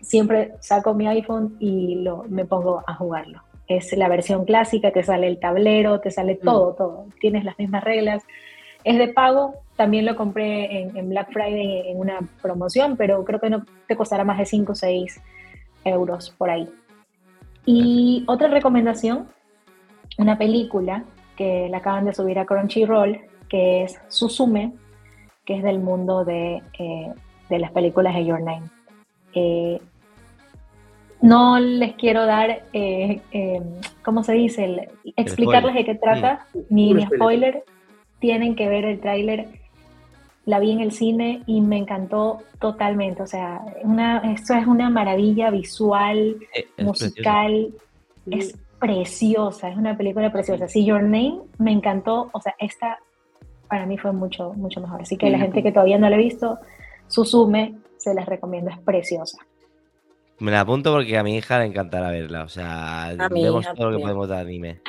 siempre saco mi iPhone y lo, me pongo a jugarlo. Es la versión clásica, te sale el tablero, te sale mm. todo, todo. Tienes las mismas reglas. Es de pago, también lo compré en, Black Friday en una promoción, pero creo que no te costará más de 5 o 6 euros por ahí. Y otra recomendación, una película que la acaban de subir a Crunchyroll, que es Susume, que es del mundo de, eh, las películas de Your Name. Eh, no les quiero dar, eh, ¿cómo se dice? explicarles de qué trata, ni, ni spoiler. Tienen que ver el tráiler la vi en el cine y me encantó totalmente. O sea, una, esto es una maravilla visual, musical. Es, preciosa, es una película preciosa. Sí, Your Name me encantó, o sea, esta para mí fue mucho, mucho mejor. Así que la gente que todavía no la ha visto, Susume, se les recomiendo, es preciosa. Me la apunto porque a mi hija le encantará verla, o sea, vemos todo lo que podemos de anime.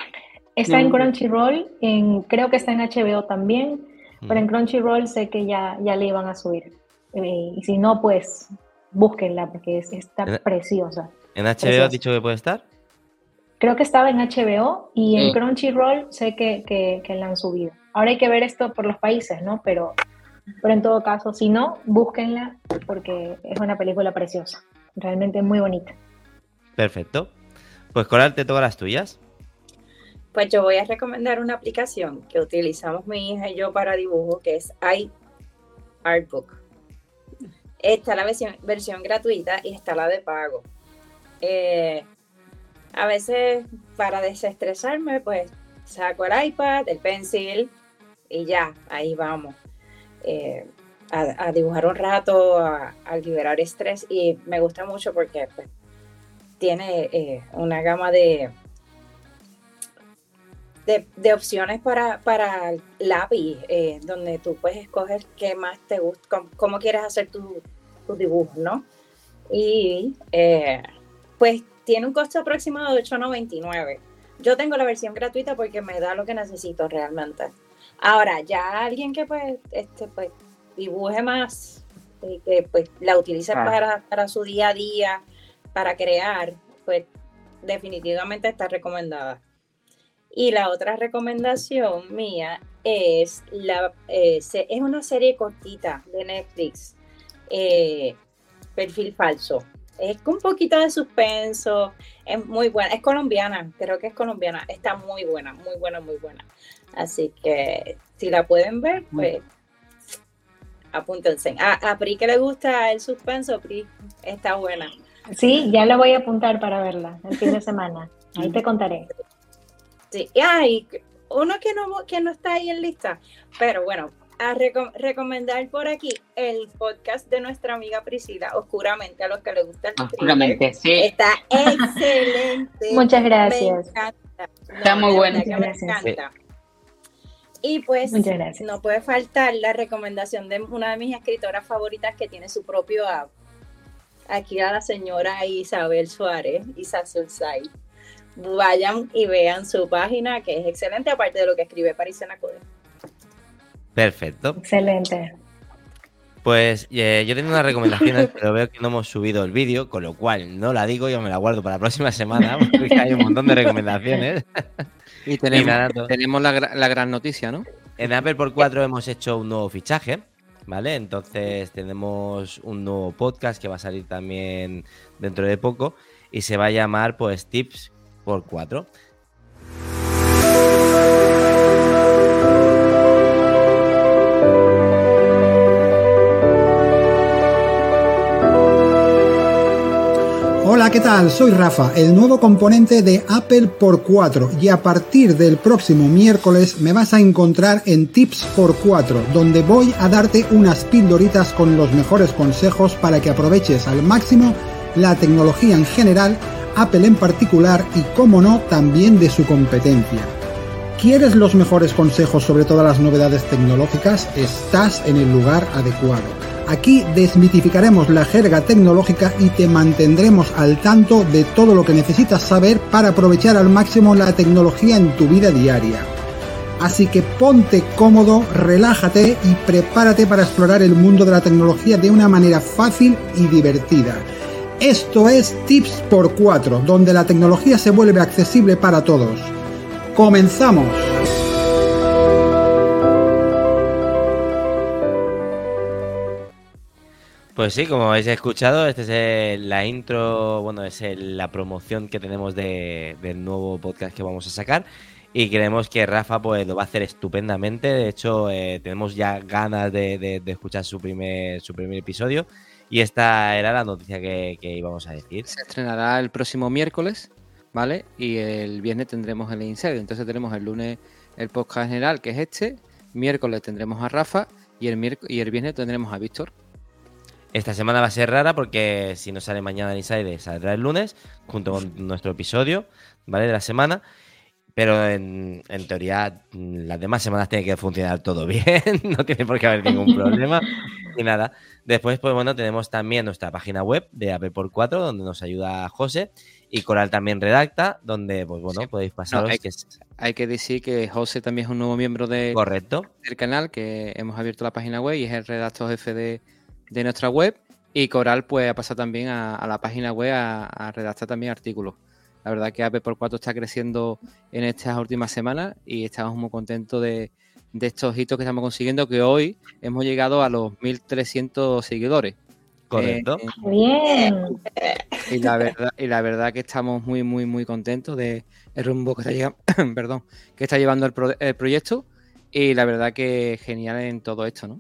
Está en Crunchyroll, en, creo que está en HBO también, pero en Crunchyroll sé que ya, ya le iban a subir. Eh, y si no, pues búsquenla porque está preciosa. ¿En HBO has dicho que puede estar? Creo que estaba en HBO y en Crunchyroll sé que, que, la han subido. Ahora hay que ver esto por los países, ¿no? Pero, pero en todo caso, si no, búsquenla porque es una película preciosa. Realmente muy bonita. Perfecto. Pues Coral, te todas las tuyas. Pues yo voy a recomendar una aplicación que utilizamos mi hija y yo para dibujo, que es iArtbook. Está la versión, gratuita y está la de pago. Eh, a veces para desestresarme, pues saco el iPad, el pencil y ya, ahí vamos. Eh, a, dibujar un rato, a, liberar estrés y me gusta mucho porque pues, tiene eh, una gama de, de, opciones para, para lápiz, eh, donde tú puedes escoger qué más te gusta, cómo, quieres hacer tu, tu dibujo, ¿no? Y eh, pues tiene un costo aproximado de 8.99. Yo tengo la versión gratuita porque me da lo que necesito realmente. Ahora, ya alguien que pues, este, pues dibuje más, eh, que pues la utilice ah. para, para su día a día, para crear, pues definitivamente está recomendada. Y la otra recomendación mía es, la, eh, es una serie cortita de Netflix, eh, Perfil Falso. Es un poquito de suspenso, es muy buena, es colombiana, creo que es colombiana, está muy buena, muy buena, muy buena. Así que si la pueden ver, pues apúntense. A, a Pri que le gusta el suspenso, Pri, está buena. Sí, ya la voy a apuntar para verla el fin de semana. Ahí te contaré. Sí, y uno que no, que no está ahí en lista, pero bueno, a recomendar por aquí el podcast de nuestra amiga Priscila, Oscuramente, a los que les gusta el Oscuramente, sí. Está [LAUGHS] excelente. Muchas gracias. está muy bueno. Me encanta. Y pues no puede faltar la recomendación de una de mis escritoras favoritas que tiene su propio app. Aquí a la señora Isabel Suárez, Isa Solsay vayan y vean su página, que es excelente, aparte de lo que escribe Parisena Code. Perfecto. Excelente. Pues eh, yo tengo una recomendación, [LAUGHS] pero veo que no hemos subido el vídeo, con lo cual no la digo, yo me la guardo para la próxima semana, [LAUGHS] porque hay un montón de recomendaciones. Y tenemos, tenemos la, la, gran noticia, ¿no? En Apple por 4 hemos hecho un nuevo fichaje, ¿vale? Entonces tenemos un nuevo podcast que va a salir también dentro de poco y se va a llamar pues Tips por 4. Hola, ¿qué tal? Soy Rafa, el nuevo componente de Apple por 4 y a partir del próximo miércoles me vas a encontrar en Tips por 4, donde voy a darte unas pildoritas con los mejores consejos para que aproveches al máximo la tecnología en general Apple en particular y, como no, también de su competencia. ¿Quieres los mejores consejos sobre todas las novedades tecnológicas? Estás en el lugar adecuado. Aquí desmitificaremos la jerga tecnológica y te mantendremos al tanto de todo lo que necesitas saber para aprovechar al máximo la tecnología en tu vida diaria. Así que ponte cómodo, relájate y prepárate para explorar el mundo de la tecnología de una manera fácil y divertida. Esto es Tips por 4, donde la tecnología se vuelve accesible para todos. ¡Comenzamos! Pues sí, como habéis escuchado, esta es la intro, bueno, es la promoción que tenemos del nuevo podcast que vamos a sacar y creemos que Rafa pues lo va a hacer estupendamente. De hecho, eh, tenemos ya ganas de, de, escuchar su primer, su primer episodio. Y esta era la noticia que, íbamos a decir. Se estrenará el próximo miércoles, ¿vale? Y el viernes tendremos el insert. Entonces tenemos el lunes el podcast general, que es este. Miércoles tendremos a Rafa y el, y el viernes tendremos a Víctor. Esta semana va a ser rara porque si no sale mañana en Inside, saldrá el lunes, junto con nuestro episodio, ¿vale? De la semana. Pero en, teoría, las demás semanas tiene que funcionar todo [LAUGHS] bien, no tiene por qué haber ningún problema y nada. Después, pues bueno, tenemos también nuestra página web de AP por 4 donde nos ayuda José y Coral también redacta, donde, pues bueno, podéis pasaros. hay, que, hay, que, decir que José también es un nuevo miembro de, Correcto. del canal, que hemos abierto la página web y es el redactor jefe de, de nuestra web. Y Coral, pues, ha pasado también a, la página web a, a redactar también artículos. La verdad que AP por 4 está creciendo en estas últimas semanas y estamos muy contentos de, estos hitos que estamos consiguiendo, que hoy hemos llegado a los 1.300 seguidores. Correcto. Eh, Bien. Y la verdad, y la verdad que estamos muy, muy, muy contentos de el rumbo que está, llevando, [CLEARS THROAT] perdón, que está llevando el, el proyecto y la verdad que genial en todo esto, ¿no?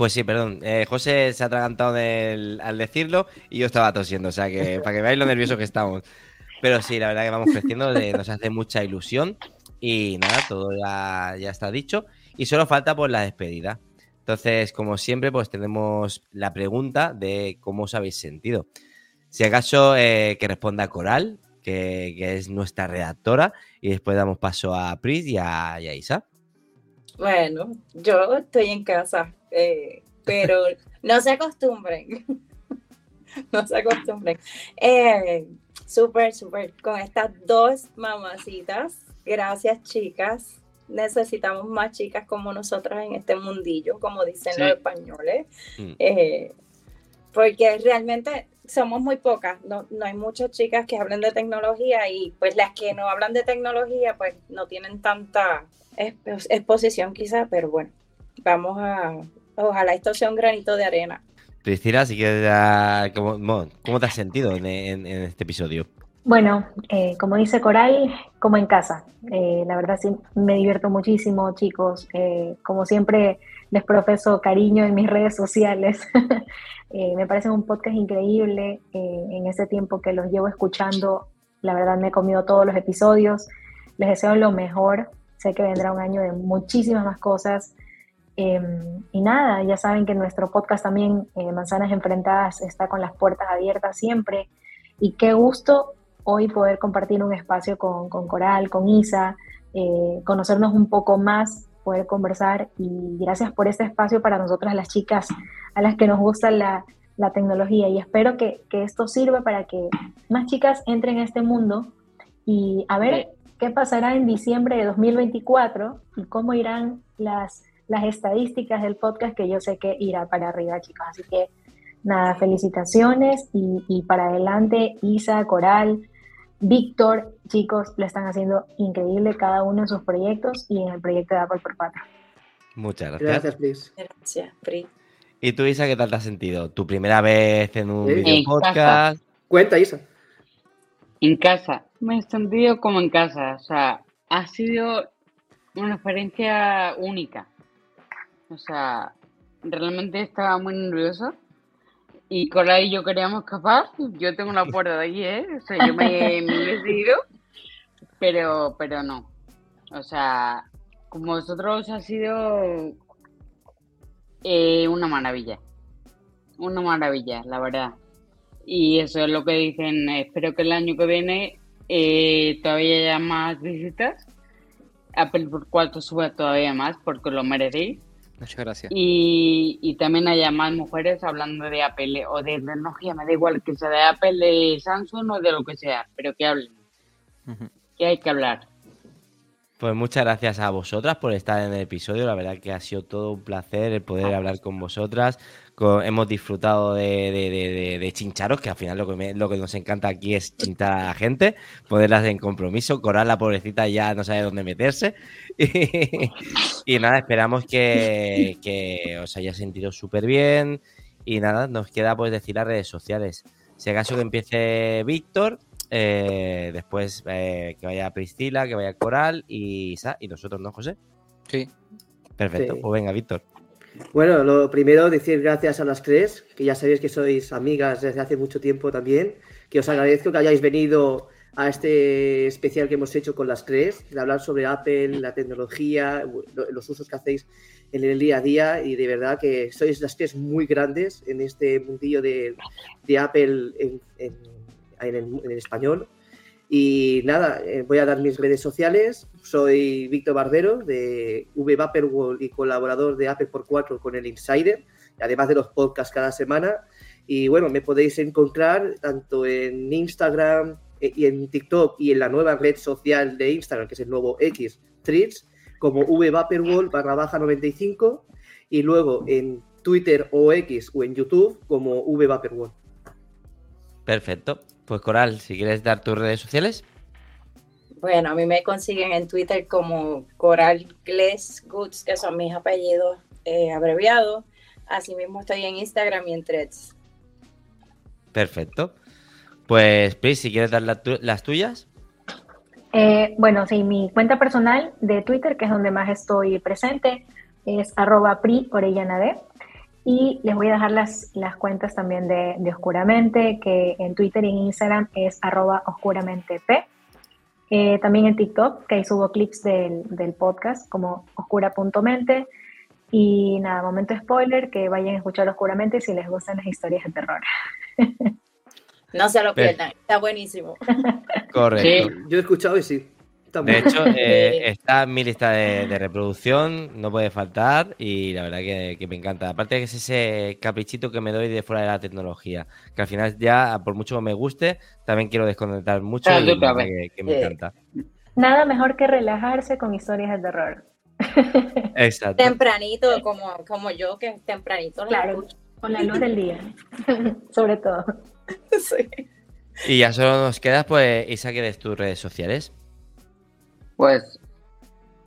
Pues sí, perdón. Eh, José se ha atragantado al decirlo y yo estaba tosiendo, o sea que [LAUGHS] para que veáis lo nervioso que estamos. Pero sí, la verdad que vamos creciendo, nos hace mucha ilusión y nada, todo ya, está dicho y solo falta pues la despedida. Entonces, como siempre, pues tenemos la pregunta de cómo os habéis sentido. Si acaso eh, que responda Coral, que, es nuestra redactora, y después damos paso a Pris y a Isa. Bueno, yo estoy en casa, eh, pero no se acostumbren. [LAUGHS] no se acostumbren. Eh, súper, súper. Con estas dos mamacitas, gracias chicas. Necesitamos más chicas como nosotras en este mundillo, como dicen los españoles. Mm. Eh, porque realmente somos muy pocas, no, no, hay muchas chicas que hablen de tecnología y pues las que no hablan de tecnología pues no tienen tanta exposición quizá, pero bueno, vamos a, ojalá esto sea un granito de arena. Priscila, así que, ¿cómo, ¿cómo, te has sentido en, este episodio? Bueno, eh, como dice Coral, como en casa. Eh, la verdad sí, me divierto muchísimo, chicos. Eh, como siempre, les profeso cariño en mis redes sociales. [LAUGHS] me parece un podcast increíble. en ese tiempo que los llevo escuchando, la verdad me he comido todos los episodios. Les deseo lo mejor. Sé que vendrá un año de muchísimas más cosas. Em, y nada, ya saben que nuestro podcast también, eh, Manzanas Enfrentadas, está con las puertas abiertas siempre. Y qué gusto hoy poder compartir un espacio con, con Coral, con Isa, eh, conocernos un poco más, poder conversar. Y gracias por este espacio para nosotras las chicas a las que nos gusta la, la tecnología. Y espero que, que, esto sirva para que más chicas entren a este mundo y a ver qué pasará en diciembre de 2024 y cómo irán las las estadísticas del podcast que yo sé que irá para arriba, chicos. Así que nada, felicitaciones y, para adelante, Isa, Coral, Víctor, chicos, lo están haciendo increíble cada uno en sus proyectos y en el proyecto de Apple por 4. Muchas gracias. Gracias, Pris. Gracias, Pris. ¿Y tú, Isa, qué tal te has sentido? ¿Tu primera vez en un video podcast? Cuenta, Isa. En casa. Me he sentido como en casa. O sea, ha sido una experiencia única. O sea, realmente estaba muy nerviosa. Y Cora y yo queríamos escapar. Yo tengo la puerta de aquí, ¿eh? O sea, yo me, me he [LAUGHS] decidido. Pero, pero no. O sea, como vosotros ha sido eh, una maravilla. Una maravilla, la verdad. Y eso es lo que dicen. Espero que el año que viene eh, todavía haya más visitas. Apple por cuatro suba todavía más porque lo merecéis. Muchas gracias. Y, también haya más mujeres hablando de Apple o de tecnología, me da igual que sea de Apple, de Samsung o de lo que sea, pero que hablen. Que hay que hablar. Pues muchas gracias a vosotras por estar en el episodio. La verdad que ha sido todo un placer el poder hablar con vosotras. hemos disfrutado de, chincharos, que al final lo que, lo que nos encanta aquí es chintar a la gente, poderlas en compromiso. Coral, la pobrecita, ya no sabe dónde meterse. [LAUGHS] Y, nada, esperamos que, que os haya sentido súper bien. Y nada, nos queda pues decir las redes sociales. Si acaso que empiece Víctor, eh, después eh, que vaya Priscila, que vaya Coral y y nosotros, ¿no, José? Sí. Perfecto, pues venga, Víctor. Bueno, lo primero, decir gracias a las tres, que ya sabéis que sois amigas desde hace mucho tiempo también, que os agradezco que hayáis venido a este especial que hemos hecho con las tres, de hablar sobre Apple, la tecnología, los usos que hacéis en el día a día y de verdad que sois las tres muy grandes en este mundillo de, Apple en, en, español. Y nada, eh, voy a dar mis redes sociales. Soy Víctor Barbero de V World y colaborador de Apple por 4 con el Insider, además de los podcasts cada semana. Y bueno, me podéis encontrar tanto en Instagram y en TikTok y en la nueva red social de Instagram, que es el nuevo X, Threads, como V World barra baja 95 y luego en Twitter o X o en YouTube como V World. Perfecto. Pues Coral, si quieres dar tus redes sociales. Bueno, a mí me consiguen en Twitter como Coral Gles Goods, que son mis apellidos eh, abreviados. Asimismo estoy en Instagram y en Threads. Perfecto. Pues, Pris, si quieres dar las tuyas. Eh, bueno, sí, mi cuenta personal de Twitter, que es donde más estoy presente, es arroba pri y les voy a dejar las, las cuentas también de, Oscuramente, que en Twitter y en Instagram es arroba oscuramenteP. Eh, también en TikTok, que ahí subo clips del, del podcast como oscura.mente. Y nada, momento spoiler, que vayan a escuchar Oscuramente si les gustan las historias de terror. [LAUGHS] No se lo pierdan, está buenísimo. [LAUGHS] Correcto. yo he escuchado y sí. De hecho, eh, [LAUGHS] está en mi lista de, reproducción, no puede faltar y la verdad que, me encanta. Aparte que es ese caprichito que me doy de fuera de la tecnología, que al final ya, por mucho que me guste, también quiero desconectar mucho y que, me encanta. Nada mejor que relajarse con historias de terror. [LAUGHS] Exacto. Tempranito, como, como yo, que tempranito. Claro, con la luz del día, sobre todo. [LAUGHS] Sí. Y ya solo nos queda, pues, Isa, que des tus redes sociales. Pues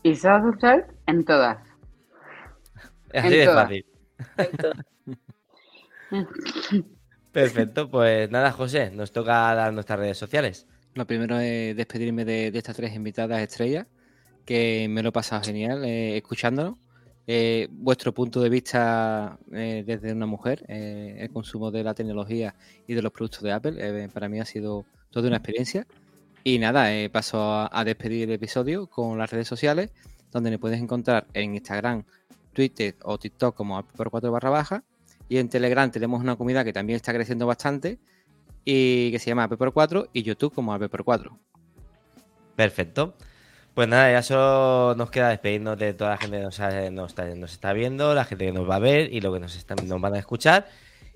Isa Dulce en todas. [LAUGHS] Así de fácil. [LAUGHS] Perfecto, pues nada, José, nos toca dar nuestras redes sociales. Lo primero es despedirme de, estas tres invitadas estrellas, que me lo he pasado genial eh, escuchándolo. Eh, vuestro punto de vista eh, desde una mujer, el consumo de la tecnología y de los productos de Apple, para mí ha sido toda una experiencia. Y nada, eh, paso a, despedir el episodio con las redes sociales, donde me puedes encontrar en Instagram, Twitter o TikTok como por 4 barra baja. Y en Telegram tenemos una comunidad que también está creciendo bastante y que se llama AP 4 y YouTube como AP 4. Perfecto. Pues nada, ya solo nos queda despedirnos de toda la gente que nos, está, viendo, la gente que nos va a ver y lo que nos, están, nos van a escuchar.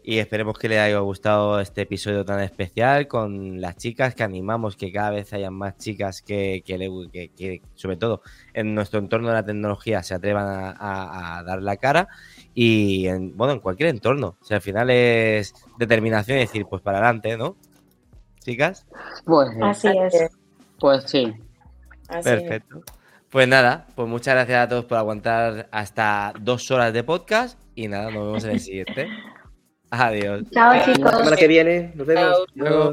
Y esperemos que les haya gustado este episodio tan especial con las chicas, que animamos que cada vez hayan más chicas que, que, sobre todo en nuestro entorno de la tecnología, se atrevan a, dar la cara. Y en, bueno, en cualquier entorno. O sea, al final es determinación y decir, pues para adelante, ¿no? Chicas. Pues así es. Pues sí. Perfecto. Pues nada, pues muchas gracias a todos por aguantar hasta dos horas de podcast y nada, nos vemos en el siguiente. [LAUGHS] Adiós. Chao chicos. La semana que viene, nos vemos. Chao.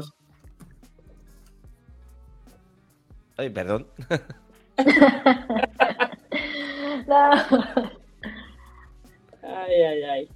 Ay, perdón. [LAUGHS] [LAUGHS] no. Ay, ay, ay.